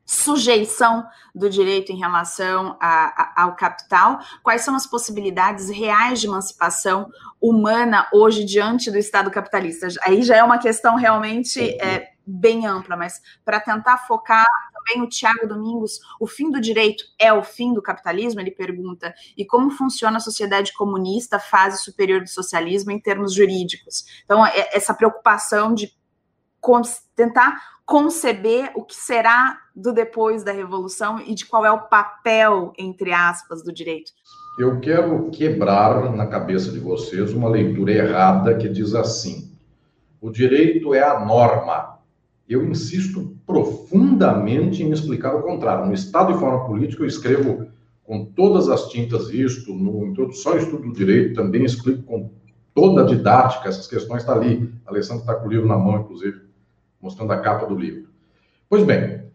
sujeição do direito em relação a, a, ao capital, quais são as possibilidades reais de emancipação humana hoje diante do Estado capitalista. Aí já é uma questão realmente é, bem ampla, mas para tentar focar também o Tiago Domingos, o fim do direito é o fim do capitalismo? Ele pergunta. E como funciona a sociedade comunista, fase superior do socialismo, em termos jurídicos? Então, é, essa preocupação de tentar conceber o que será do depois da revolução e de qual é o papel, entre aspas, do direito. Eu quero quebrar na cabeça de vocês uma leitura errada que diz assim: o direito é a norma. Eu insisto profundamente em explicar o contrário. No Estado e Forma Política, eu escrevo com todas as tintas isto, no Introdução ao Estudo do Direito, também explico com toda a didática, essas questões está ali. A Alessandra está com o livro na mão, inclusive mostrando a capa do livro. Pois bem,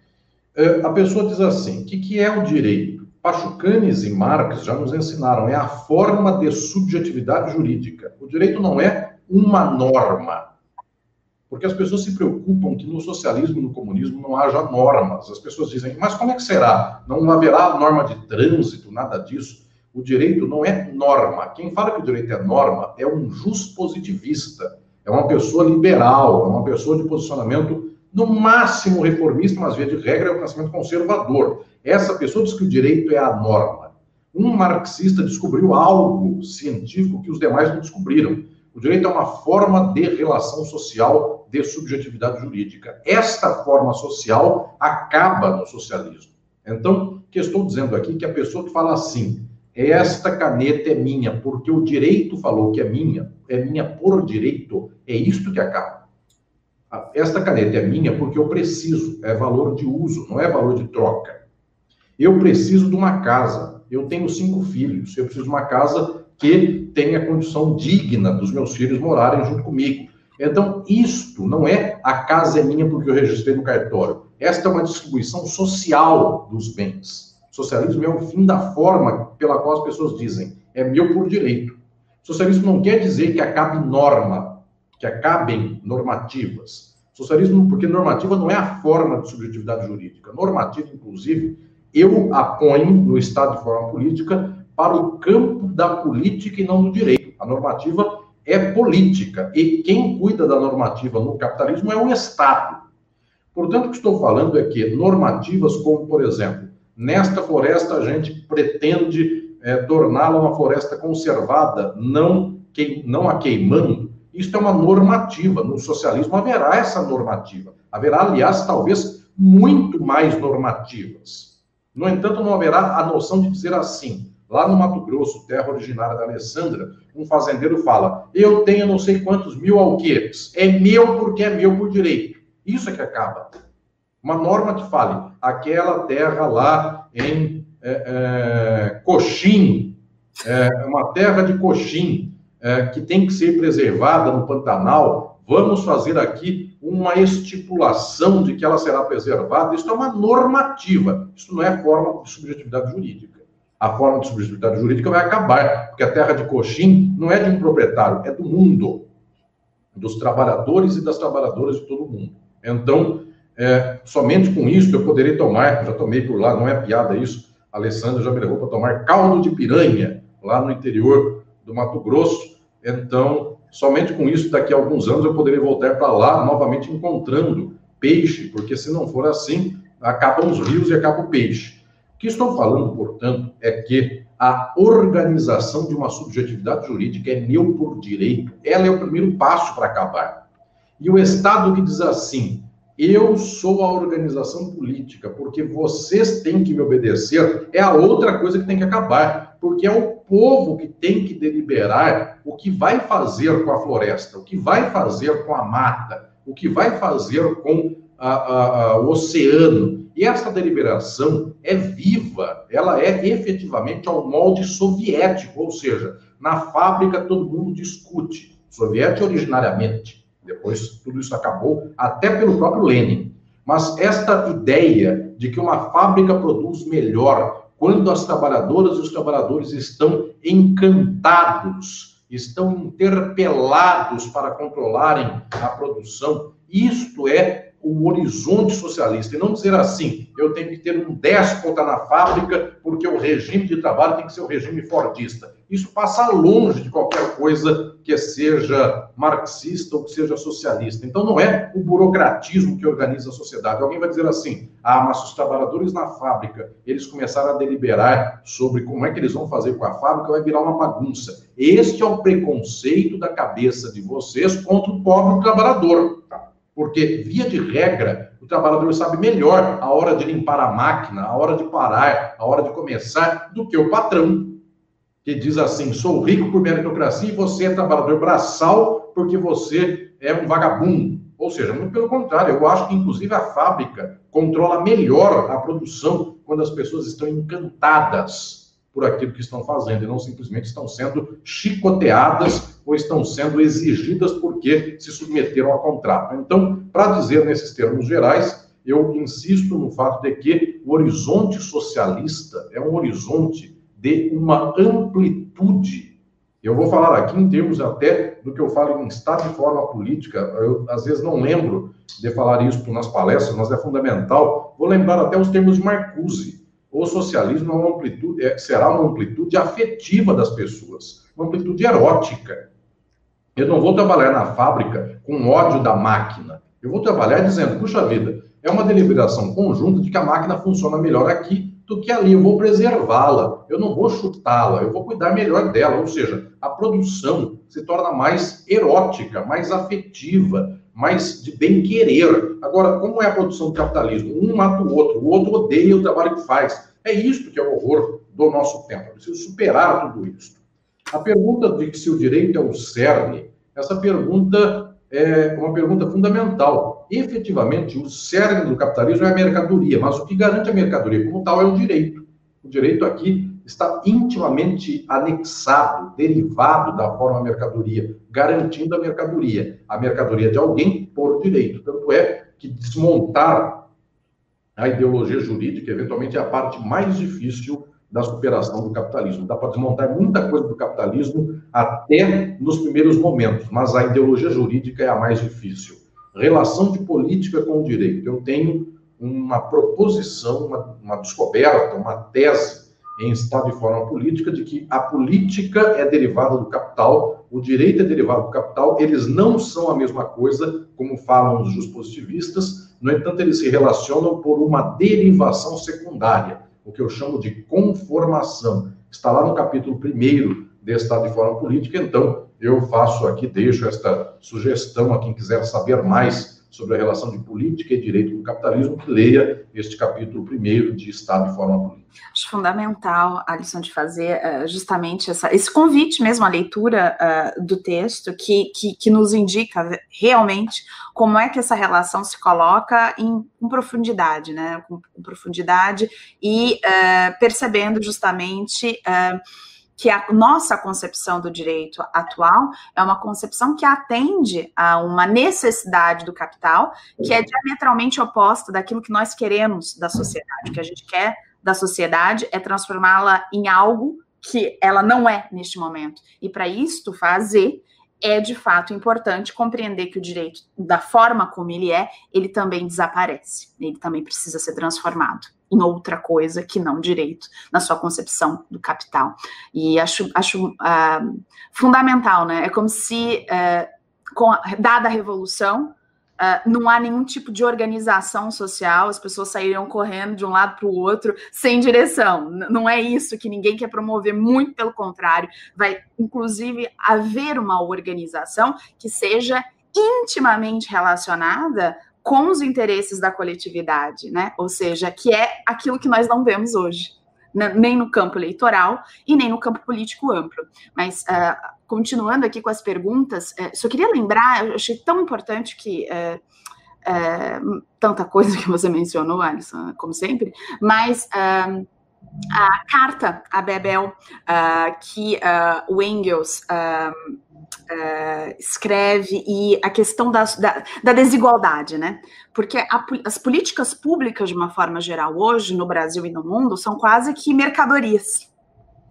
a pessoa diz assim: o que, que é o direito? Pachucanes e Marx já nos ensinaram, é a forma de subjetividade jurídica. O direito não é uma norma. Porque as pessoas se preocupam que no socialismo no comunismo não haja normas. As pessoas dizem, mas como é que será? Não haverá norma de trânsito, nada disso. O direito não é norma. Quem fala que o direito é norma é um positivista é uma pessoa liberal, é uma pessoa de posicionamento no máximo reformista, mas via de regra é um pensamento conservador. Essa pessoa diz que o direito é a norma. Um marxista descobriu algo científico que os demais não descobriram. O direito é uma forma de relação social de subjetividade jurídica. Esta forma social acaba no socialismo. Então, o que estou dizendo aqui é que a pessoa que fala assim, esta caneta é minha, porque o direito falou que é minha, é minha por direito, é isto que acaba. Esta caneta é minha porque eu preciso, é valor de uso, não é valor de troca. Eu preciso de uma casa, eu tenho cinco filhos, eu preciso de uma casa que tenha condição digna dos meus filhos morarem junto comigo. Então, isto não é a casa é minha porque eu registrei no cartório. Esta é uma distribuição social dos bens. Socialismo é o fim da forma pela qual as pessoas dizem é meu por direito. Socialismo não quer dizer que acabe norma, que acabem normativas. Socialismo, porque normativa não é a forma de subjetividade jurídica. Normativa, inclusive, eu a no Estado de forma política para o campo da política e não do direito. A normativa é política e quem cuida da normativa no capitalismo é o Estado. Portanto, o que estou falando é que normativas como, por exemplo, nesta floresta a gente pretende é, torná-la uma floresta conservada, não, que, não a queimando. Isso é uma normativa. No socialismo haverá essa normativa. Haverá, aliás, talvez muito mais normativas. No entanto, não haverá a noção de dizer assim. Lá no Mato Grosso, terra originária da Alessandra, um fazendeiro fala: Eu tenho não sei quantos mil alqueires. É meu porque é meu por direito. Isso é que acaba. Uma norma que fale: aquela terra lá em é, é, Coxim, é, uma terra de Coxim, é, que tem que ser preservada no Pantanal, vamos fazer aqui uma estipulação de que ela será preservada. Isso é uma normativa, isso não é forma de subjetividade jurídica. A forma de subjetividade jurídica vai acabar, porque a terra de Coxim não é de um proprietário, é do mundo, dos trabalhadores e das trabalhadoras de todo mundo. Então, é, somente com isso eu poderei tomar, já tomei por lá, não é piada isso, a Alessandra já me levou para tomar caldo de piranha, lá no interior do Mato Grosso. Então, somente com isso, daqui a alguns anos, eu poderei voltar para lá, novamente encontrando peixe, porque se não for assim, acabam os rios e acaba o peixe. O que estou falando, portanto, é que a organização de uma subjetividade jurídica é meu por direito. Ela é o primeiro passo para acabar. E o Estado que diz assim: eu sou a organização política, porque vocês têm que me obedecer, é a outra coisa que tem que acabar, porque é o povo que tem que deliberar o que vai fazer com a floresta, o que vai fazer com a mata, o que vai fazer com a, a, a, o oceano. E essa deliberação é viva, ela é efetivamente ao molde soviético, ou seja, na fábrica todo mundo discute, soviético originariamente depois tudo isso acabou, até pelo próprio Lenin. Mas esta ideia de que uma fábrica produz melhor quando as trabalhadoras e os trabalhadores estão encantados, estão interpelados para controlarem a produção, isto é o horizonte socialista, e não dizer assim, eu tenho que ter um déspota na fábrica, porque o regime de trabalho tem que ser o regime fordista. Isso passa longe de qualquer coisa que seja marxista ou que seja socialista. Então, não é o burocratismo que organiza a sociedade. Alguém vai dizer assim, ah, mas os trabalhadores na fábrica, eles começaram a deliberar sobre como é que eles vão fazer com a fábrica, vai virar uma bagunça. Este é o preconceito da cabeça de vocês contra o pobre trabalhador. Tá? Porque, via de regra, o trabalhador sabe melhor a hora de limpar a máquina, a hora de parar, a hora de começar, do que o patrão, que diz assim: sou rico por meritocracia e você é trabalhador braçal porque você é um vagabundo. Ou seja, muito pelo contrário, eu acho que, inclusive, a fábrica controla melhor a produção quando as pessoas estão encantadas por aquilo que estão fazendo e não simplesmente estão sendo chicoteadas ou estão sendo exigidas porque se submeteram a contrato. Então, para dizer nesses termos gerais, eu insisto no fato de que o horizonte socialista é um horizonte de uma amplitude. Eu vou falar aqui em termos até do que eu falo em estado de forma política. Eu, às vezes, não lembro de falar isso nas palestras, mas é fundamental. Vou lembrar até os termos de Marcuse o socialismo é uma amplitude, é, será uma amplitude afetiva das pessoas, uma amplitude erótica. Eu não vou trabalhar na fábrica com ódio da máquina. Eu vou trabalhar dizendo, puxa vida, é uma deliberação conjunta de que a máquina funciona melhor aqui do que ali. Eu vou preservá-la, eu não vou chutá-la, eu vou cuidar melhor dela. Ou seja, a produção se torna mais erótica, mais afetiva, mais de bem querer. Agora, como é a produção do capitalismo? Um mata o outro, o outro odeia o trabalho que faz. É isto que é o horror do nosso tempo. É preciso superar tudo isso. A pergunta de se o direito é o cerne, essa pergunta é uma pergunta fundamental. Efetivamente, o cerne do capitalismo é a mercadoria, mas o que garante a mercadoria como tal é o direito. O direito aqui está intimamente anexado, derivado da forma mercadoria, garantindo a mercadoria, a mercadoria de alguém por direito. Tanto é que desmontar a ideologia jurídica, eventualmente, é a parte mais difícil da superação do capitalismo. Dá para desmontar muita coisa do capitalismo até nos primeiros momentos, mas a ideologia jurídica é a mais difícil. Relação de política com o direito. Eu tenho uma proposição, uma, uma descoberta, uma tese em estado e forma política de que a política é derivada do capital, o direito é derivado do capital, eles não são a mesma coisa, como falam os positivistas, no entanto, eles se relacionam por uma derivação secundária, o que eu chamo de conformação. Está lá no capítulo 1 de Estado e Forma Política, então eu faço aqui, deixo esta sugestão a quem quiser saber mais sobre a relação de política e direito no capitalismo, que leia este capítulo primeiro de Estado e Forma Política. Acho fundamental a lição de fazer uh, justamente essa, esse convite mesmo à leitura uh, do texto, que, que, que, nos indica realmente como é que essa relação se coloca em, em profundidade, né? Com, com profundidade e uh, percebendo justamente que a nossa concepção do direito atual é uma concepção que atende a uma necessidade do capital que é diametralmente oposta daquilo que nós queremos da sociedade. O que a gente quer da sociedade é transformá-la em algo que ela não é neste momento. E para isto fazer, é de fato importante compreender que o direito, da forma como ele é, ele também desaparece. Ele também precisa ser transformado em outra coisa que não direito, na sua concepção do capital. E acho, acho uh, fundamental, né? É como se, uh, com a, dada a revolução, uh, não há nenhum tipo de organização social, as pessoas sairiam correndo de um lado para o outro sem direção. Não é isso que ninguém quer promover, muito pelo contrário. Vai, inclusive, haver uma organização que seja intimamente relacionada com os interesses da coletividade, né? Ou seja, que é aquilo que nós não vemos hoje, né? nem no campo eleitoral e nem no campo político amplo. Mas uh, continuando aqui com as perguntas, uh, só queria lembrar, eu achei tão importante que uh, tanta coisa que você mencionou, Alisson, como sempre, mas a carta a Bebel que o Engels uh, escreve e a questão da, da, da desigualdade, né? Porque a, as políticas públicas, de uma forma geral, hoje, no Brasil e no mundo, são quase que mercadorias,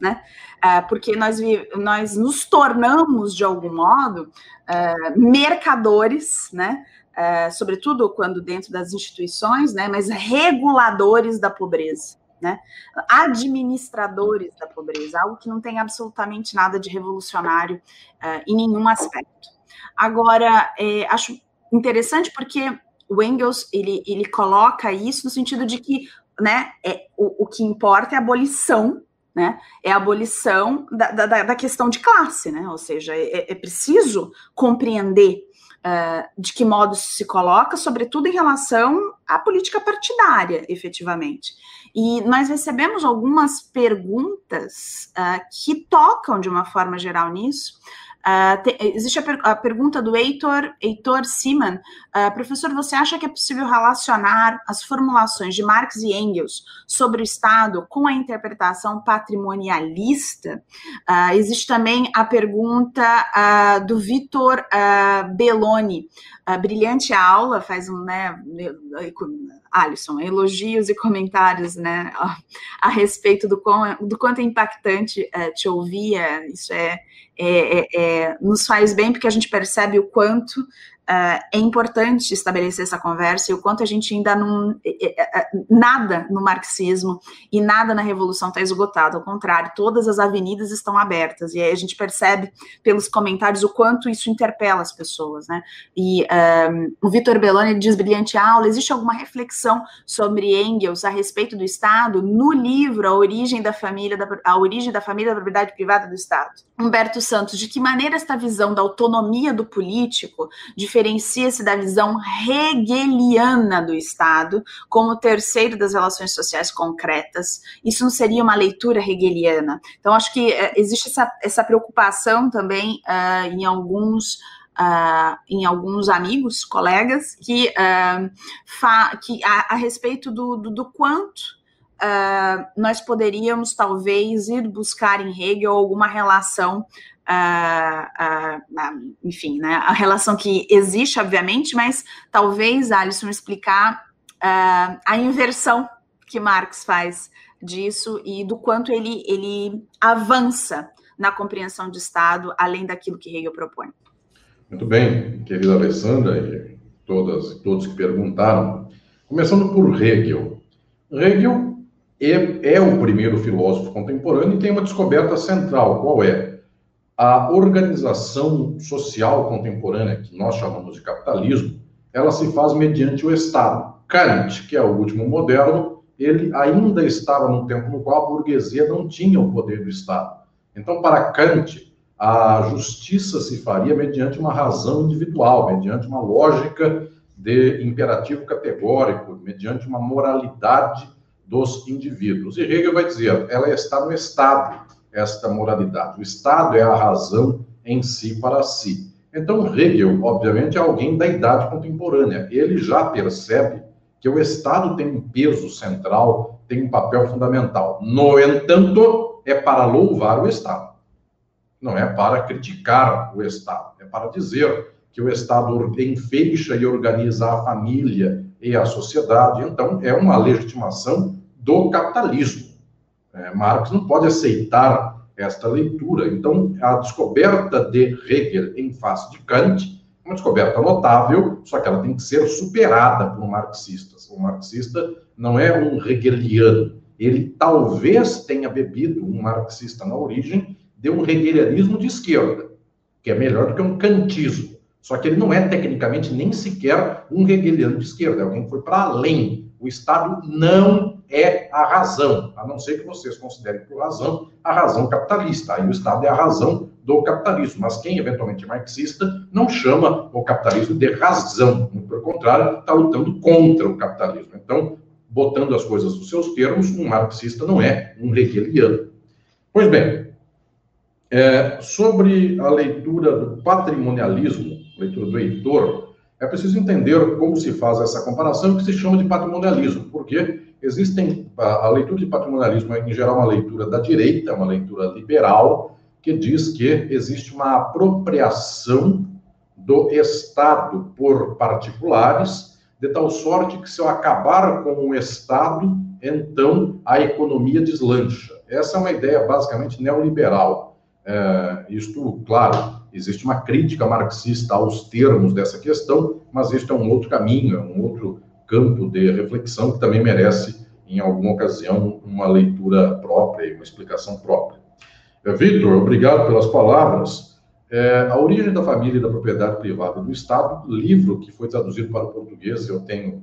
né? Uh, porque nós, nós nos tornamos, de algum modo, uh, mercadores, né? Sobretudo quando dentro das instituições, né? Mas reguladores da pobreza né? Administradores da pobreza, algo que não tem absolutamente nada de revolucionário uh, em nenhum aspecto. Agora, é, acho interessante porque o Engels ele, ele coloca isso no sentido de que né, é, o, o que importa é a abolição né? É a abolição da, da, da, questão de classe, né? Ou seja, é, é preciso compreender de que modo se coloca, sobretudo em relação à política partidária, efetivamente. E nós recebemos algumas perguntas uh, que tocam de uma forma geral nisso. Uh, te, existe a, per, a, pergunta do Heitor, Heitor Siman. Uh, professor, você acha que é possível relacionar as formulações de Marx e Engels sobre o Estado com a interpretação patrimonialista? Uh, existe também a pergunta do Vitor Belloni. brilhante aula, faz um, né, Alisson, elogios e comentários, né, a, a respeito do, quão, do quanto é impactante te ouvir, é, isso é é, é, é, nos faz bem porque a gente percebe o quanto é importante estabelecer essa conversa e o quanto a gente ainda não. É, é, nada no marxismo e nada na revolução está esgotado, ao contrário, todas as avenidas estão abertas, e aí a gente percebe pelos comentários o quanto isso interpela as pessoas, né? E um, o Vitor Belloni diz brilhante aula: existe alguma reflexão sobre Engels a respeito do Estado no livro A Origem da Família, da, a Origem da Família da Propriedade Privada do Estado? Humberto Santos, de que maneira esta visão da autonomia do político, diferente diferencia-se da visão hegeliana do Estado como terceiro das relações sociais concretas. Isso não seria uma leitura hegeliana. Então, acho que uh, existe essa, essa preocupação também uh, em alguns. Uh, em alguns amigos, colegas, que, que a, a, respeito do, do, do quanto uh, nós poderíamos talvez ir buscar em Hegel alguma relação enfim, né, a relação que existe, obviamente, mas talvez, Alisson, explicar uh, a inversão que Marx faz disso e do quanto ele, ele avança na compreensão de Estado, além daquilo que Hegel propõe. Muito bem, querida Alessandra e todas e todos que perguntaram. Começando por Hegel. Hegel é, é o primeiro filósofo contemporâneo e tem uma descoberta central. Qual é? A organização social contemporânea, que nós chamamos de capitalismo, ela se faz mediante o Estado. Kant, que é o último moderno, ele ainda estava num tempo no qual a burguesia não tinha o poder do Estado. Então, para Kant, a justiça se faria mediante uma razão individual, mediante uma lógica de imperativo categórico, mediante uma moralidade dos indivíduos. E Hegel vai dizer, ela está no Estado esta moralidade. O Estado é a razão em si para si. Então, Hegel, obviamente, é alguém da idade contemporânea. Ele já percebe que o Estado tem um peso central, tem um papel fundamental. No entanto, é para louvar o Estado. Não é para criticar o Estado, é para dizer que o Estado enfeixa e organiza a família e a sociedade. Então, é uma legitimação do capitalismo. É, Marx não pode aceitar esta leitura. Então, a descoberta de Hegel em face de Kant é uma descoberta notável, só que ela tem que ser superada por marxistas. O marxista não é um hegeliano. Ele talvez tenha bebido, um marxista na origem, de um hegelianismo de esquerda, que é melhor do que um kantismo. Só que ele não é tecnicamente nem sequer um hegeliano de esquerda, é alguém que foi para além. O Estado não a razão, a não ser que vocês considerem por razão a razão capitalista. Aí o Estado é a razão do capitalismo. Mas quem eventualmente é marxista não chama o capitalismo de razão. Pelo contrário, está lutando contra o capitalismo. Então, botando as coisas nos seus termos, um marxista não é um hegeliano. Pois bem, é, sobre a leitura do patrimonialismo, leitura do Heitor, é preciso entender como se faz essa comparação que se chama de patrimonialismo, porque existem a, a leitura de patrimonialismo é, em geral uma leitura da direita, uma leitura liberal, que diz que existe uma apropriação do Estado por particulares, de tal sorte que se eu acabar com o Estado, então a economia deslancha. Essa é uma ideia basicamente neoliberal. É, isto, claro, existe uma crítica marxista aos termos dessa questão, mas este é um outro caminho, é um outro campo de reflexão que também merece, em alguma ocasião, uma leitura própria e uma explicação própria. Eh, Vitor, obrigado pelas palavras. É, a Origem da Família e da Propriedade Privada do Estado, livro que foi traduzido para o português, eu tenho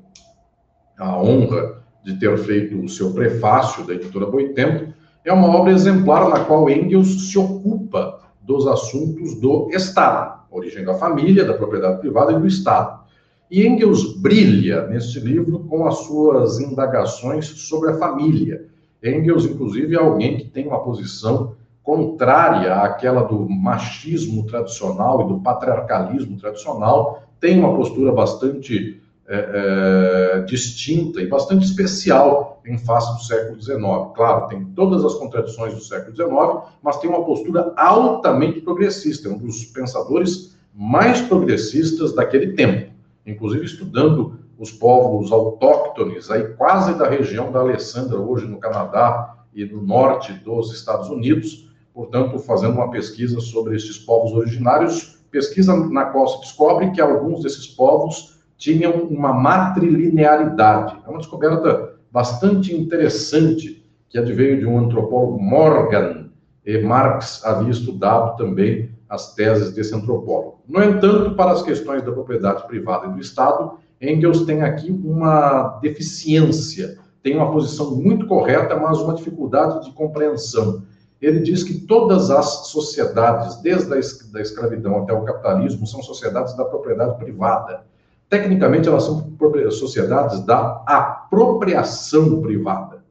a honra de ter feito o seu prefácio da editora Boitempo, é uma obra exemplar na qual Engels se ocupa dos assuntos do Estado, origem da família, da propriedade privada e do Estado. E Engels brilha neste livro com as suas indagações sobre a família. Engels, inclusive, é alguém que tem uma posição contrária àquela do machismo tradicional e do patriarcalismo tradicional, tem uma postura bastante é, é, distinta e bastante especial em face do século XIX. Claro, tem todas as contradições do século XIX, mas tem uma postura altamente progressista, é um dos pensadores mais progressistas daquele tempo inclusive estudando os povos autóctones, aí quase da região da Alessandra, hoje no Canadá e no norte dos Estados Unidos, portanto, fazendo uma pesquisa sobre esses povos originários, pesquisa na qual se descobre que alguns desses povos tinham uma matrilinearidade. É uma descoberta bastante interessante que adveio de um antropólogo Morgan, e Marx havia estudado também as teses desse antropólogo. No entanto, para as questões da propriedade privada e do Estado, Engels tem aqui uma deficiência, tem uma posição muito correta, mas uma dificuldade de compreensão. Ele diz que todas as sociedades, desde a escravidão até o capitalismo, são sociedades da propriedade privada. Tecnicamente, elas são sociedades da apropriação privada,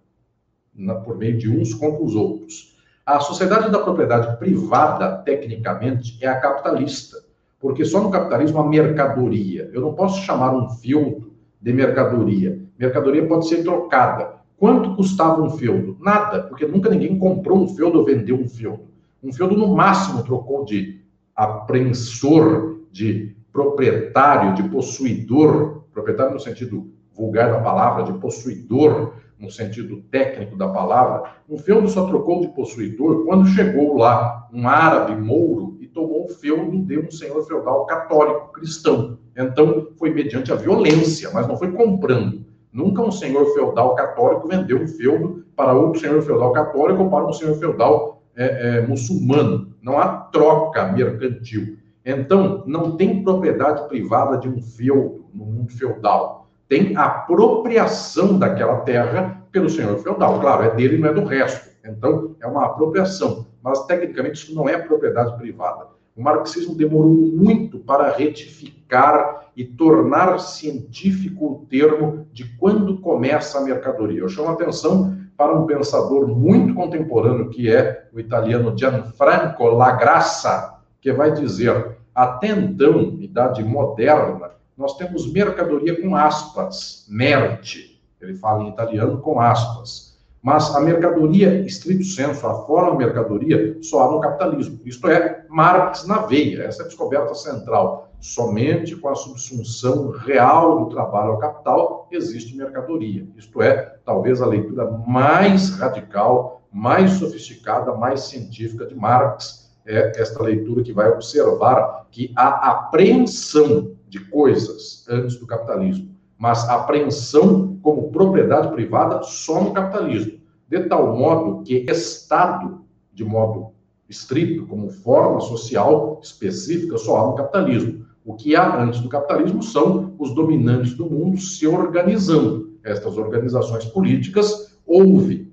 por meio de uns contra os outros. A sociedade da propriedade privada, tecnicamente, é a capitalista, porque só no capitalismo há mercadoria. Eu não posso chamar um feudo de mercadoria. Mercadoria pode ser trocada. Quanto custava um feudo? Nada, porque nunca ninguém comprou um feudo ou vendeu um feudo. Um feudo, no máximo, trocou de apreensor, de proprietário, de possuidor, proprietário no sentido vulgar da palavra, de possuidor, no sentido técnico da palavra, um feudo só trocou de possuidor quando chegou lá um árabe mouro e tomou o feudo de um senhor feudal católico cristão. Então, foi mediante a violência, mas não foi comprando. Nunca um senhor feudal católico vendeu um feudo para outro senhor feudal católico ou para um senhor feudal é, é, muçulmano. Não há troca mercantil. Então, não tem propriedade privada de um feudo no mundo feudal. Tem apropriação daquela terra pelo senhor feudal. Claro, é dele, não é do resto. Então, é uma apropriação. Mas, tecnicamente, isso não é propriedade privada. O marxismo demorou muito para retificar e tornar científico o termo de quando começa a mercadoria. Eu chamo a atenção para um pensador muito contemporâneo, que é o italiano Gianfranco Lagrassa, que vai dizer: até então, idade moderna, nós temos mercadoria com aspas, merte. Ele fala em italiano com aspas. Mas a mercadoria, estrito senso, a forma mercadoria, só há no capitalismo. Isto é, Marx na veia, essa é a descoberta central. Somente com a subsunção real do trabalho ao capital existe mercadoria. Isto é, talvez a leitura mais radical, mais sofisticada, mais científica de Marx é esta leitura que vai observar que há apreensão de coisas antes do capitalismo, mas apreensão como propriedade privada só no capitalismo, de tal modo que Estado, de modo estrito, como forma social específica, só há no capitalismo. O que há antes do capitalismo são os dominantes do mundo se organizando. Estas organizações políticas houve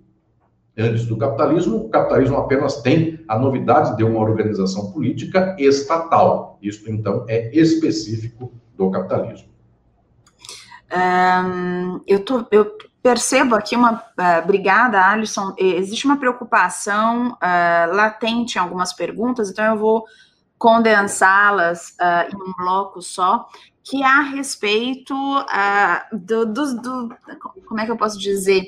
antes do capitalismo, o capitalismo apenas tem a novidade de uma organização política estatal. Isso, então, é específico do capitalismo. Um, eu, tô, eu percebo aqui uma. Uh, obrigada, Alisson. Existe uma preocupação uh, latente em algumas perguntas, então eu vou condensá-las uh, em um bloco só, que é a respeito do, do, do, Como é que eu posso dizer?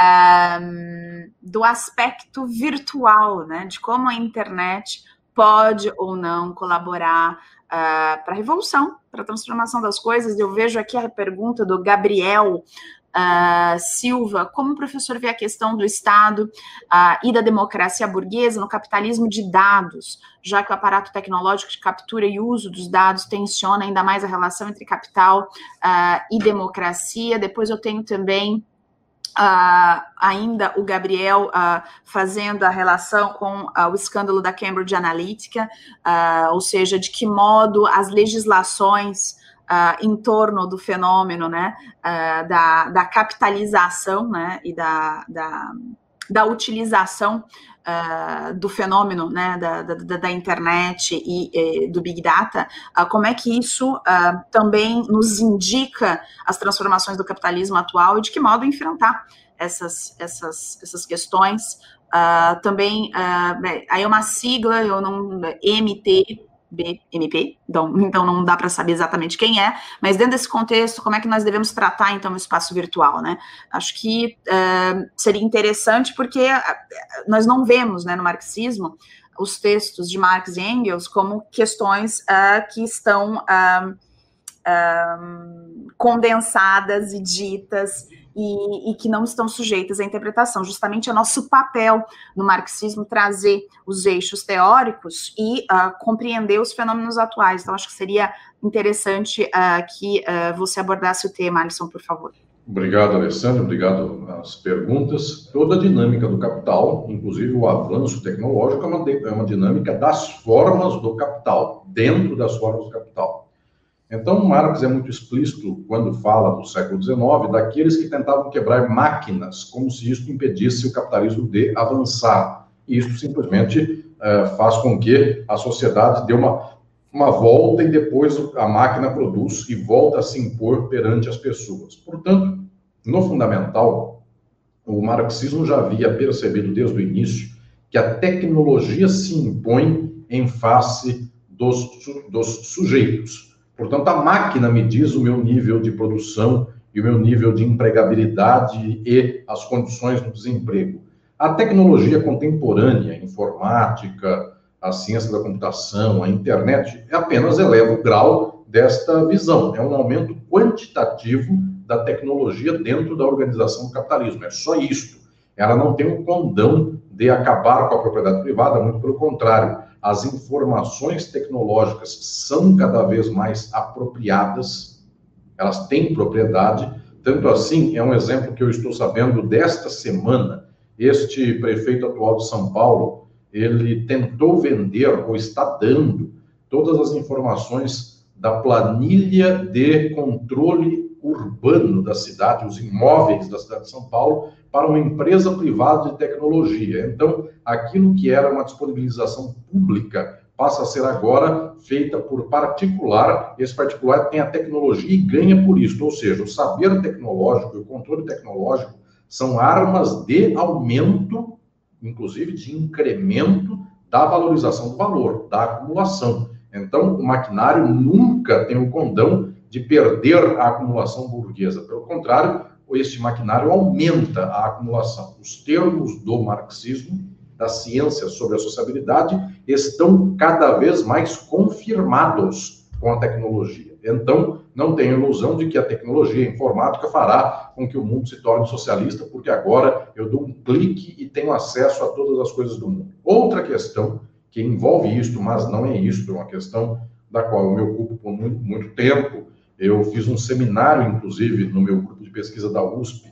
Um, do aspecto virtual, né? De como a internet pode ou não colaborar uh, para a revolução, para a transformação das coisas. Eu vejo aqui a pergunta do Gabriel Uh, Silva, como o professor vê a questão do Estado uh, e da democracia burguesa no capitalismo de dados, já que o aparato tecnológico de captura e uso dos dados tensiona ainda mais a relação entre capital uh, e democracia. Depois eu tenho também Ainda o Gabriel fazendo a relação com o escândalo da Cambridge Analytica, ou seja, de que modo as legislações em torno do fenômeno né, da, da, capitalização né, e da, da, da utilização Uh, do fenômeno né, da, da, da internet e, e, do Big Data, uh, como é que isso uh, também nos indica as transformações do capitalismo atual e de que modo enfrentar essas, essas, essas questões. também, aí é uma sigla, eu não, MT, BMP, então, então não dá para saber exatamente quem é, mas dentro desse contexto, como é que nós devemos tratar então o espaço virtual, né? Acho que uh, seria interessante porque uh, nós não vemos, né, no marxismo, os textos de Marx e Engels como questões uh, que estão condensadas e ditas e, e, que não estão sujeitas à interpretação. Justamente é nosso papel no marxismo trazer os eixos teóricos e uh, compreender os fenômenos atuais. Então, acho que seria interessante uh, que uh, você abordasse o tema, Alisson, por favor. Obrigado, Alessandro. Obrigado às perguntas. Toda a dinâmica do capital, inclusive o avanço tecnológico, é uma, é uma dinâmica das formas do capital, dentro das formas do capital. Então, Marx é muito explícito quando fala do século XIX daqueles que tentavam quebrar máquinas, como se isso impedisse o capitalismo de avançar. E isso simplesmente uh, faz com que a sociedade dê uma, uma volta e depois a máquina produz e volta a se impor perante as pessoas. Portanto, no fundamental, o marxismo já havia percebido desde o início que a tecnologia se impõe em face dos, dos sujeitos Portanto, a máquina me diz o meu nível de produção e o meu nível de empregabilidade e as condições do desemprego. A tecnologia contemporânea, a informática, a ciência da computação, a internet, apenas eleva o grau desta visão. É um aumento quantitativo da tecnologia dentro da organização do capitalismo. É só isto. Ela não tem o condão de acabar com a propriedade privada, muito pelo contrário as informações tecnológicas são cada vez mais apropriadas, elas têm propriedade. Tanto assim, é um exemplo que eu estou sabendo desta semana. Este prefeito atual de São Paulo, ele tentou vender ou está dando todas as informações da planilha de controle urbano da cidade, os imóveis da cidade de São Paulo, para uma empresa privada de tecnologia. Então, aquilo que era uma disponibilização pública passa a ser agora feita por particular. Esse particular tem a tecnologia e ganha por isso. Ou seja, o saber tecnológico e o controle tecnológico são armas de aumento, inclusive de incremento da valorização do valor, da acumulação. Então, o maquinário nunca tem o condão de perder a acumulação burguesa. Pelo contrário, este maquinário aumenta a acumulação. Os termos do marxismo, da ciência sobre a sociabilidade, estão cada vez mais confirmados com a tecnologia. Então, não tem ilusão de que a tecnologia informática fará com que o mundo se torne socialista, porque agora eu dou um clique e tenho acesso a todas as coisas do mundo. Outra questão que envolve isto, mas não é isto, é uma questão da qual eu me ocupo por muito, muito tempo. Eu fiz um seminário, inclusive, no meu grupo de pesquisa da USP,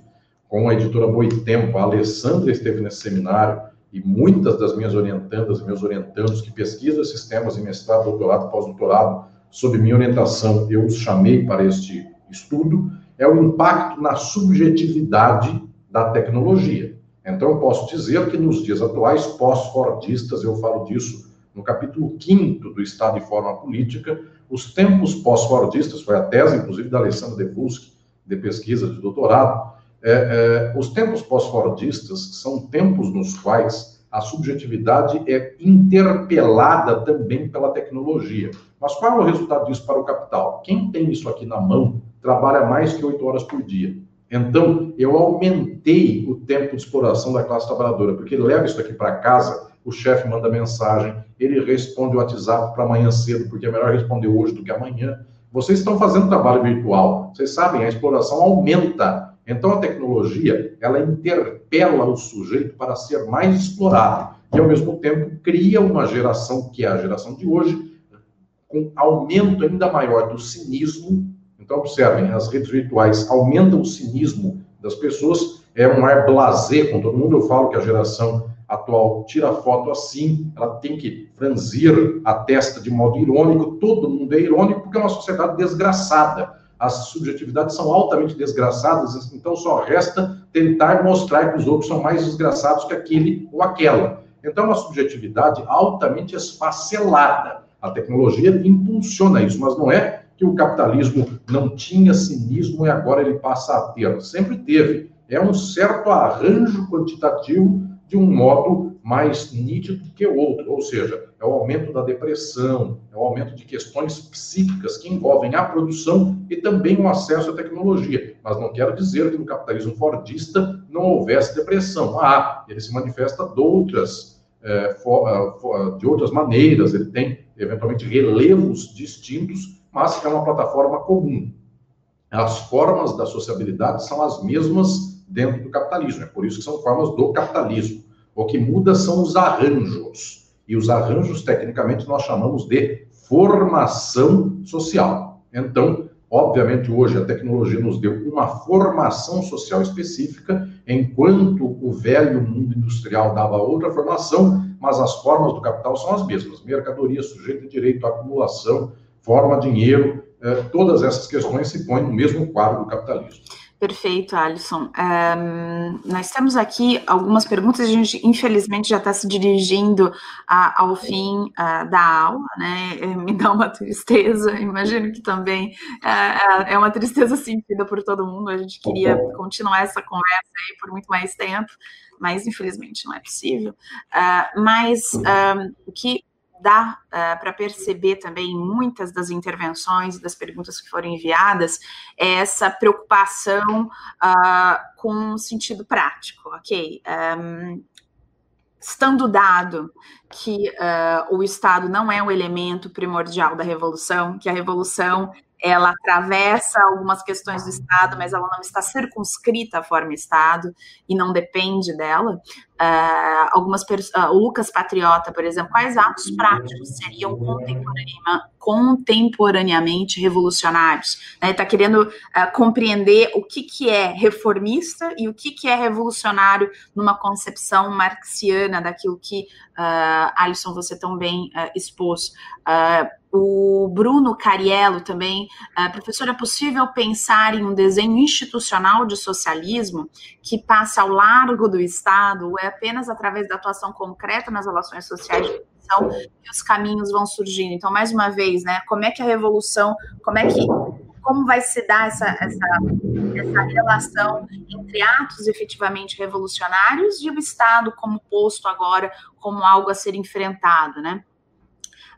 com a editora Boitempo. A Alessandra esteve nesse seminário e muitas das minhas orientandas meus orientandos que pesquisam esses temas em mestrado, doutorado, pós-doutorado, sob minha orientação, eu os chamei para este estudo, é o impacto na subjetividade da tecnologia. Então, eu posso dizer que nos dias atuais, pós-fordistas, eu falo disso no capítulo 5 do Estado e Forma Política, os tempos pós-fordistas, foi a tese, inclusive, da Alessandra Devuski, de pesquisa de doutorado, é, é, os tempos pós-fordistas são tempos nos quais a subjetividade é interpelada também pela tecnologia. Mas qual é o resultado disso para o capital? Quem tem isso aqui na mão trabalha mais que oito horas por dia. Então, eu aumentei o tempo de exploração da classe trabalhadora, porque ele leva isso aqui para casa, o chefe manda mensagem, ele responde o WhatsApp para amanhã cedo, porque é melhor responder hoje do que amanhã. Vocês estão fazendo trabalho virtual, vocês sabem, a exploração aumenta. Então, a tecnologia, ela interpela o sujeito para ser mais explorado e, ao mesmo tempo, cria uma geração, que é a geração de hoje, com aumento ainda maior do cinismo então, observem, as redes virtuais aumentam o cinismo das pessoas, é um ar blazer com todo mundo. Eu falo que a geração atual tira foto assim, ela tem que franzir a testa de modo irônico, todo mundo é irônico porque é uma sociedade desgraçada. As subjetividades são altamente desgraçadas, então só resta tentar mostrar que os outros são mais desgraçados que aquele ou aquela. Então, é uma subjetividade altamente esfacelada. A tecnologia impulsiona isso, mas não é que o capitalismo não tinha cinismo e agora ele passa a ter. Sempre teve. É um certo arranjo quantitativo de um modo mais nítido que o outro, ou seja, é o aumento da depressão, é o aumento de questões psíquicas que envolvem a produção e também o acesso à tecnologia. Mas não quero dizer que no capitalismo fordista não houvesse depressão. Ah, ele se manifesta de outras, é, de outras maneiras, ele tem eventualmente relevos distintos mas é uma plataforma comum. As formas da sociabilidade são as mesmas dentro do capitalismo, é por isso que são formas do capitalismo. O que muda são os arranjos, e os arranjos, tecnicamente, nós chamamos de formação social. Então, obviamente, hoje a tecnologia nos deu uma formação social específica, enquanto o velho mundo industrial dava outra formação, mas as formas do capital são as mesmas: mercadoria, sujeito de direito, acumulação, forma, dinheiro, eh, todas essas questões se põem no mesmo quadro do capitalismo. Perfeito, Alisson. Um, nós temos aqui algumas perguntas, a gente infelizmente já está se dirigindo a, ao fim uh, da aula, né? Eh, me dá uma tristeza, imagino que também uh, é uma tristeza sentida por todo mundo. A gente queria continuar essa conversa aí por muito mais tempo, mas infelizmente não é possível. Uh, mas o que dá uh, eh, para perceber também muitas das intervenções das perguntas que foram enviadas é essa preocupação uh, com sentido prático, ok? Um, estando dado que uh, o Estado não é o elemento primordial da revolução, que a revolução ela atravessa algumas questões do Estado, mas ela não está circunscrita à forma Estado e não depende dela. Uh, algumas uh, o Lucas Patriota, por exemplo, quais atos práticos seriam contemporaneamente revolucionários? Está né? Tá querendo uh, compreender o que, que é reformista e o que, que é revolucionário numa concepção marxiana daquilo que, uh, Alisson, você tão bem expôs. o Bruno Cariello também, professor, é possível pensar em um desenho institucional de socialismo que passa ao largo do Estado é apenas através da atuação concreta nas relações sociais de produção que os caminhos vão surgindo. Então, mais uma vez, né, como é que a revolução, como é que como vai se dar essa, essa, essa relação entre atos efetivamente revolucionários e o Estado como posto agora como algo a ser enfrentado, né?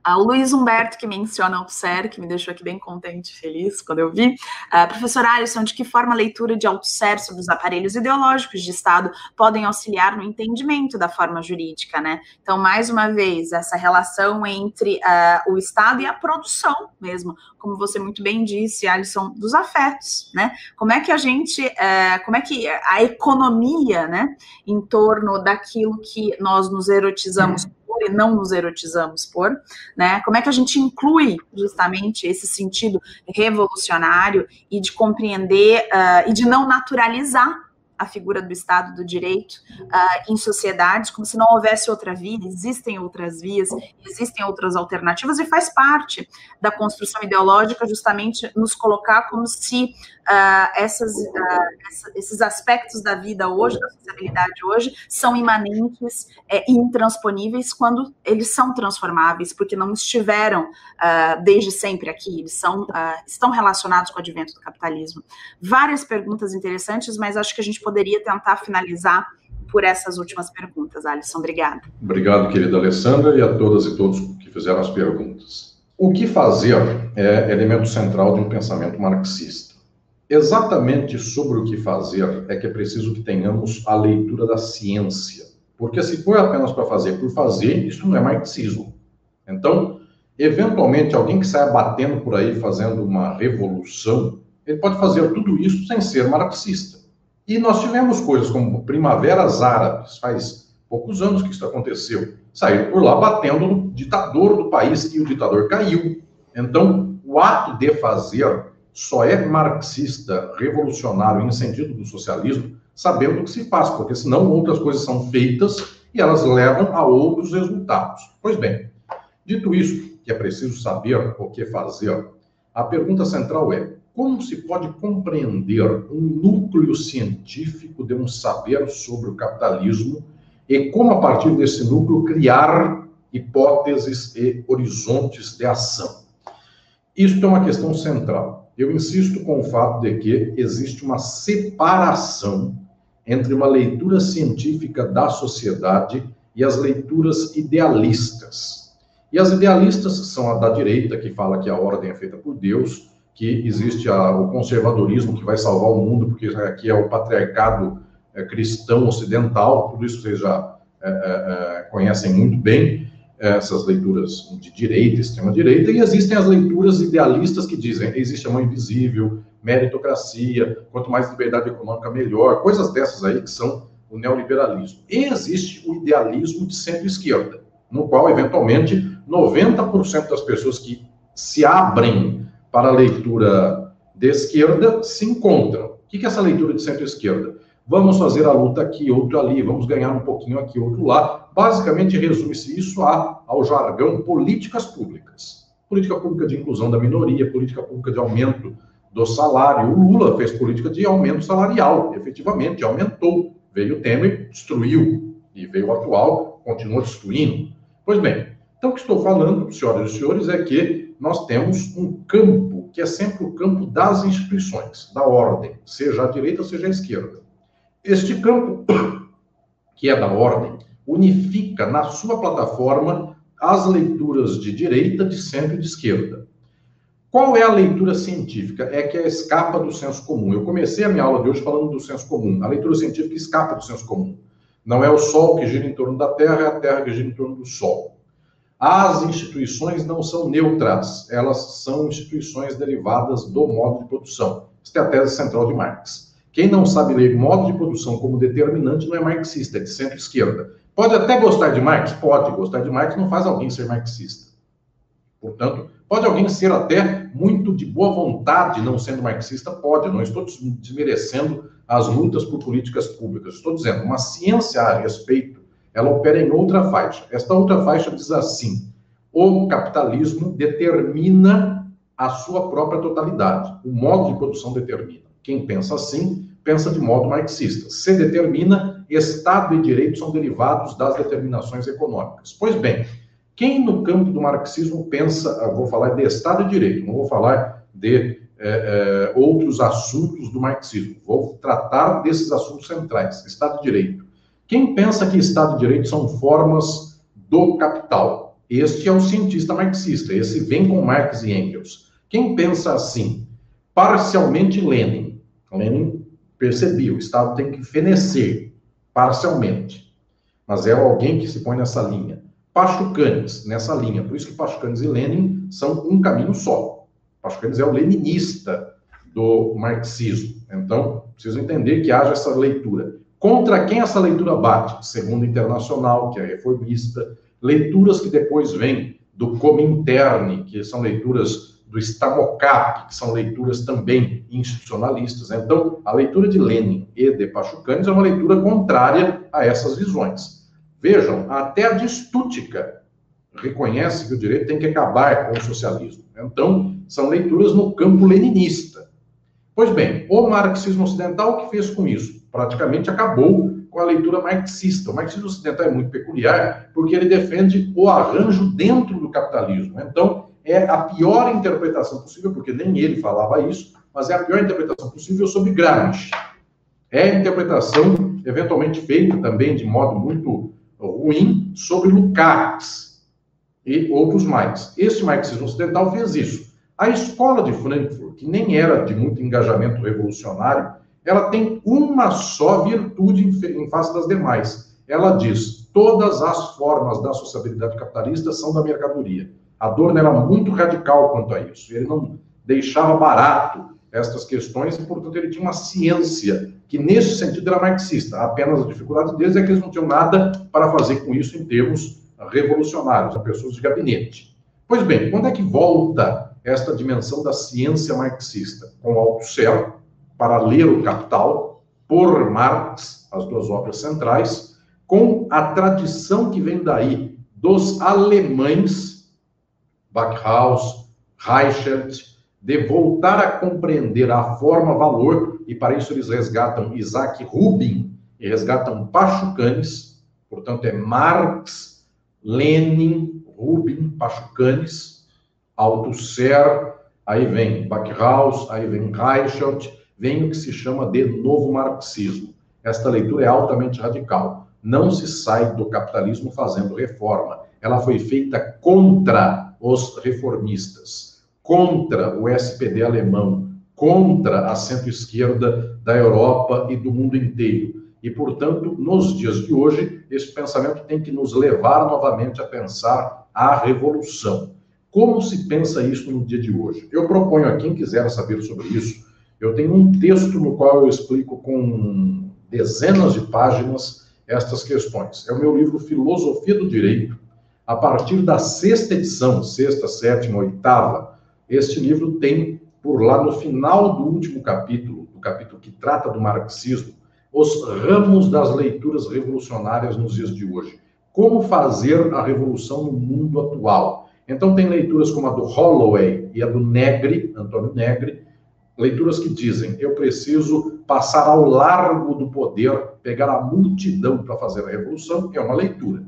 Uh, o Luiz Humberto, que menciona o SER, que me deixou aqui bem contente e feliz quando eu vi. Uh, professor Alisson, de que forma a leitura de Althusser sobre os aparelhos ideológicos de Estado podem auxiliar no entendimento da forma jurídica, né? Então, mais uma vez, essa relação entre uh, o Estado e a produção mesmo, como você muito bem disse, Alisson, dos afetos, né? Como é que a gente, como é que a economia, né, em torno daquilo que nós nos erotizamos e não nos erotizamos por, né? Como é que a gente inclui justamente esse sentido revolucionário e de compreender uh, e de não naturalizar a figura do Estado do Direito uh, em sociedades, como se não houvesse outra via, existem outras vias, existem outras alternativas, e faz parte da construção ideológica justamente nos colocar como se uh, essas, uh, esses aspectos da vida hoje, da sociabilidade hoje, são imanentes é, e intransponíveis quando eles são transformáveis, porque não estiveram desde sempre aqui, eles são, estão relacionados com o advento do capitalismo. Várias perguntas interessantes, mas acho que a gente poderia tentar finalizar por essas últimas perguntas, Alisson. Obrigada. Obrigado, querida Alessandra, e a todas e todos que fizeram as perguntas. O que fazer é elemento central de um pensamento marxista. Exatamente sobre o que fazer é que é preciso que tenhamos a leitura da ciência. Porque se for apenas para fazer por fazer, isso não é marxismo. Então, eventualmente, alguém que saia batendo por aí fazendo uma revolução, ele pode fazer tudo isso sem ser marxista. E nós tivemos coisas como primaveras árabes, faz poucos anos que isso aconteceu. Saíram por lá batendo no ditador do país e o ditador caiu. Então, o ato de fazer só é marxista, revolucionário, em sentido do socialismo, sabendo o que se faz, porque senão outras coisas são feitas e elas levam a outros resultados. Pois bem, dito isso, que é preciso saber o que fazer, a pergunta central é: como se pode compreender um núcleo científico de um saber sobre o capitalismo e como, a partir desse núcleo, criar hipóteses e horizontes de ação? Isso é uma questão central. Eu insisto com o fato de que existe uma separação entre uma leitura científica da sociedade e as leituras idealistas. E as idealistas são a da direita, que fala que a ordem é feita por Deus, que existe a, o conservadorismo que vai salvar o mundo, porque aqui é o patriarcado é, cristão ocidental, tudo isso vocês já é, é, é conhecem muito bem, é, essas leituras de direita, extrema-direita, e existem as leituras idealistas que dizem existe a mão invisível, meritocracia, quanto mais liberdade econômica, melhor, coisas dessas aí que são o neoliberalismo. E existe o idealismo de centro-esquerda, no qual, eventualmente, 90% das pessoas que se abrem para a leitura de esquerda se encontram. O que é essa leitura de centro-esquerda? Vamos fazer a luta aqui, outro ali, vamos ganhar um pouquinho aqui, outro lá. Basicamente, resume-se isso a, ao jargão políticas públicas. Política pública de inclusão da minoria, política pública de aumento do salário. O Lula fez política de aumento salarial, efetivamente, aumentou. Veio o Temer, destruiu. E veio o atual, continua destruindo. Pois bem, então o que estou falando, senhoras e senhores, é que nós temos um campo que é sempre o campo das instituições, da ordem, seja a direita, seja a esquerda. Este campo, que é da ordem, unifica na sua plataforma as leituras de direita, de centro e de esquerda. Qual é a leitura científica? É que é escapa do senso comum. Eu comecei a minha aula de hoje falando do senso comum. A leitura científica escapa do senso comum. Não é o Sol que gira em torno da Terra, é a Terra que gira em torno do Sol. As instituições não são neutras, elas são instituições derivadas do modo de produção. Esta é a tese central de Marx. Quem não sabe ler modo de produção como determinante não é marxista, é de centro-esquerda. Pode até gostar de Marx? Pode. Gostar de Marx não faz alguém ser marxista. Portanto, pode alguém ser até muito de boa vontade não sendo marxista? Pode. Não estou desmerecendo as lutas por políticas públicas. Estou dizendo, uma ciência a respeito, ela opera em outra faixa. Esta outra faixa diz assim: o capitalismo determina a sua própria totalidade. O modo de produção determina. Quem pensa assim, pensa de modo marxista. Se determina, Estado e direito são derivados das determinações econômicas. Pois bem, quem no campo do marxismo pensa, vou falar de Estado e direito, não vou falar de é, é, outros assuntos do marxismo, vou tratar desses assuntos centrais, Estado e direito. Quem pensa que Estado e direito são formas do capital? Este é o cientista marxista, esse vem com Marx e Engels. Quem pensa assim? Parcialmente Lenin. Lenin percebia, o Estado tem que fenecer parcialmente. Mas é alguém que se põe nessa linha. Pachucanes, nessa linha. Por isso que Pachucanes e Lenin são um caminho só. Pachucanes é o leninista do marxismo. Então, preciso entender que haja essa leitura. Contra quem essa leitura bate? Segundo Internacional, que é reformista, leituras que depois vêm do Comintern, que são leituras do Stamocap, que são leituras também institucionalistas. Então, a leitura de Lenin e de Pachucanes é uma leitura contrária a essas visões. Vejam, até a Stuttgart reconhece que o direito tem que acabar com o socialismo. Então, são leituras no campo leninista. Pois bem, o marxismo ocidental, o que fez com isso? Praticamente acabou com a leitura marxista. O marxismo ocidental é muito peculiar porque ele defende o arranjo dentro do capitalismo. Então, é a pior interpretação possível, porque nem ele falava isso, mas é a pior interpretação possível sobre Gramsci. É a interpretação, eventualmente feita também de modo muito ruim, sobre Lukács e outros mais. Esse marxismo ocidental fez isso. A escola de Frankfurt, que nem era de muito engajamento revolucionário, ela tem uma só virtude em face das demais. Ela diz: todas as formas da sociabilidade capitalista são da mercadoria. Adorno era muito radical quanto a isso. Ele não deixava barato estas questões e, portanto, ele tinha uma ciência que, nesse sentido, era marxista. Apenas a dificuldade deles é que eles não tinham nada para fazer com isso em termos revolucionários, a pessoas de gabinete. Pois bem, quando é que volta esta dimensão da ciência marxista? Com Althusser, para ler o Capital, por Marx, as duas obras centrais, com a tradição que vem daí dos alemães Backhaus, Reichert, de voltar a compreender a forma-valor, e para isso eles resgatam Isaac Rubin e resgatam Pachucanes, portanto é Marx, Lenin, Rubin, Pachucanes, Althusser, aí vem Backhaus, aí vem Reichert, vem o que se chama de novo marxismo. Esta leitura é altamente radical. Não se sai do capitalismo fazendo reforma. Ela foi feita contra os reformistas, contra o SPD alemão, contra a centro-esquerda da Europa e do mundo inteiro. E, portanto, nos dias de hoje, esse pensamento tem que nos levar novamente a pensar a revolução. Como se pensa isso no dia de hoje? Eu proponho a quem quiser saber sobre isso, eu tenho um texto no qual eu explico com dezenas de páginas estas questões. É o meu livro Filosofia do Direito, a partir da sexta edição, sexta, sétima, oitava, este livro tem por lá no final do último capítulo, do capítulo que trata do marxismo, os ramos das leituras revolucionárias nos dias de hoje. Como fazer a revolução no mundo atual. Então tem leituras como a do Holloway e a do Negri, Antônio Negri, leituras que dizem: eu preciso passar ao largo do poder, pegar a multidão para fazer a revolução, é uma leitura.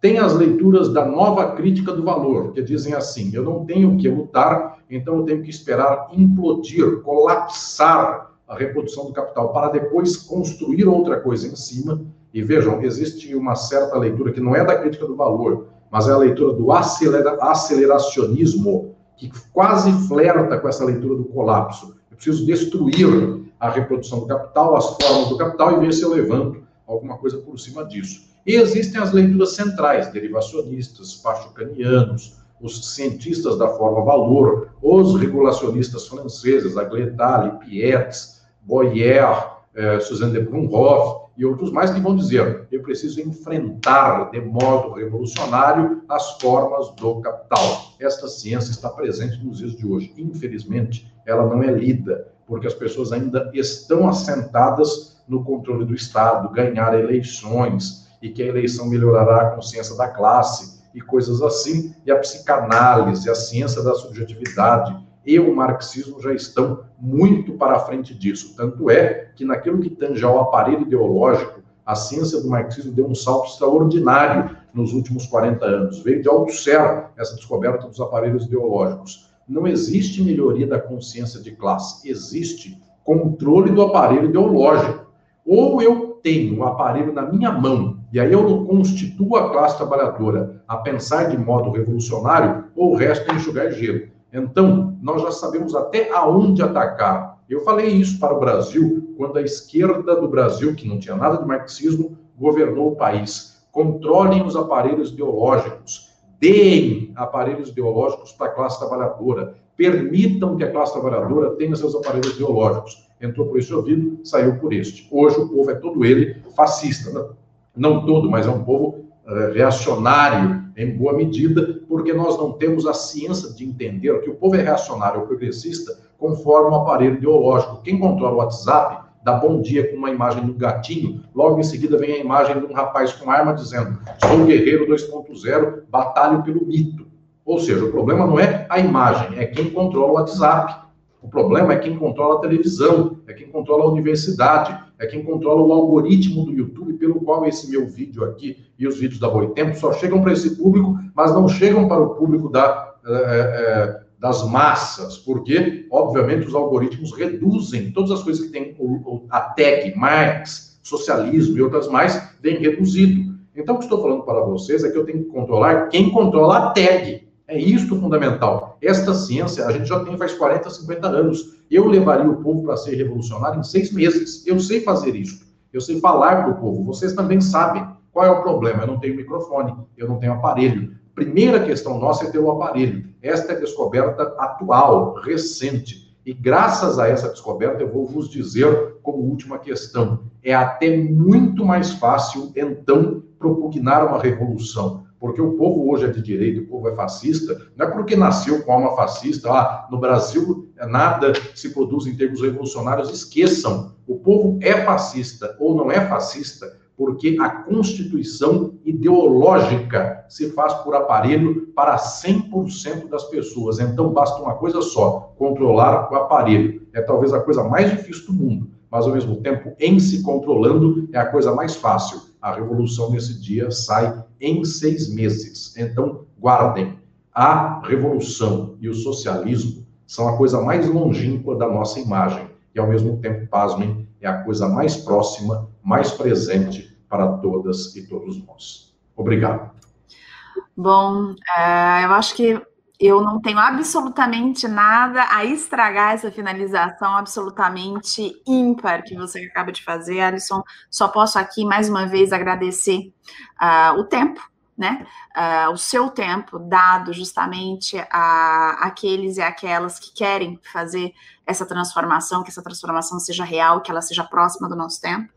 Tem as leituras da nova crítica do valor, que dizem assim: eu não tenho que lutar, então eu tenho que esperar implodir, colapsar a reprodução do capital para depois construir outra coisa em cima. E vejam, existe uma certa leitura que não é da crítica do valor, mas é a leitura do acelera aceleracionismo, que quase flerta com essa leitura do colapso. Eu preciso destruir a reprodução do capital, as formas do capital, e ver se eu levanto alguma coisa por cima disso. E existem as leituras centrais, derivacionistas, pachucanianos, os cientistas da forma-valor, os regulacionistas franceses, Agletal, Pietz, Boyer, eh, Suzanne de Brunhoff e outros mais que vão dizer: eu preciso enfrentar de modo revolucionário as formas do capital. Esta ciência está presente nos dias de hoje. Infelizmente, ela não é lida, porque as pessoas ainda estão assentadas no controle do Estado, ganhar eleições e que a eleição melhorará a consciência da classe e coisas assim. E a psicanálise, a ciência da subjetividade e o marxismo já estão muito para frente disso. Tanto é que naquilo que tange ao aparelho ideológico, a ciência do marxismo deu um salto extraordinário nos últimos 40 anos. Veio de alto céu essa descoberta dos aparelhos ideológicos. Não existe melhoria da consciência de classe, existe controle do aparelho ideológico. Ou eu tenho um aparelho na minha mão, e aí eu constituo a classe trabalhadora a pensar de modo revolucionário, ou o resto é enxugar gelo. Então, nós já sabemos até aonde atacar. Eu falei isso para o Brasil quando a esquerda do Brasil, que não tinha nada de marxismo, governou o país. Controlem os aparelhos ideológicos, deem aparelhos ideológicos para a classe trabalhadora, permitam que a classe trabalhadora tenha seus aparelhos ideológicos. Entrou por esse ouvido, saiu por este. Hoje o povo é todo ele fascista. Não todo, mas é um povo reacionário, em boa medida, porque nós não temos a ciência de entender que o povo é reacionário ou progressista conforme um aparelho ideológico. Quem controla o WhatsApp dá bom dia com uma imagem do gatinho, logo em seguida vem a imagem de um rapaz com arma dizendo: sou guerreiro 2.0, batalho pelo mito. Ou seja, o problema não é a imagem, é quem controla o WhatsApp. O problema é quem controla a televisão, é quem controla a universidade, é quem controla o algoritmo do YouTube, pelo qual esse meu vídeo aqui e os vídeos da Boitempo só chegam para esse público, mas não chegam para o público da, é, é, das massas, porque, obviamente, os algoritmos reduzem todas as coisas que tem a tag, Marx, socialismo e outras mais, vem reduzido. Então, o que estou falando para vocês é que eu tenho que controlar quem controla a tag. É isto fundamental. Esta ciência a gente já tem faz 40, 50 anos. Eu levaria o povo para ser revolucionário em seis meses. Eu sei fazer isso. Eu sei falar para o povo. Vocês também sabem. Qual é o problema? Eu não tenho microfone, eu não tenho aparelho. Primeira questão nossa é ter o aparelho. Esta é a descoberta atual, recente. E graças a essa descoberta, eu vou vos dizer como última questão: é até muito mais fácil, então, propugnar uma revolução porque o povo hoje é de direita, o povo é fascista, não é porque nasceu com alma fascista, ah, no Brasil nada se produz em termos revolucionários, esqueçam, o povo é fascista ou não é fascista porque a constituição ideológica se faz por aparelho para 100% das pessoas. Então basta uma coisa só, controlar o aparelho. É talvez a coisa mais difícil do mundo, mas ao mesmo tempo, em se controlando, é a coisa mais fácil a revolução nesse dia sai em seis meses. Então, guardem. A revolução e o socialismo são a coisa mais longínqua da nossa imagem e, ao mesmo tempo, pasmem, é a coisa mais próxima, mais presente para todas e todos nós. Obrigado. Bom, é, eu acho que eu não tenho absolutamente nada a estragar essa finalização absolutamente ímpar que você acaba de fazer, Alisson. Só posso aqui mais uma vez agradecer uh, o tempo, né? Uh, o seu tempo dado justamente a aqueles e aquelas que querem fazer essa transformação, que essa transformação seja real, que ela seja próxima do nosso tempo.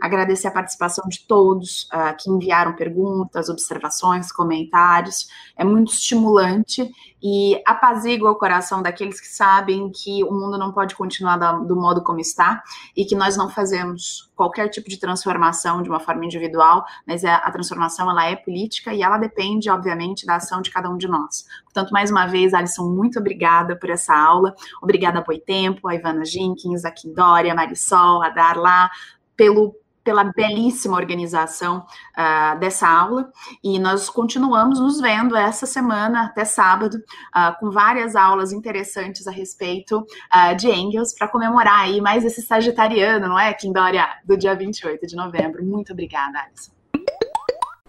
Agradecer a participação de todos uh, que enviaram perguntas, observações, comentários. É muito estimulante e apazigua o coração daqueles que sabem que o mundo não pode continuar da, do modo como está e que nós não fazemos qualquer tipo de transformação de uma forma individual, mas a, a transformação ela é política e ela depende, obviamente, da ação de cada um de nós. Portanto, mais uma vez, Alisson, muito obrigada por essa aula. Obrigada a Boitempo, a Ivana Jenkins, a Kindória, a Marisol, a Darla, pelo pela belíssima organização uh, dessa aula e nós continuamos nos vendo essa semana até sábado uh, com várias aulas interessantes a respeito uh, de Engels para comemorar aí mais esse sagitariano, não é, Kim Dória, do dia 28 de novembro. Muito obrigada, Alisson.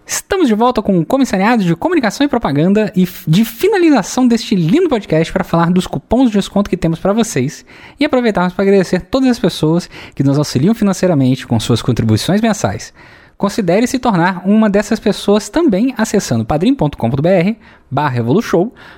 Estamos de volta com o comissariado de comunicação e propaganda e de finalização deste lindo podcast para falar dos cupons de desconto que temos para vocês e aproveitarmos para agradecer todas as pessoas que nos auxiliam financeiramente com suas contribuições mensais. Considere se tornar uma dessas pessoas também acessando padrim.com.br barra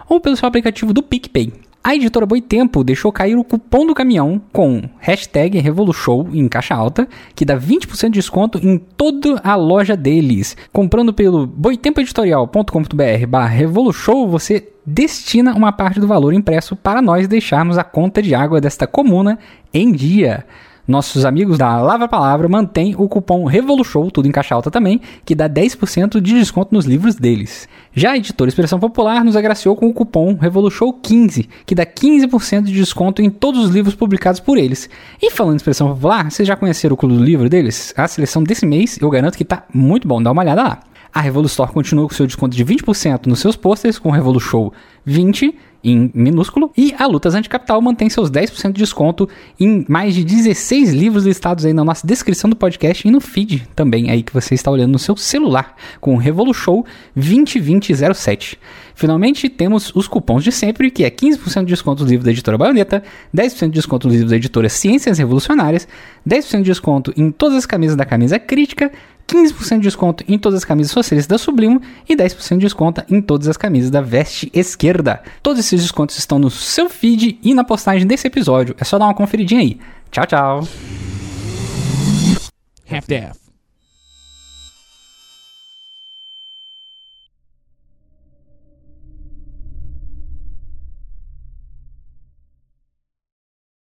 ou pelo seu aplicativo do PicPay. A editora Boitempo deixou cair o cupom do caminhão com hashtag Revolution em caixa alta, que dá 20% de desconto em toda a loja deles. Comprando pelo boitempoeditorial.com.br barra Revolution, você destina uma parte do valor impresso para nós deixarmos a conta de água desta comuna em dia. Nossos amigos da Lava Palavra mantêm o cupom REVOLUSHOW, tudo em caixa alta também, que dá 10% de desconto nos livros deles. Já a editora Expressão Popular nos agraciou com o cupom REVOLUSHOW15, que dá 15% de desconto em todos os livros publicados por eles. E falando em Expressão Popular, vocês já conheceram o clube do livro deles? A seleção desse mês eu garanto que tá muito bom, dá uma olhada lá. A Revolustore continua com seu desconto de 20% nos seus posters com o Revolution 20 em minúsculo. E a Lutas Anticapital mantém seus 10% de desconto em mais de 16 livros listados aí na nossa descrição do podcast e no feed também aí que você está olhando no seu celular com o Revolution 202007. Finalmente temos os cupons de sempre, que é 15% de desconto dos livros da editora Baioneta, 10% de desconto dos livros da editora Ciências Revolucionárias, 10% de desconto em todas as camisas da camisa crítica, 15% de desconto em todas as camisas socialistas da Sublimo e 10% de desconto em todas as camisas da Veste Esquerda. Todos esses descontos estão no seu feed e na postagem desse episódio. É só dar uma conferidinha aí. Tchau, tchau. Half-Death.